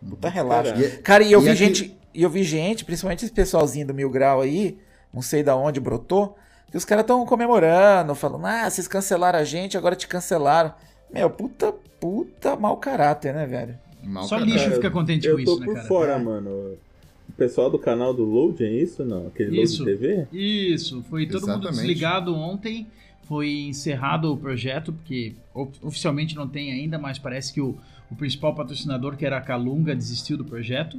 Puta uhum. relaxa. Cara, cara, e eu e vi aqui... gente. E eu vi gente, principalmente esse pessoalzinho do Mil Grau aí, não sei da onde brotou, que os caras estão comemorando, falando, ah, vocês cancelaram a gente, agora te cancelaram. Meu, puta, puta mau caráter, né, velho? Mal Só lixo fica contente com isso, né, cara? Eu tô por fora, mano. O pessoal do canal do Load, é isso? Não? Aquele isso, Load TV? Isso, foi todo Exatamente. mundo desligado ontem. Foi encerrado o projeto, porque oficialmente não tem ainda, mas parece que o, o principal patrocinador, que era a Calunga, desistiu do projeto.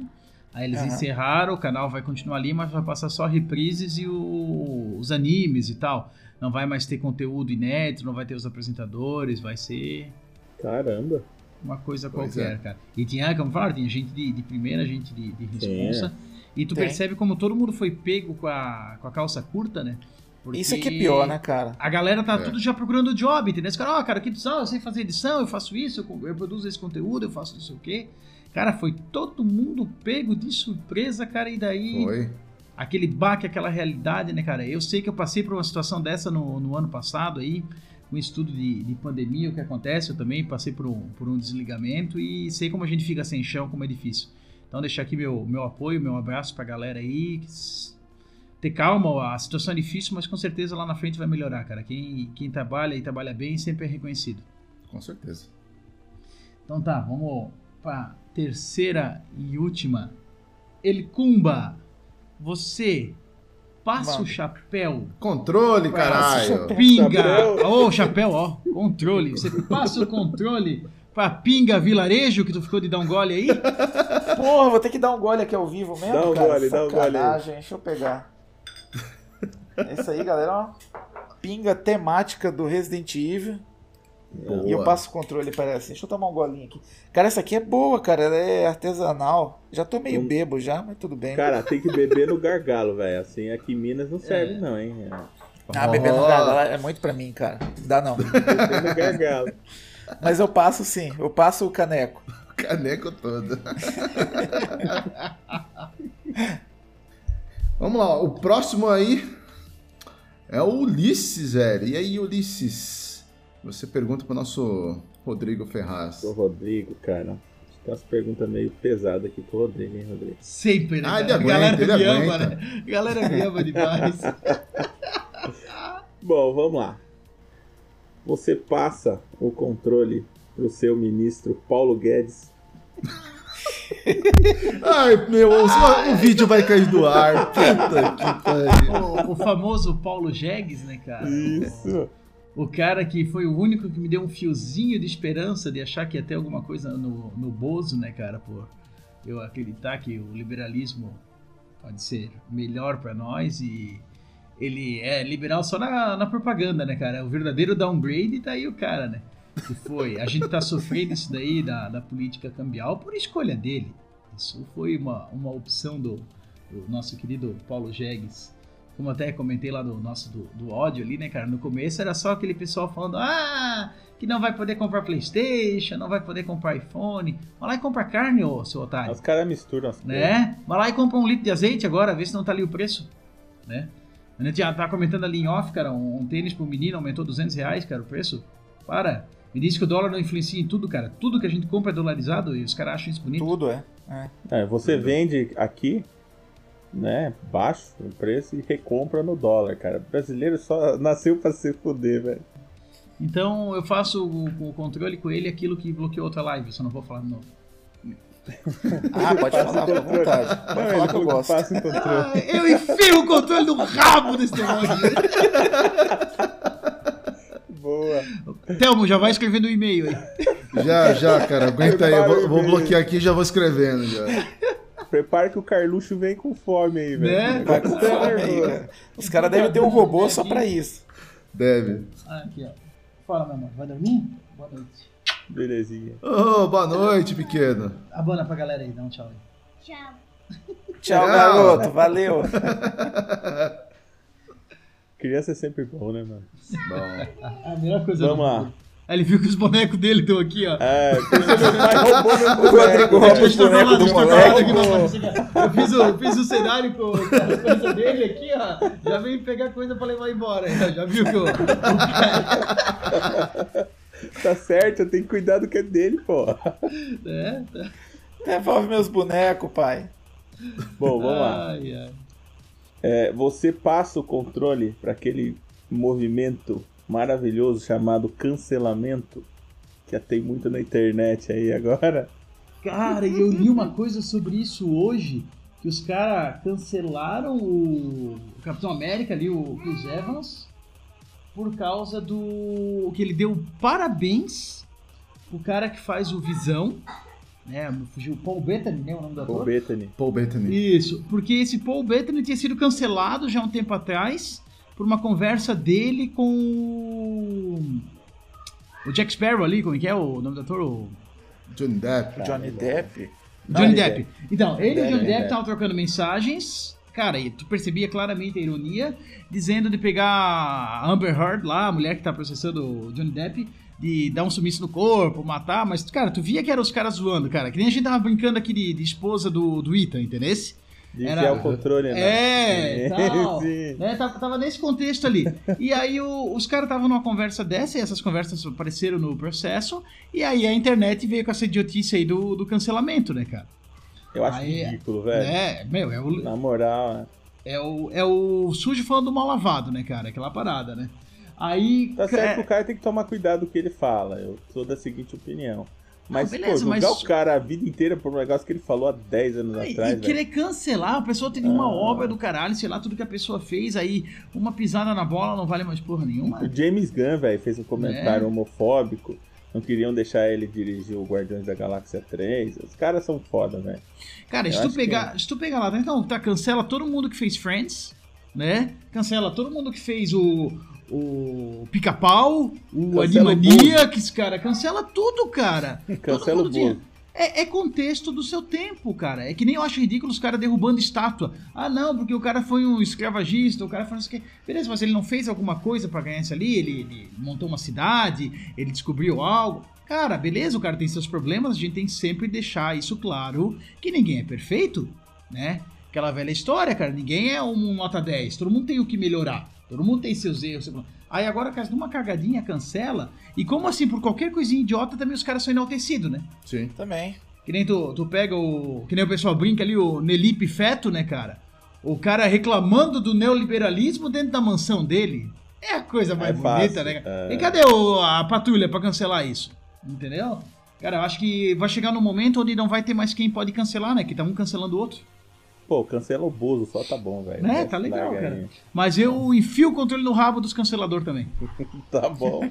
Aí eles uhum. encerraram, o canal vai continuar ali, mas vai passar só reprises e o, os animes e tal. Não vai mais ter conteúdo inédito, não vai ter os apresentadores, vai ser. Caramba! Uma coisa pois qualquer, é. cara. E tinha, como falaram, tinha gente de, de primeira, gente de, de responsa. E tu Tem. percebe como todo mundo foi pego com a, com a calça curta, né? Porque Isso aqui é pior, né, cara? A galera tá é. tudo já procurando job, entendeu? Os caras, ó, oh, cara, que edição, eu sei fazer edição, eu faço isso, eu, eu produzo esse conteúdo, eu faço não sei o quê. Cara, foi todo mundo pego de surpresa, cara, e daí. Foi. Aquele baque, aquela realidade, né, cara? Eu sei que eu passei por uma situação dessa no, no ano passado aí com estudo de, de pandemia, o que acontece. Eu também passei por um, por um desligamento e sei como a gente fica sem chão, como é difícil. Então, deixar aqui meu, meu apoio, meu abraço pra galera aí. Ter calma, a situação é difícil, mas com certeza lá na frente vai melhorar, cara. Quem, quem trabalha e trabalha bem sempre é reconhecido. Com certeza. Então tá, vamos pra terceira e última. Elcumba, você passa Manda. o chapéu Controle, caralho. Pinga! Chapéu. Ô, chapéu, ó. Controle. Você passa o controle pra Pinga Vilarejo, que tu ficou de dar um gole aí? Porra, vou ter que dar um gole aqui ao vivo mesmo, Dá um cara. gole, dá um gole aí. Deixa eu pegar. Esse aí, galera, ó. Pinga temática do Resident Evil. Boa. E eu passo o controle, parece. Deixa eu tomar um golinho aqui. Cara, essa aqui é boa, cara. Ela é artesanal. Já tô meio Hum. bebo já, mas tudo bem. Cara, tem que beber no gargalo, velho. Assim, aqui em Minas não serve, É. não, hein? Ah, beber no gargalo é muito pra mim, cara. Dá não. Beber no gargalo. Mas eu passo sim. Eu passo o caneco. Caneco todo. Vamos lá, o próximo aí é o Ulisses, velho. E aí, Ulisses? Você pergunta pro nosso Rodrigo Ferraz. O Rodrigo, cara. Tem umas perguntas meio pesadas aqui pro Rodrigo, hein, Rodrigo? Sempre, né? Ah, ele aguenta, galera ele me ama, aguenta. né? Galera me ama demais. Bom, vamos lá. Você passa o controle pro seu ministro Paulo Guedes. Ai, meu, o, o vídeo vai cair do ar. Puta que pariu. o, o famoso Paulo Jegues, né, cara? Isso. O cara que foi o único que me deu um fiozinho de esperança de achar que ia ter alguma coisa no, no Bozo, né, cara? Por eu acreditar que o liberalismo pode ser melhor pra nós e ele é liberal só na, na propaganda, né, cara? O verdadeiro downgrade tá aí o cara, né? Que foi. A gente tá sofrendo isso daí da, da política cambial por escolha dele. Isso foi uma, uma opção do, do nosso querido Paulo Jegues como até comentei lá do nosso do, do ódio ali, né, cara? No começo era só aquele pessoal falando, ah, que não vai poder comprar Playstation, não vai poder comprar iPhone. Vai lá e compra carne, ô seu otário. Os caras misturam as coisas. Né? Vai lá e compra um litro de azeite agora, vê se não tá ali o preço. Né? A gente já tá comentando ali em off, cara, um, um tênis pro menino aumentou 200 reais, cara, o preço. Para. Me diz que o dólar não influencia em tudo, cara. Tudo que a gente compra é dolarizado e os caras acham isso bonito. Tudo é. é. É, você vende aqui, né, baixo o preço e recompra no dólar, cara. O brasileiro só nasceu pra se fuder, velho. Então eu faço o, o controle com ele aquilo que bloqueou outra live, só não vou falar de novo. Ah, pode falar, fica à vontade. Pode Não, falar que eu gosto. um. Ah, eu enfio o controle no rabo desse demônio. Boa. Telmo, já vai escrevendo o e-mail aí. Já, já, cara, aguenta aí. Eu vou, vou bloquear aqui e já vou escrevendo. Já. Prepara que o Carluxo vem com fome aí, velho. Né? Vai com fome aí, cara. Os caras devem ter um robô só pra isso. Deve. Ah, aqui, ó. Fala, meu amor. Vai dormir? Boa noite. Belezinha. Ô, boa noite, pequeno. Abana pra galera aí, dá um tchau aí. Tchau. Tchau, Tchau. garoto. Valeu. Criança é sempre bom, né, mano? Bom. A melhor coisa Vamos lá. mundo. Aí ele viu que os bonecos dele estão aqui, ó. É, porque meu pai roubou meu O Rodrigo boneco. rouba os eu bonecos do eu moleque. aqui, papai. Eu fiz o, fiz o cenário com, a coisa dele aqui, ó. Já veio pegar coisa pra levar embora. ó. Já viu que cara. Tá certo, eu tenho que cuidar do que é dele, pô. né? Tá. Devolve meus bonecos, pai. Bom, vamos lá. Ai, ai. É, você passa o controle para aquele movimento maravilhoso chamado cancelamento, que tem muito na internet aí agora. Cara, e eu li uma coisa sobre isso hoje, que os caras cancelaram o Capitão América ali, o Chris Evans, por causa do que ele deu parabéns pro cara que faz o Visão, né? Fugiu o Paul Bettany, né? O nome da Paul ator? Bettany. Paul Bettany. Isso, porque esse Paul Bettany tinha sido cancelado já há um tempo atrás por uma conversa dele com o- o Jack Sparrow ali, como é que é o nome do ator? O Johnny Depp. Johnny Depp. Johnny Depp. Então, ele e o Johnny Depp, é. estavam trocando mensagens. Cara, e tu percebia claramente a ironia, dizendo de pegar a Amber Heard lá, a mulher que tá processando o Johnny Depp, de dar um sumiço no corpo, matar, mas, cara, tu via que eram os caras zoando, cara. Que nem a gente tava brincando aqui de, de esposa do, do Ethan, entendesse? De Era- o controle, né? É, tal. Né? Tava, tava nesse contexto ali. E aí o- os caras estavam numa conversa dessa, e essas conversas apareceram no processo, e aí a internet veio com essa idiotice aí do, do cancelamento, né, cara? Eu acho Aí, ridículo, velho. É, meu, é o, Na moral, né? é, o, é o sujo falando do mal lavado, né, cara? Aquela parada, né? Aí. Tá certo que é, o cara tem que tomar cuidado com o que ele fala. Eu sou da seguinte opinião. Mas, Não, beleza, pô, jogar mas- o cara a vida inteira por um negócio que ele falou há 10 anos E, atrás, e velho. querer cancelar, a pessoa teve uma Ah. obra do caralho, sei lá, tudo que a pessoa fez, aí uma pisada na bola não vale mais porra nenhuma. O James Gunn, velho, fez um É. comentário homofóbico. Não queriam deixar ele dirigir o Guardiões da Galáxia 3. Os caras são foda, velho. Cara, Eu se tu, pegar, se tu pegar lá, então, tá, cancela todo mundo que fez Friends, né? Cancela todo mundo que fez o, o Pica-Pau, o Animaniacs, cara. Cancela tudo, cara. Cancela o. É, é contexto do seu tempo, cara. É que nem eu acho ridículo os caras derrubando estátua. Ah, não, porque o cara foi um escravagista, o cara foi quê. Beleza, mas ele não fez alguma coisa pra ganhar isso ali? Ele, ele montou uma cidade, ele descobriu algo. Cara, beleza, o cara tem seus problemas, a gente tem que sempre deixar isso claro, que ninguém é perfeito, né? Aquela velha história, cara, ninguém é um nota 10, todo mundo tem o que melhorar, todo mundo tem seus erros. seus- Aí agora, caso de uma cagadinha, cancela. E como assim, por qualquer coisinha idiota, também os caras são enaltecidos, né? Sim. Também. Que nem tu, tu pega o. Que nem o pessoal brinca ali, o Nelipe Feto, né, cara? O cara reclamando do neoliberalismo dentro da mansão dele. É a coisa mais É bonita, fácil, né? é. E cadê o- a patrulha pra cancelar isso? Entendeu? Cara, eu acho que vai chegar num momento onde não vai ter mais quem pode cancelar, né? Que tá um cancelando o outro. Pô, cancela o Bozo, só tá bom, velho. Né? Tá legal, aí. cara. Mas eu enfio o controle no rabo dos canceladores também. Tá bom.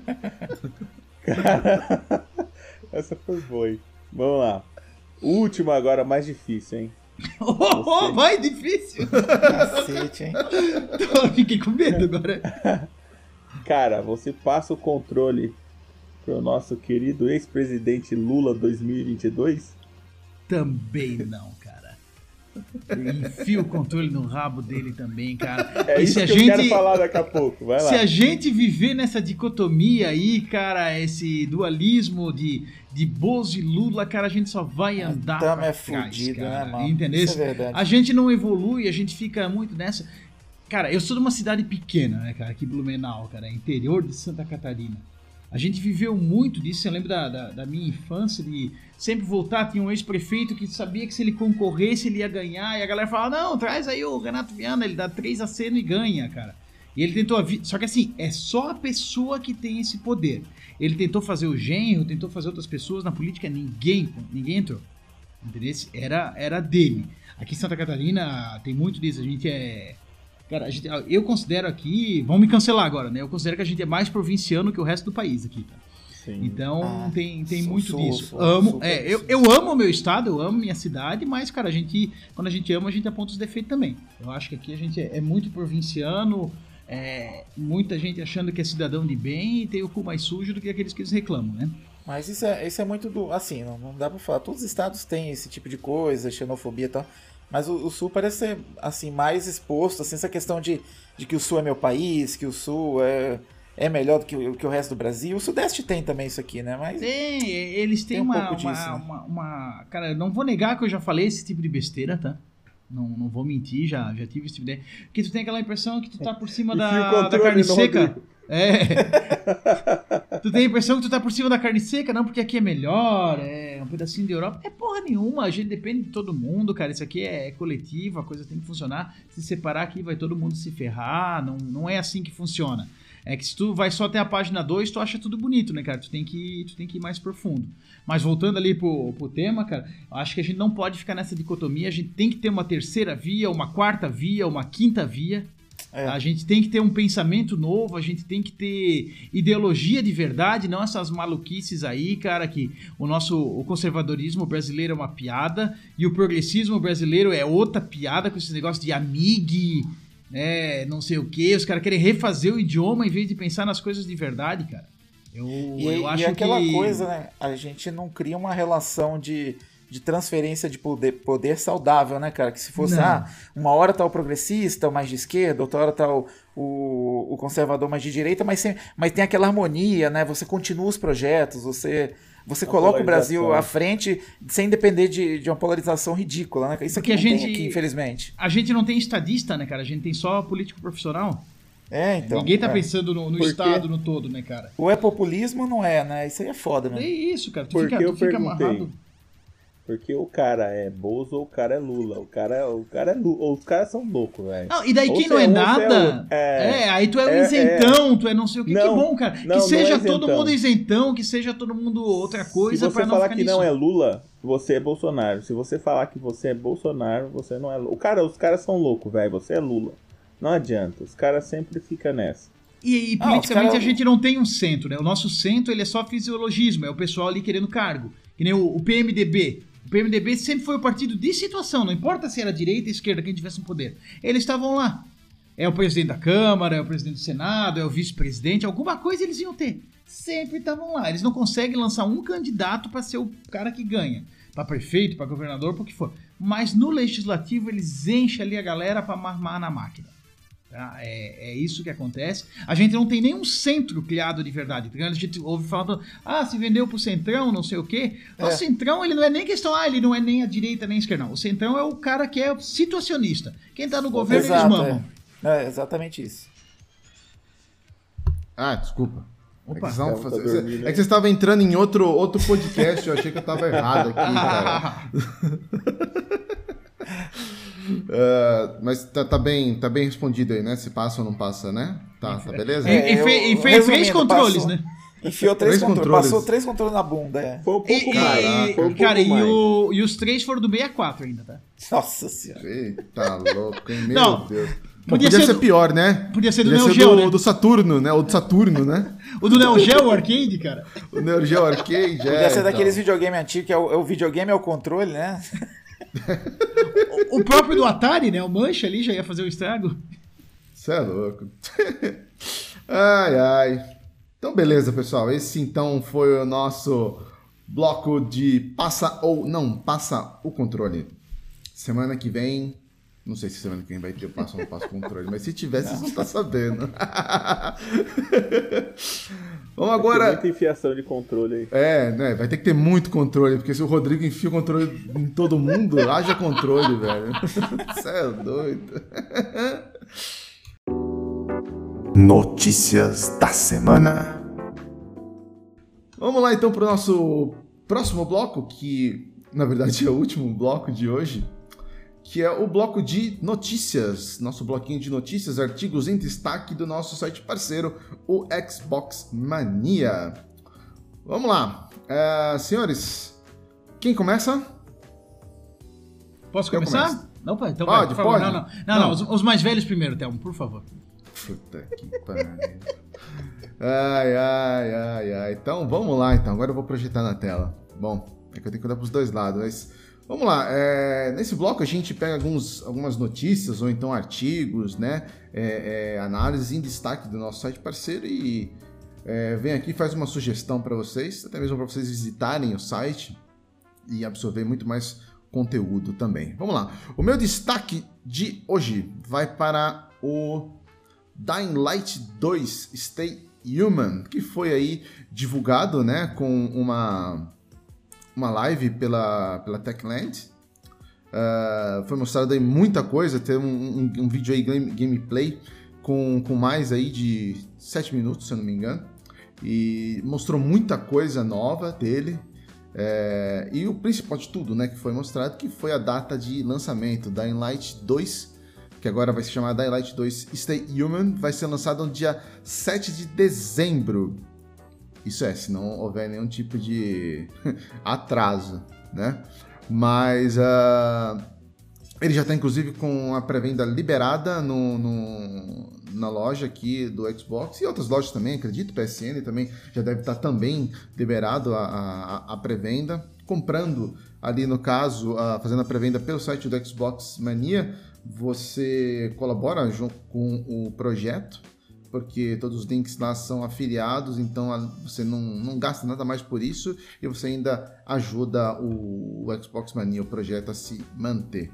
Cara, essa foi boa, hein? Vamos lá. Última agora, mais difícil, hein? Oh, oh, vai, difícil! Cacete, hein? Eu Fiquei com medo agora. Cara, você passa o controle pro nosso querido ex-presidente Lula 2022? Também não, Eu enfio o controle no rabo dele também, cara. É e isso se a que eu gente. quero falar daqui a pouco. Vai lá. Se a gente viver nessa dicotomia aí, cara, esse dualismo de, de Bozo e Lula, cara, a gente só vai andar pra é cara. né, mano? Entendeu? Isso é verdade. A gente não evolui, a gente fica muito nessa. Cara, eu sou de uma cidade pequena, né, cara, aqui Blumenau, cara, interior de Santa Catarina. A gente viveu muito disso, eu lembro da, da, da minha infância, de sempre voltar, tinha um ex-prefeito que sabia que se ele concorresse ele ia ganhar, e a galera falava, não, traz aí o Renato Viana, ele dá três aceno e ganha, cara. E ele tentou a. Só que assim, é só a pessoa que tem esse poder. Ele tentou fazer o genro, tentou fazer outras pessoas na política, ninguém, ninguém entrou. Entendeu? Era, era dele. Aqui em Santa Catarina tem muito disso. A gente é. Cara, a gente- eu considero aqui. Vão me cancelar agora, né? Eu considero que a gente é mais provinciano que o resto do país aqui, tá? Sim. Então Ah, tem, tem sul, muito sul, disso. sul, amo. é, eu, eu amo o meu estado, eu amo minha cidade, mas, cara, a gente. Quando a gente ama, a gente aponta os defeitos também. Eu acho que aqui a gente é, é muito provinciano. é, muita gente achando que é cidadão de bem e tem o cu mais sujo do que aqueles que eles reclamam, né? Mas isso é, isso é muito do. Assim, não, não dá pra falar. Todos os estados têm esse tipo de coisa, xenofobia e tal. Mas o, o Sul parece ser, assim, mais exposto, assim, essa questão de, de que o Sul é meu país, que o Sul é, é melhor do que, o- que o resto do Brasil. O Sudeste tem também isso aqui, né? Mas. Tem, eles têm Tem um uma, pouco uma, disso, né? uma, uma- Cara, não vou negar que eu já falei esse tipo de besteira, tá? Não, não vou mentir, já, já tive esse tipo de ideia. Porque tu tem aquela impressão que tu tá por cima da, da carne seca. Rodrigo. É. tu tem a impressão que tu tá por cima da carne seca, não porque aqui é melhor, é um pedacinho de Europa. É porra nenhuma, a gente depende de todo mundo, cara. Isso aqui é coletivo, a coisa tem que funcionar. Se separar aqui, vai todo mundo se ferrar. Não, não é assim que funciona. É que se tu vai só até a página 2, tu acha tudo bonito, né, cara? Tu tem que, tu tem que ir mais profundo. Mas voltando ali pro, pro tema, cara, acho que a gente não pode ficar nessa dicotomia. A gente tem que ter uma terceira via, uma quarta via, uma quinta via. É. A gente tem que ter um pensamento novo, a gente tem que ter ideologia de verdade, não essas maluquices aí, cara, que o nosso o conservadorismo brasileiro é uma piada e o progressismo brasileiro é outra piada com esse negócio de amigue, né, não sei o que. Os caras querem refazer o idioma em vez de pensar nas coisas de verdade, cara. Eu, E, eu e acho aquela que... coisa, né? A gente não cria uma relação de, de transferência de poder, poder saudável, né, cara? Que se fosse, Não. ah, uma hora tá o progressista, o mais de esquerda, outra hora tá o, o, o conservador mais de direita, mas, sem, mas tem aquela harmonia, né? Você continua os projetos, você você A coloca o Brasil à frente sem depender de, de uma polarização ridícula, né? Isso aqui Porque a não tem gente- aqui, infelizmente. A gente não tem estadista, né, cara? A gente tem só político profissional. É, então. Ninguém tá é. pensando no, no? Estado no todo, né, cara? Ou é populismo ou não é, né? Isso aí é foda, É né? isso, cara. Tu Por fica, tu eu fica perguntei? amarrado. Porque o cara é Bozo ou o cara é Lula. O cara, o cara é Lula. Os caras são loucos, velho. Não, e daí Ou quem você não é é você é nada. É. É, aí tu é um É, isentão, tu é não sei o que. que Não, bom, cara. não, que seja é todo mundo isentão, que seja todo mundo outra Se coisa você pra não falar ficar que nisso. não é Lula, você é Bolsonaro. Se você falar que você é Bolsonaro, você não é Lula. O cara, os caras são loucos, velho. Você é Lula. Não adianta. Os caras sempre ficam nessa. E, e Ah, politicamente cara- a gente não tem um centro, né? O nosso centro ele é só fisiologismo, é o pessoal ali querendo cargo. Que nem o, o PMDB. O PMDB sempre foi o partido de situação, não importa se era direita esquerda quem tivesse no poder. Eles estavam lá. É o presidente da Câmara, é o presidente do Senado, é o vice-presidente, alguma coisa eles iam ter. Sempre estavam lá. Eles não conseguem lançar um candidato para ser o cara que ganha. Para prefeito, para governador, por que for. Mas no legislativo eles enchem ali a galera para marmar na máquina. Tá? É, é isso que acontece. A gente não tem nenhum centro criado de verdade. A gente ouve falar, do, ah, se vendeu pro Centrão, não sei o quê. O É. Centrão, ele não é nem questão, ah, ele não é nem a direita nem a esquerda. Não. O Centrão é o cara que é situacionista. Quem tá no governo, eles mamam. é. É, exatamente isso. Ah, desculpa. É que, Opa. vocês tá dormindo, é que vocês estavam entrando em outro, outro podcast, eu achei que eu tava errado aqui, cara. Ah, mas tá, tá bem, tá bem respondido aí, né? Se passa ou não passa, né? Tá, tá beleza? E, e eu- e fez três controles, passou- né? Enfiou três, Três controles. controles. Passou três controles na bunda, é. Foi um E, pouco e- mais. Foi um cara, e, o- e os três foram do 64 ainda, tá? Nossa senhora. Eita louco, hein? Meu Não, Deus. podia Podia, ser ser, do- pior, né? podia ser do Podia Neo ser Geo, do, né? do Saturno, né? Ou do Saturno, né? O do Neo Geo Arcade, cara. O Neo Geo Arcade, Podia é, ser então. daqueles videogame antigos, que é o, é o videogame é o controle, né? O, próprio do Atari, né? O Mancha ali já ia fazer o estrago. Você é louco. ai, ai. Então, beleza, pessoal. Esse então foi o nosso bloco de passa ou não passa o controle. Semana que vem. Não sei se semana que vem vai ter o passa ou não passa o controle, mas se vocês não estão sabendo. Vamos Tem agora. muita enfiação de controle aí. É, né? Vai ter que ter muito controle, porque se o Rodrigo enfia o controle em todo mundo, haja controle, velho. Você é doido. Notícias da semana. Vamos lá então para o nosso próximo bloco, que na verdade é o último bloco de hoje, que é o bloco de notícias. Nosso bloquinho de notícias, artigos em destaque do nosso site parceiro, o Xbox Mania. Vamos lá, É, senhores, quem começa? Posso Eu começar? começo. Não, então Pode, vai, pode. Não, não. Não, não, os, os mais velhos primeiro, Thelmo, por favor. Puta que pariu. Ai, ai, ai, ai. Então, vamos lá, então. Agora eu vou projetar na tela. Bom, é que eu tenho que olhar para os dois lados, mas... Vamos lá, é, nesse bloco a gente pega alguns, algumas notícias ou então artigos, né? É, é, análises em destaque do nosso site parceiro e é, vem aqui faz uma sugestão para vocês, até mesmo para vocês visitarem o site e absorver muito mais conteúdo também. Vamos lá. O meu destaque de hoje vai para o Dying Light 2 Stay Human, que foi aí divulgado, né, com uma uma live pela pela Techland. Uh, foi mostrado aí muita coisa, tem um, um, um vídeo aí game, gameplay com, com mais aí de 7 minutos, se eu não me engano, e mostrou muita coisa nova dele. É, e o principal de tudo, né, que foi mostrado, que foi a data de lançamento da Light 2, que agora vai se chamar Dying Light 2 Stay Human, vai ser lançado no dia 7 de dezembro. Isso é, se não houver nenhum tipo de atraso, né? Mas uh, ele já está inclusive com a pré-venda liberada no, no, na loja aqui do Xbox e outras lojas também, acredito, PSN também já deve estar também liberado a, a, a pré-venda. Comprando ali no caso, uh, fazendo a pré-venda pelo site do Xbox Mania, você colabora junto com o projeto porque todos os links lá são afiliados, então você não, não gasta nada mais por isso e você ainda ajuda o, o Xbox Mania, o projeto, a se manter.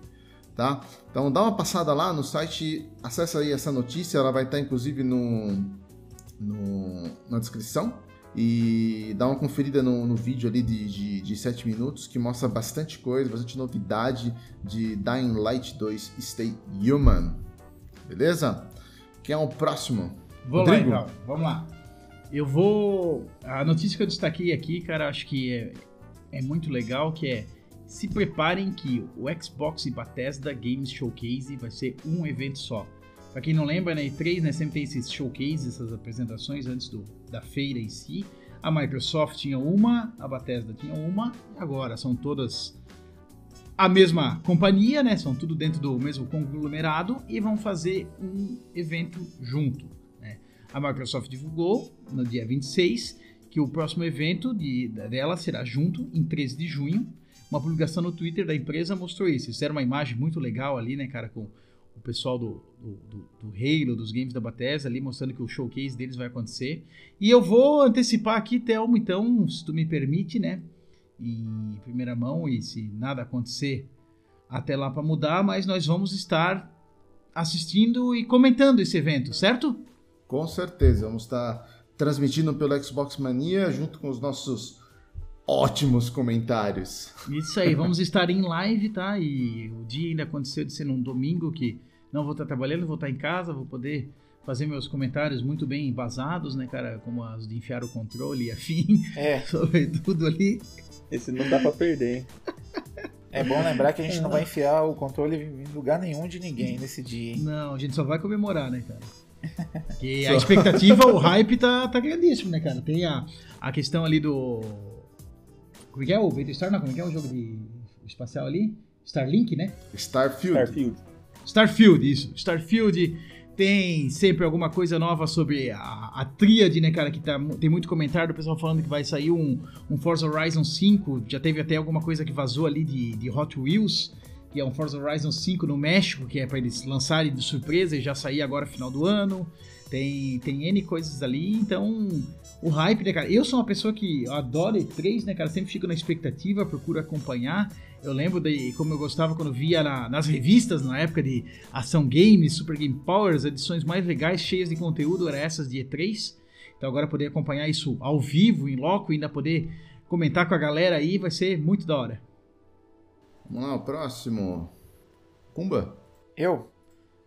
Tá? Então dá uma passada lá no site, acessa aí essa notícia, ela vai estar inclusive no, no na descrição e dá uma conferida no, no vídeo ali de, de, de 7 minutos que mostra bastante coisa, bastante novidade de Dying Light 2 Stay Human. Beleza? Quem é o próximo? Vou Rodrigo? lá então, vamos lá. Eu vou. A notícia que eu destaquei aqui, cara, acho que é, é muito legal, que é se preparem que o Xbox e Bethesda Games Showcase vai ser um evento só. Pra quem não lembra, na E3 né, sempre tem esses showcases, essas apresentações antes do, da feira em si. A Microsoft tinha uma, a Bethesda tinha uma, e agora são todas a mesma companhia, né? São tudo dentro do mesmo conglomerado e vão fazer um evento junto. A Microsoft divulgou no dia 26 que o próximo evento de, dela será junto em 13 de junho. Uma publicação no Twitter da empresa mostrou isso. Fizeram uma imagem muito legal ali, né, cara, com o pessoal do, do, do, do Halo, dos games da Bethesda ali, mostrando que o showcase deles vai acontecer. E eu vou antecipar aqui, Thelmo, então, se tu me permite, né, em primeira mão, e se nada acontecer até lá para mudar, mas nós vamos estar assistindo e comentando esse evento, certo? Com certeza, vamos estar transmitindo pelo Xbox Mania junto com os nossos ótimos comentários. Isso aí, vamos estar em live, tá? E o dia ainda aconteceu de ser num domingo que não vou estar trabalhando, vou estar em casa, vou poder fazer meus comentários muito bem embasados, né, cara? Como as de enfiar o controle e afim, É, sobre tudo ali. Esse não dá pra perder, hein? é bom lembrar que a gente não vai enfiar o controle em lugar nenhum de ninguém nesse dia, hein? Não, a gente só vai comemorar, né, cara? Porque a expectativa, o hype tá, tá grandíssimo, né, cara? Tem a, a questão ali do. Como é que é o Battlestar? Não, como é que é o jogo de espacial ali? Starlink, né? Starfield. Starfield. Starfield, isso. Starfield tem sempre alguma coisa nova sobre a, a tríade, né, cara? Que tá, tem muito comentário do pessoal falando que vai sair um, um Forza Horizon 5. Já teve até alguma coisa que vazou ali de, de Hot Wheels, que é um Forza Horizon 5 no México, que é para eles lançarem de surpresa e já sair agora final do ano. Tem, tem N coisas ali, então o hype, né, cara? Eu sou uma pessoa que eu adoro E3, né, cara? Sempre fico na expectativa, procuro acompanhar. Eu lembro de como eu gostava quando via na- nas revistas, na época de Ação Games, Super Game Power, as edições mais legais, cheias de conteúdo, eram essas de E3. Então agora poder acompanhar isso ao vivo, em loco, e ainda poder comentar com a galera aí, vai ser muito da hora. Vamos lá, o próximo. Kumba? Eu?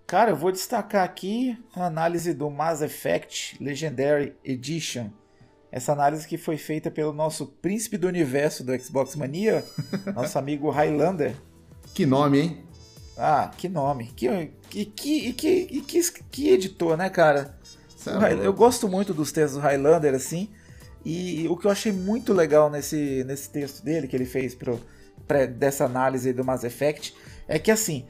Cara, eu vou destacar aqui a análise do Mass Effect Legendary Edition. Essa análise que foi feita pelo nosso príncipe do universo do Xbox Mania, nosso amigo Highlander. Que nome, hein? Ah, que nome. Que, que, que, que, que, que editor, né, cara? É. Eu gosto muito dos textos do Highlander, assim. E o que eu achei muito legal nesse, nesse texto dele, que ele fez pro, dessa análise do Mass Effect, é que assim.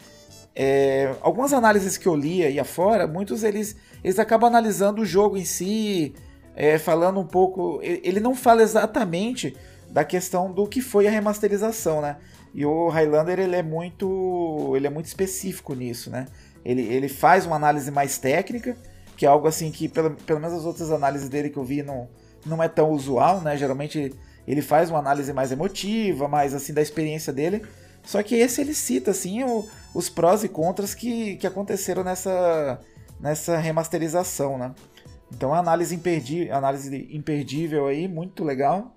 é, algumas análises que eu li aí afora, muitos eles, eles acabam analisando o jogo em si, é, falando um pouco. Ele ele não fala exatamente da questão do que foi a remasterização, né? E o Highlander ele é muito, ele é muito específico nisso, né? Ele, ele faz uma análise mais técnica, que é algo assim que pelo, pelo menos as outras análises dele que eu vi não, não é tão usual, né? Geralmente ele faz uma análise mais emotiva, mais assim da experiência dele. Só que esse ele cita assim o- os prós e contras que, que aconteceram nessa, nessa remasterização, né? Então a análise imperdível, análise imperdível aí, muito legal.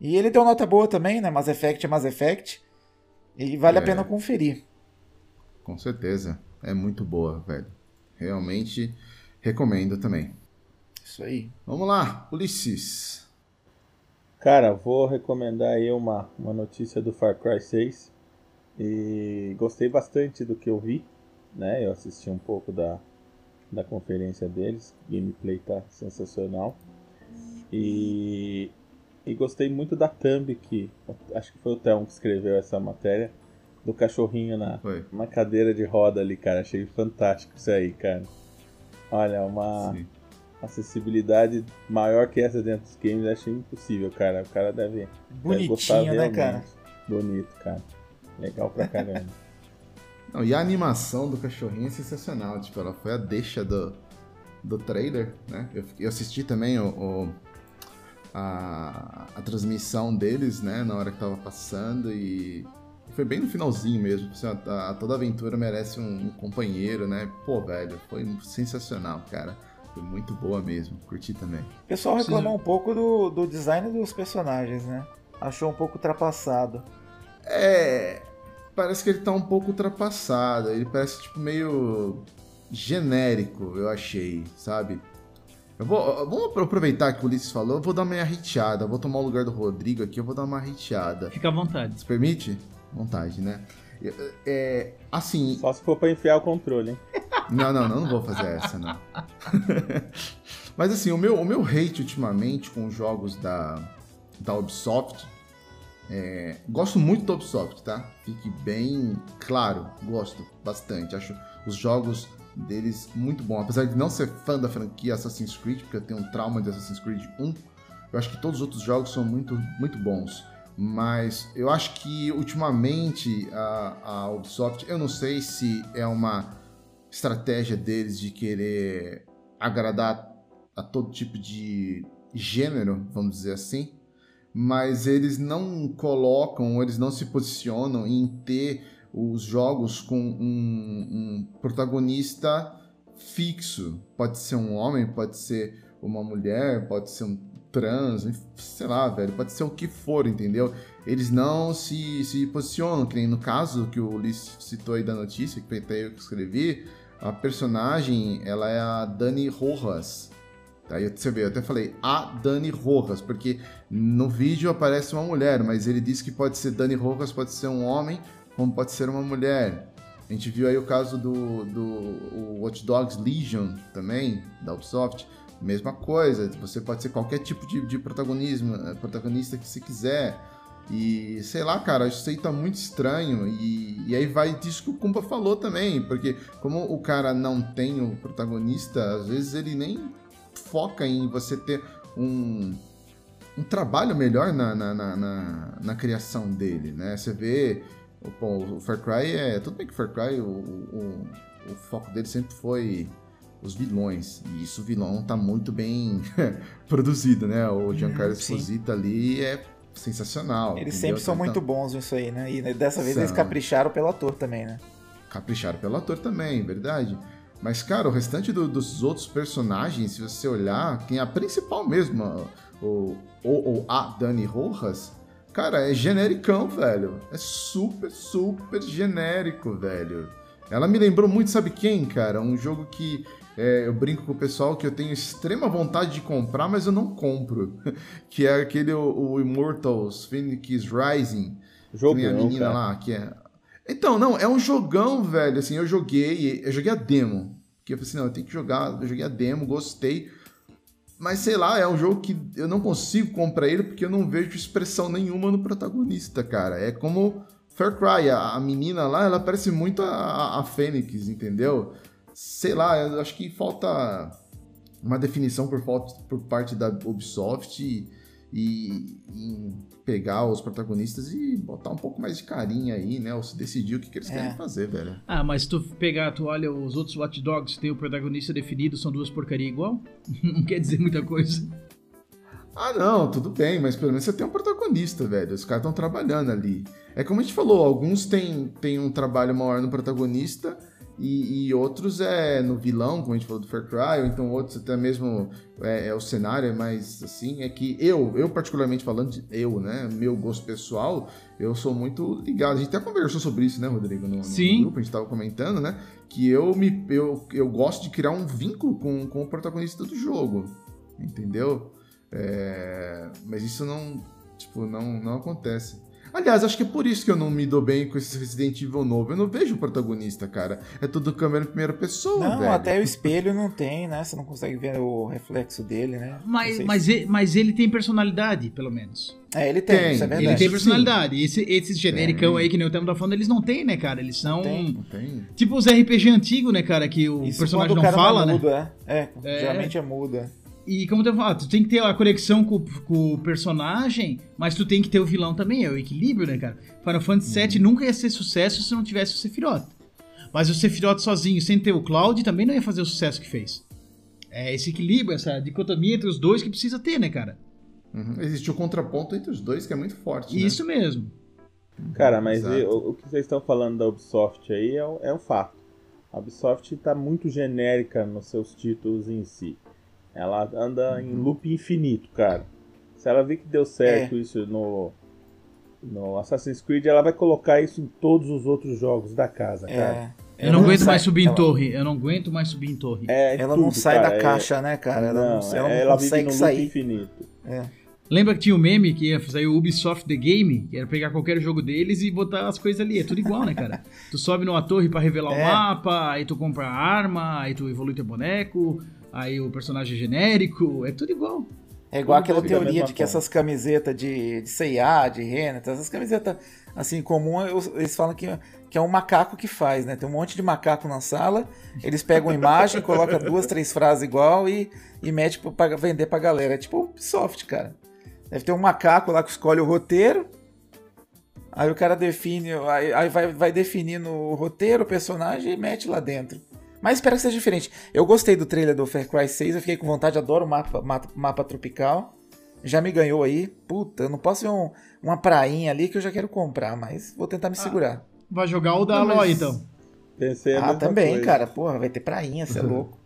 E ele deu nota boa também, né? Mass Effect é Mass Effect. E vale É. a pena conferir. Com certeza. É muito boa, velho. Realmente recomendo também. Isso aí. Vamos lá, Ulisses. Cara, vou recomendar aí uma, uma notícia do Far Cry 6. E gostei bastante do que eu vi, né? Eu assisti um pouco da, da conferência deles. Gameplay tá sensacional. E, e gostei muito da thumb que acho que foi o Thelmo que escreveu essa matéria do cachorrinho na, uma cadeira de roda ali, cara. Achei fantástico isso aí, cara. Olha, uma Sim. Acessibilidade maior que essa dentro dos games, achei impossível, cara. O cara deve, gostar Bonitinho, né, realmente. cara? Bonito, cara. Legal pra caramba. Não, e a animação do cachorrinho é sensacional. Tipo, ela foi a deixa do, do trailer, né? Eu, eu assisti também o, o- a, a transmissão deles, né? Na hora que tava passando e foi bem no finalzinho mesmo. Assim, a, a- toda aventura merece um, um companheiro, né? Pô, velho, foi sensacional, cara. Foi muito boa mesmo, curti também. O pessoal reclamou um pouco do, do design dos personagens, né? Achou um pouco ultrapassado. É. Parece que ele tá um pouco ultrapassado. Ele parece tipo meio genérico, eu achei, sabe? Eu vou, vamos aproveitar que o Ulisses falou, eu vou dar uma hateada, vou tomar o lugar do Rodrigo aqui, eu vou dar uma hateada. Fica à vontade. Se permite? Vontade, né? É, assim. Só se for pra enfiar o controle, hein? Não, não, não, não vou fazer essa, não. Mas assim, o meu, o meu hate ultimamente com os jogos da, da Ubisoft. É, gosto muito da Ubisoft, tá? Fique bem claro, gosto bastante. Acho os jogos deles muito bom. Apesar de não ser fã da franquia Assassin's Creed, porque eu tenho um trauma de Assassin's Creed 1, eu acho que todos os outros jogos são muito, muito bons. Mas eu acho que ultimamente a, a Ubisoft, eu não sei se é uma estratégia deles de querer agradar a todo tipo de gênero, vamos dizer assim, mas eles não colocam, eles não se posicionam em ter os jogos com um, um protagonista fixo. Pode ser um homem, pode ser uma mulher, pode ser um trans, sei lá, velho, pode ser o que for, entendeu? Eles não se, se posicionam, que nem no caso que o Ulisses citou aí da notícia, que até eu escrevi, a personagem, ela é a Dani Rojas. Aí você vê, eu até falei a Dani Rojas, porque no vídeo aparece uma mulher, mas ele disse que pode ser Dani Rojas, pode ser um homem, como pode ser uma mulher. A gente viu aí o caso do, do Watch Dogs Legion também, da Ubisoft. Mesma coisa, você pode ser qualquer tipo de, de protagonismo, eh, protagonista que você quiser. E sei lá, cara, isso aí tá muito estranho. E, e aí vai disso que o Kumba falou também, porque como o cara não tem o protagonista, às vezes ele nem foca em você ter um, um trabalho melhor na, na, na, na, na criação dele, né? Você vê Pô, o Far Cry é. Tudo bem que o Far Cry, o, o, o foco dele sempre foi os vilões. E isso, o vilão tá muito bem produzido, né? O uhum, Giancarlo Esposito ali é sensacional. Eles sempre são então, muito bons nisso aí, né? E dessa vez são. eles capricharam pelo ator também, né? Capricharam pelo ator também, verdade. Mas, cara, o restante do, dos outros personagens, se você olhar, quem é a principal mesmo, o, ou, ou a Dani Rojas, Cara, é genericão, velho. É super, super genérico, velho. Ela me lembrou muito, sabe quem, cara? Um jogo que é, eu brinco com o pessoal que eu tenho extrema vontade de comprar, mas eu não compro. que é aquele o, o Immortals Phoenix Rising. Jogão, que a menina cara. lá, que é. Então, não, é um jogão, velho. Assim, eu joguei, eu joguei a demo. Que eu falei assim, não, eu tenho que jogar. Eu joguei a demo, gostei. Mas sei lá, é um jogo que eu não consigo comprar ele porque eu não vejo expressão nenhuma no protagonista, cara. É como Far Cry, a, a menina lá, ela parece muito a, a, a Fênix, entendeu? Sei lá, eu acho que falta uma definição por, por parte da Ubisoft e, e, e pegar os protagonistas e botar um pouco mais de carinho aí, né? Ou se decidir o que, que eles é. querem fazer, velho. Ah, mas se tu pegar, tu olha os outros Watch Dogs, tem o protagonista definido, são duas porcaria igual? Não quer dizer muita coisa. Ah, não, tudo bem, mas pelo menos você tem um protagonista, velho. Os caras estão trabalhando ali. É como a gente falou, alguns têm, têm um trabalho maior no protagonista e, e, outros é no vilão, como a gente falou do Far Cry, ou então outros até mesmo é, é, o cenário, é mais assim, é que eu, eu particularmente falando de eu, né, meu gosto pessoal, eu sou muito ligado. A gente até conversou sobre isso, né, Rodrigo, no, no grupo, a gente tava comentando, né, que eu me eu, eu gosto de criar um vínculo com, com o protagonista do jogo, entendeu? É, mas isso não, tipo, não, não acontece. Aliás, acho que é por isso que eu não me dou bem com esse Resident Evil novo. Eu não vejo o protagonista, cara. É tudo câmera em primeira pessoa, não, velho. até o espelho não tem, né? Você não consegue ver o reflexo dele, né? Mas, mas, ele, mas ele tem personalidade, pelo menos. É, ele tem, tem isso é verdade. Ele tem personalidade. Esse, esses genericão aí que nem o tempo da falando, eles não têm, né, cara? Eles são. Não tem, não tem. Tipo os RPG antigos, né, cara? Que o isso personagem não fala, é mudo, né? É, é, é, geralmente é mudo. E como eu falei, tu tem que ter a conexão com, com, o personagem, mas tu tem que ter o vilão também, é o equilíbrio, né, cara? Final Fantasy VII uhum. nunca ia ser sucesso se não tivesse o Sephiroth. Mas o Sephiroth sozinho, sem ter o Cloud, também não ia fazer o sucesso que fez. É esse equilíbrio, essa dicotomia entre os dois que precisa ter, né, cara? Uhum. Existe o contraponto entre os dois que é muito forte. Né? Isso mesmo. Cara, mas e, o, o, que vocês estão falando da Ubisoft aí é, é um fato. A Ubisoft tá muito genérica nos seus títulos em si. Ela anda em loop infinito, cara. Se ela ver que deu certo É. isso no, no Assassin's Creed, ela vai colocar isso em todos os outros jogos da casa, cara. É, Eu não aguento sai- mais subir em ela- torre. Eu não aguento mais subir em torre. É, Ela não tudo, sai cara. da É- caixa, né, cara? Ela não, ela não ela vive consegue no loop sair. infinito. É. Lembra que tinha o meme que ia fazer o Ubisoft The Game? Que era pegar qualquer jogo deles e botar as coisas ali. É tudo igual, né, cara? tu sobe numa torre pra revelar o É. mapa, aí tu compra arma, aí tu evolui teu boneco, aí o personagem genérico. É tudo igual. É igual Tudo aquela teoria de que forma. essas camisetas de, de C&A, de Renata, essas camisetas assim comum, eles falam que, que é um macaco que faz, né? Tem um monte de macaco na sala, eles pegam a imagem, colocam duas, três frases igual e, e mete pra, pra vender pra galera. É tipo Ubisoft, cara. Deve ter um macaco lá que escolhe o roteiro, aí o cara define, aí, aí vai, vai definindo o roteiro, o personagem e mete lá dentro. Mas espero que seja diferente. Eu gostei do trailer do Far Cry 6, eu fiquei com vontade, adoro o mapa, mapa, mapa tropical. Já me ganhou aí. Puta, eu não posso ver um- uma prainha ali que eu já quero comprar, mas vou tentar me segurar. Vai jogar o da Não, mas- Aloy, então. Pensei a Ah, também, coisa. cara. Porra, vai ter prainha, você é louco.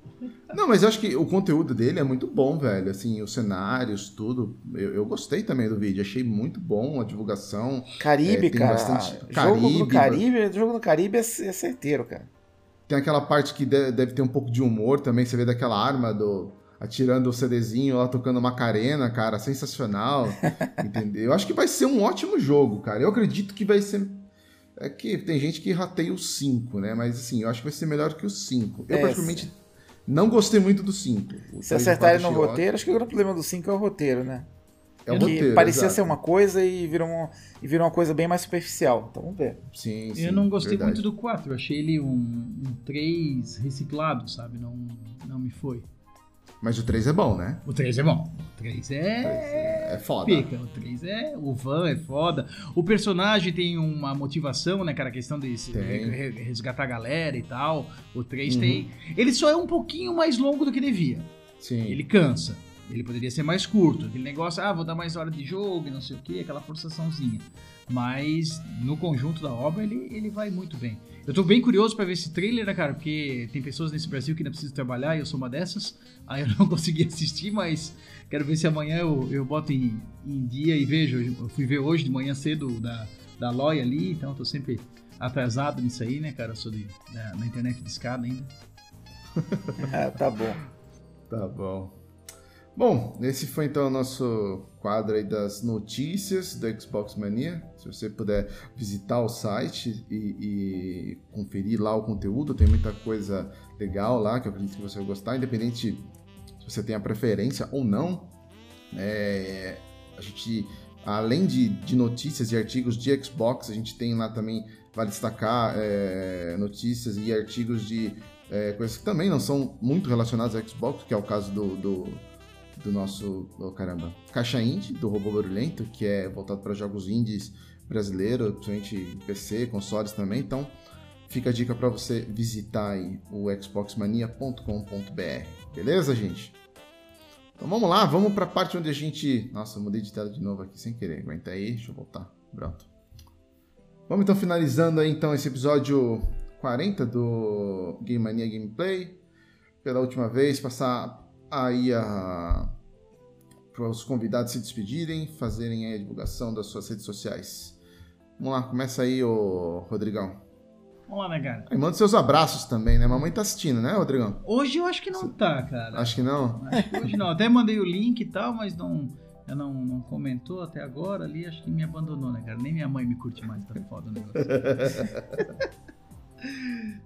Não, mas eu acho que o conteúdo dele é muito bom, velho. Assim, os cenários, tudo. Eu, eu gostei também do vídeo. Achei muito bom a divulgação. Caribe, É, tem cara. bastante- jogo Caribe, no Caribe, jogo no Caribe é, é certeiro, cara. Tem aquela parte que de- deve ter um pouco de humor também. Você vê daquela arma do. Atirando o CDzinho lá, tocando Macarena, cara. Sensacional. entendeu? Eu acho que vai ser um ótimo jogo, cara. Eu acredito que vai ser. É que tem gente que rateia o 5, né? Mas assim, eu acho que vai ser melhor que o 5. Eu, É, particularmente, não gostei muito do 5. O Se acertarem no roteiro, acho que o grande problema do 5 é o roteiro, né? É o que roteiro, parecia exato. ser uma coisa e virou, um, e virou uma coisa bem mais superficial. Então vamos ver. Sim, sim, eu não gostei verdade. muito do 4. Eu achei ele um, um 3 reciclado, sabe? Não, não me foi. Mas o 3 é bom, né? O 3 é bom. O 3 é. É foda. Pica. O 3 é. O Van é foda. O personagem tem uma motivação, né, cara? A questão de se- Tem. re- resgatar a galera e tal. O 3 Uhum. tem. Ele só é um pouquinho mais longo do que devia. Sim. Ele cansa. Ele poderia ser mais curto. Aquele negócio, ah, vou dar mais hora de jogo e não sei o que, aquela forçaçãozinha. Mas no conjunto da obra ele, ele vai muito bem. Eu tô bem curioso pra ver esse trailer, né, cara? Porque tem pessoas nesse Brasil que ainda precisam trabalhar e eu sou uma dessas. Aí eu não consegui assistir, mas quero ver se amanhã eu, eu boto em, em dia e vejo. Eu fui ver hoje de manhã cedo da, da Loy ali, então eu tô sempre atrasado nisso aí, né, cara? Eu sou de, da, na internet de escada ainda. Ah, tá bom. Tá bom. Bom, esse foi então o nosso quadro aí das notícias do Xbox Mania. Se você puder visitar o site e, e conferir lá o conteúdo, tem muita coisa legal lá que eu acredito que você vai gostar, independente se você tem a preferência ou não. É, a gente, além de, de notícias e artigos de Xbox, a gente tem lá também, vale destacar, é, notícias e artigos de é, coisas que também não são muito relacionadas ao Xbox, que é o caso do, do, do nosso, oh, caramba, Caixa Indie, do Robô Barulhento, que é voltado para jogos indies brasileiros, principalmente PC, consoles também, então fica a dica para você visitar o xboxmania.com.br, beleza, gente? Então vamos lá, vamos para a parte onde a gente... Nossa, eu mudei de tela de novo aqui sem querer, aguenta aí, deixa eu voltar, pronto. Vamos então finalizando aí então esse episódio 40 do Game Mania Gameplay. Pela última vez, passar aí a para os convidados se despedirem, fazerem a divulgação das suas redes sociais. Vamos lá, começa aí, ô Rodrigão. Vamos lá, né, cara? E manda seus abraços também, né? Mamãe tá assistindo, né, Rodrigão? Hoje eu acho que não tá, cara. Acho que não. Acho que hoje não. Até mandei o link e tal, mas não, ela não, não comentou até agora ali. Acho que me abandonou, né, cara? Nem minha mãe me curte mais, tá foda o negócio.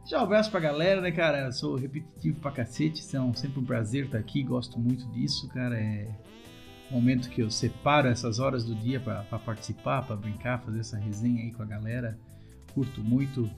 Já um abraço pra galera, né, cara? Eu sou repetitivo pra cacete. São sempre um prazer estar aqui. Gosto muito disso, cara. É um momento que eu separo essas horas do dia pra participar, pra brincar, fazer essa resenha aí com a galera. Curto muito.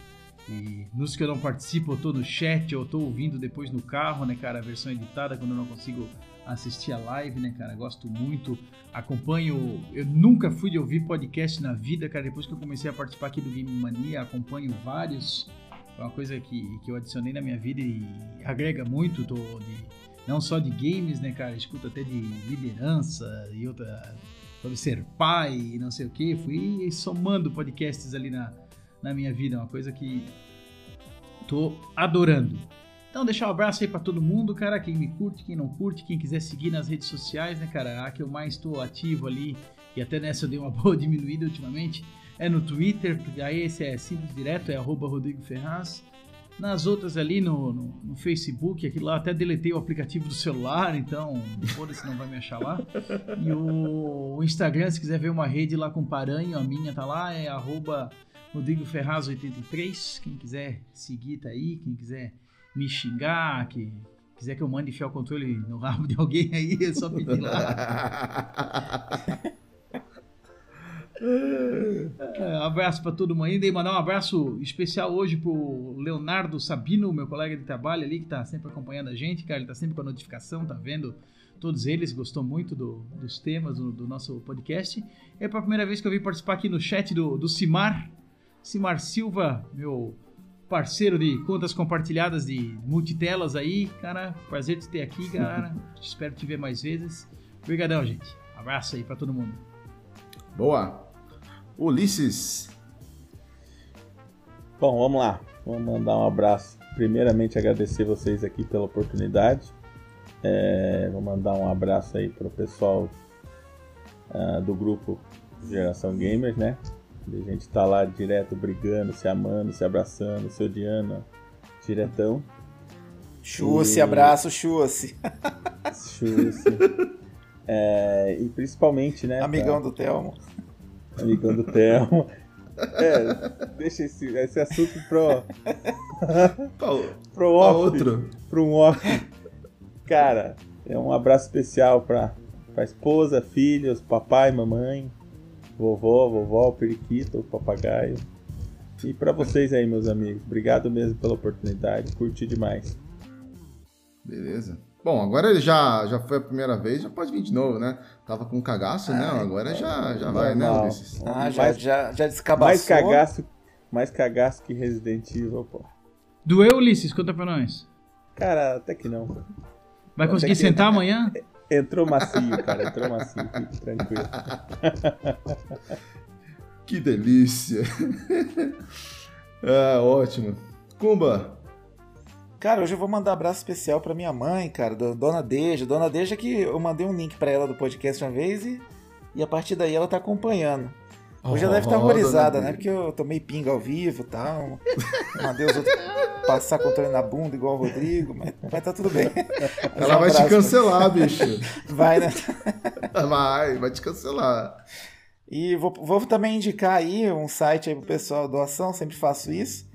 E nos que eu não participo, eu tô no chat, eu tô ouvindo depois no carro, né, cara? A versão editada quando eu não consigo assistir a live, né, cara? Gosto muito. Acompanho. Eu nunca fui de ouvir podcast na vida, cara. Depois que eu comecei a participar aqui do Game Mania, acompanho vários. É uma coisa que, que eu adicionei na minha vida e agrega muito. Tô de, não só de games, né, cara? Escuto até de liderança e outra. Sobre ser pai e não sei o que. Fui somando podcasts ali na, na minha vida. Uma coisa que Tô adorando. Então, deixar um abraço aí pra todo mundo, cara. Quem me curte, quem não curte, quem quiser seguir nas redes sociais, né, cara? A que eu mais tô ativo ali, e até nessa eu dei uma boa diminuída ultimamente, é no Twitter. Aí esse é simples direto, é arroba Rodrigo Ferraz. Nas outras ali no, no, no Facebook, aqui lá até deletei o aplicativo do celular, então foda-se, não vai me achar lá. E o, o Instagram, se quiser ver uma rede lá com paranho, a minha tá lá, é arroba Rodrigo Ferraz83. Quem quiser seguir tá aí, quem quiser me xingar, que quiser que eu mande enfiar o controle no rabo de alguém aí, é só pedir lá. É, abraço para todo mundo ainda e mandar um abraço especial hoje pro Leonardo Sabino, meu colega de trabalho ali, que tá sempre acompanhando a gente, cara, ele tá sempre com a notificação, tá vendo todos eles, gostou muito do, dos temas do, do, nosso podcast. É a primeira vez que eu vim participar aqui no chat do, do Cimar, Cimar Silva, meu parceiro de contas compartilhadas de multitelas aí, cara, prazer de ter aqui, cara, espero te ver mais vezes. Obrigadão, gente. Abraço aí para todo mundo. Boa. Ulisses. Bom, vamos lá. Vamos mandar um abraço. Primeiramente, agradecer vocês aqui pela oportunidade. É, vou mandar um abraço aí para o pessoal uh, do grupo Geração Gamers, né? A gente tá lá direto brigando, se amando, se abraçando, se odiando, diretão. Chua-se, e... abraço, chua-se. Chua-se. É, e principalmente, né? Amigão pra... do Telmo. Amigão do Telmo. É, deixa esse, esse assunto pro. pro off, outro. Pro um off. Cara, é um abraço especial pra, pra esposa, filhos, papai, mamãe, vovó, vovó, o periquito, o papagaio. E para vocês aí, meus amigos. Obrigado mesmo pela oportunidade. Curti demais. Beleza. Bom, agora já, já foi a primeira vez, já pode vir de novo, né? Tava com cagaço, né? Agora já, já vai, né, Ulisses? Ah, já, mais, já, já descabaçou. Mais cagaço, mais cagaço que Resident Evil, pô. Doeu, Ulisses? Conta pra nós. Cara, até que não. Vai conseguir sentar amanhã? Entrou macio, cara. Entrou macio. Fique tranquilo. que delícia. ah, ótimo. Kumba, Cara, hoje eu vou mandar um abraço especial pra minha mãe, cara, Dona Deja. Dona Deja que eu mandei um link pra ela do podcast uma vez e, e a partir daí ela tá acompanhando. Hoje oh, ela deve estar tá horrorizada, né? Porque eu tomei pinga ao vivo e tal. Mandei os outros passar controle na bunda igual o Rodrigo, mas, mas tá tudo bem. Ela um vai te cancelar, bicho. Vai, né? Vai, vai te cancelar. E vou, vou também indicar aí um site aí pro pessoal doação, sempre faço isso.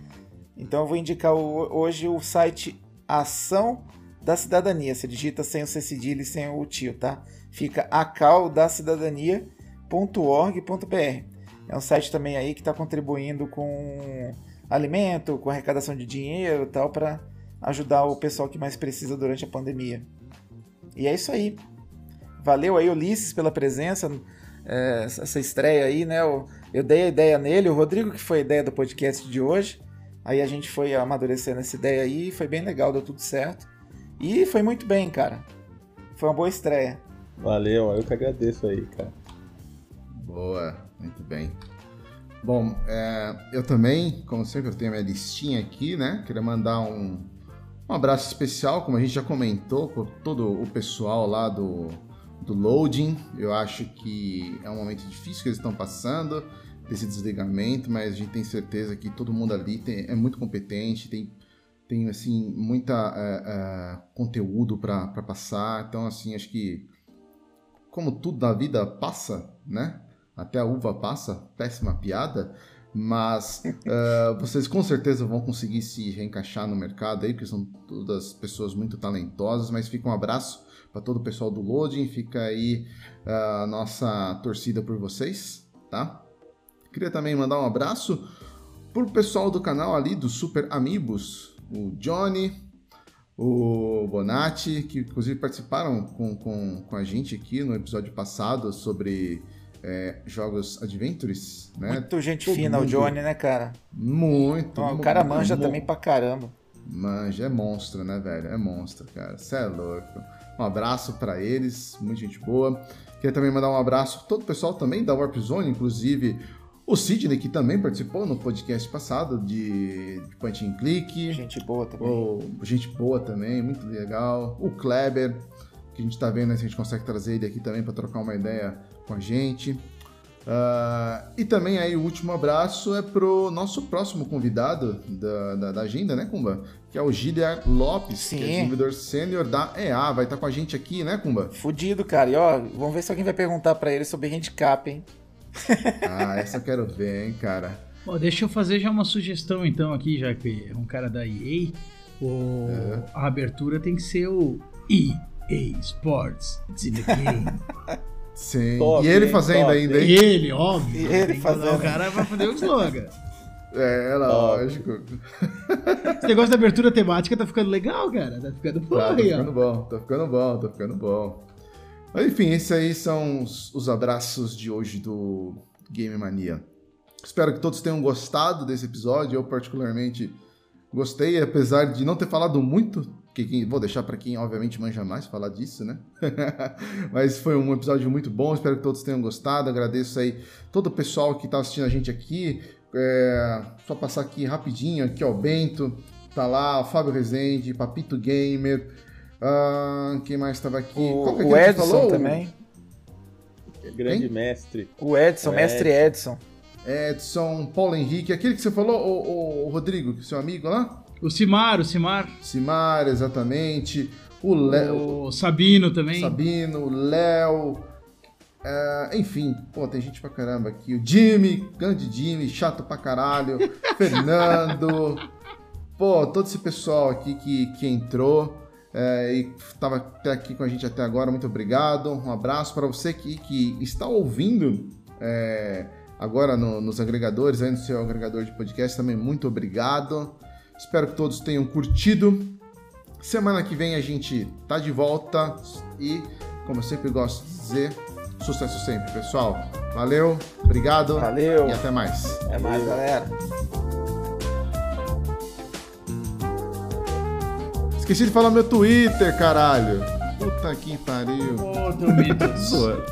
Então eu vou indicar o, hoje o site Ação da Cidadania. Você digita sem o C cedilha e sem o tio, tá? Fica acaldacidadania.org.br. É um site também aí que está contribuindo com alimento, com arrecadação de dinheiro tal, para ajudar o pessoal que mais precisa durante a pandemia. E é isso aí. Valeu aí, Ulisses, pela presença, é, essa estreia aí, né? Eu dei a ideia nele, o Rodrigo que foi a ideia do podcast de hoje. Aí a gente foi amadurecendo essa ideia aí, foi bem legal, deu tudo certo. E foi muito bem, cara. Foi uma boa estreia. Valeu, eu que agradeço aí, cara. Boa, muito bem. Bom, é, eu também, como sempre, eu tenho a minha listinha aqui, né? Queria mandar um, um abraço especial, como a gente já comentou, por todo o pessoal lá do, do Loading. Eu acho que é um momento difícil que eles estão passando desse desligamento, mas a gente tem certeza que todo mundo ali tem, é muito competente, tem, tem assim, muita é, é, conteúdo para passar. Então, assim, acho que como tudo na vida passa, né? Até a uva passa, péssima piada, mas uh, vocês com certeza vão conseguir se reencaixar no mercado aí, porque são todas pessoas muito talentosas, mas fica um abraço para todo o pessoal do Loading, fica aí a nossa torcida por vocês, tá? Queria também mandar um abraço pro pessoal do canal ali do Super Amigos, o Johnny, o Bonatti, que inclusive participaram com, com, com a gente aqui no episódio passado sobre é, jogos Adventures, né? Muito gente Todo fina mundo... o Johnny, né, cara? Muito. o cara manja muito, também pra caramba. Manja, é monstro, né, velho? É monstro, cara. Você é louco. Um abraço para eles, muita gente boa. Queria também mandar um abraço a todo o pessoal também da Warp Zone, inclusive O Sidney, que também participou no podcast passado de, de Point and Click. Gente boa também. O, gente boa também, muito legal. O Kleber, que a gente tá vendo se a gente consegue trazer ele aqui também para trocar uma ideia com a gente. Uh, e também aí o último abraço é pro nosso próximo convidado da, da, da agenda, né, Kumba? Que é o Giliar Lopes, Sim. que é desenvolvedor sênior da EA. Vai estar com a gente aqui, né, Kumba? Fudido, cara. E ó, vamos ver se alguém vai perguntar para ele sobre handicap, hein? Ah, essa eu quero ver, hein, cara. Ó, deixa eu fazer já uma sugestão então aqui, já que é um cara da EA. O... É. A abertura tem que ser o EA Sports. It's in the game. Sim. Top, e ele fazendo Top, ainda, E hein? ele, óbvio. E ele Tem que fazendo. O cara vai fazer o slogan. É, lógico. Esse negócio da abertura temática tá ficando legal, cara. Tá ficando bom Tá, tá aí, ficando ó. bom, tá ficando bom, tá ficando bom. Enfim, esses aí são os, os abraços de hoje do Game Mania. Espero que todos tenham gostado desse episódio. Eu, particularmente, gostei, apesar de não ter falado muito. Que, vou deixar para quem, obviamente, manja mais falar disso, né? Mas foi um episódio muito bom. Espero que todos tenham gostado. Agradeço aí todo o pessoal que tá assistindo a gente aqui. É, só passar aqui rapidinho. Aqui, ó, o Bento. Tá lá, o Fábio Rezende, Papito Gamer. Ah, quem mais estava aqui? Qual que é O, o Edson também. Grande Quem? mestre. O Edson, O mestre Edson. Edson, Paulo Henrique, aquele que você falou, o, o- o Rodrigo, seu amigo lá? O Simar, o Simar. Simar, exatamente. O Léo, O Sabino também. Sabino, o Léo. é, enfim, pô, tem gente pra caramba aqui. O Jimmy, grande Jimmy, chato pra caralho. Fernando. Pô, todo esse pessoal aqui que, que entrou é, e tava até aqui com a gente até agora, muito obrigado. Um abraço para você que, que está ouvindo é, agora no- nos agregadores, aí no seu agregador de podcast também, muito obrigado. Espero que todos tenham curtido. Semana que vem a gente tá de volta e, como eu sempre gosto de dizer, sucesso sempre, pessoal. Valeu, obrigado Valeu. e até mais. É mais, galera. Esqueci de falar meu Twitter, caralho. Puta que pariu. Ô, Tomitos. Zoa.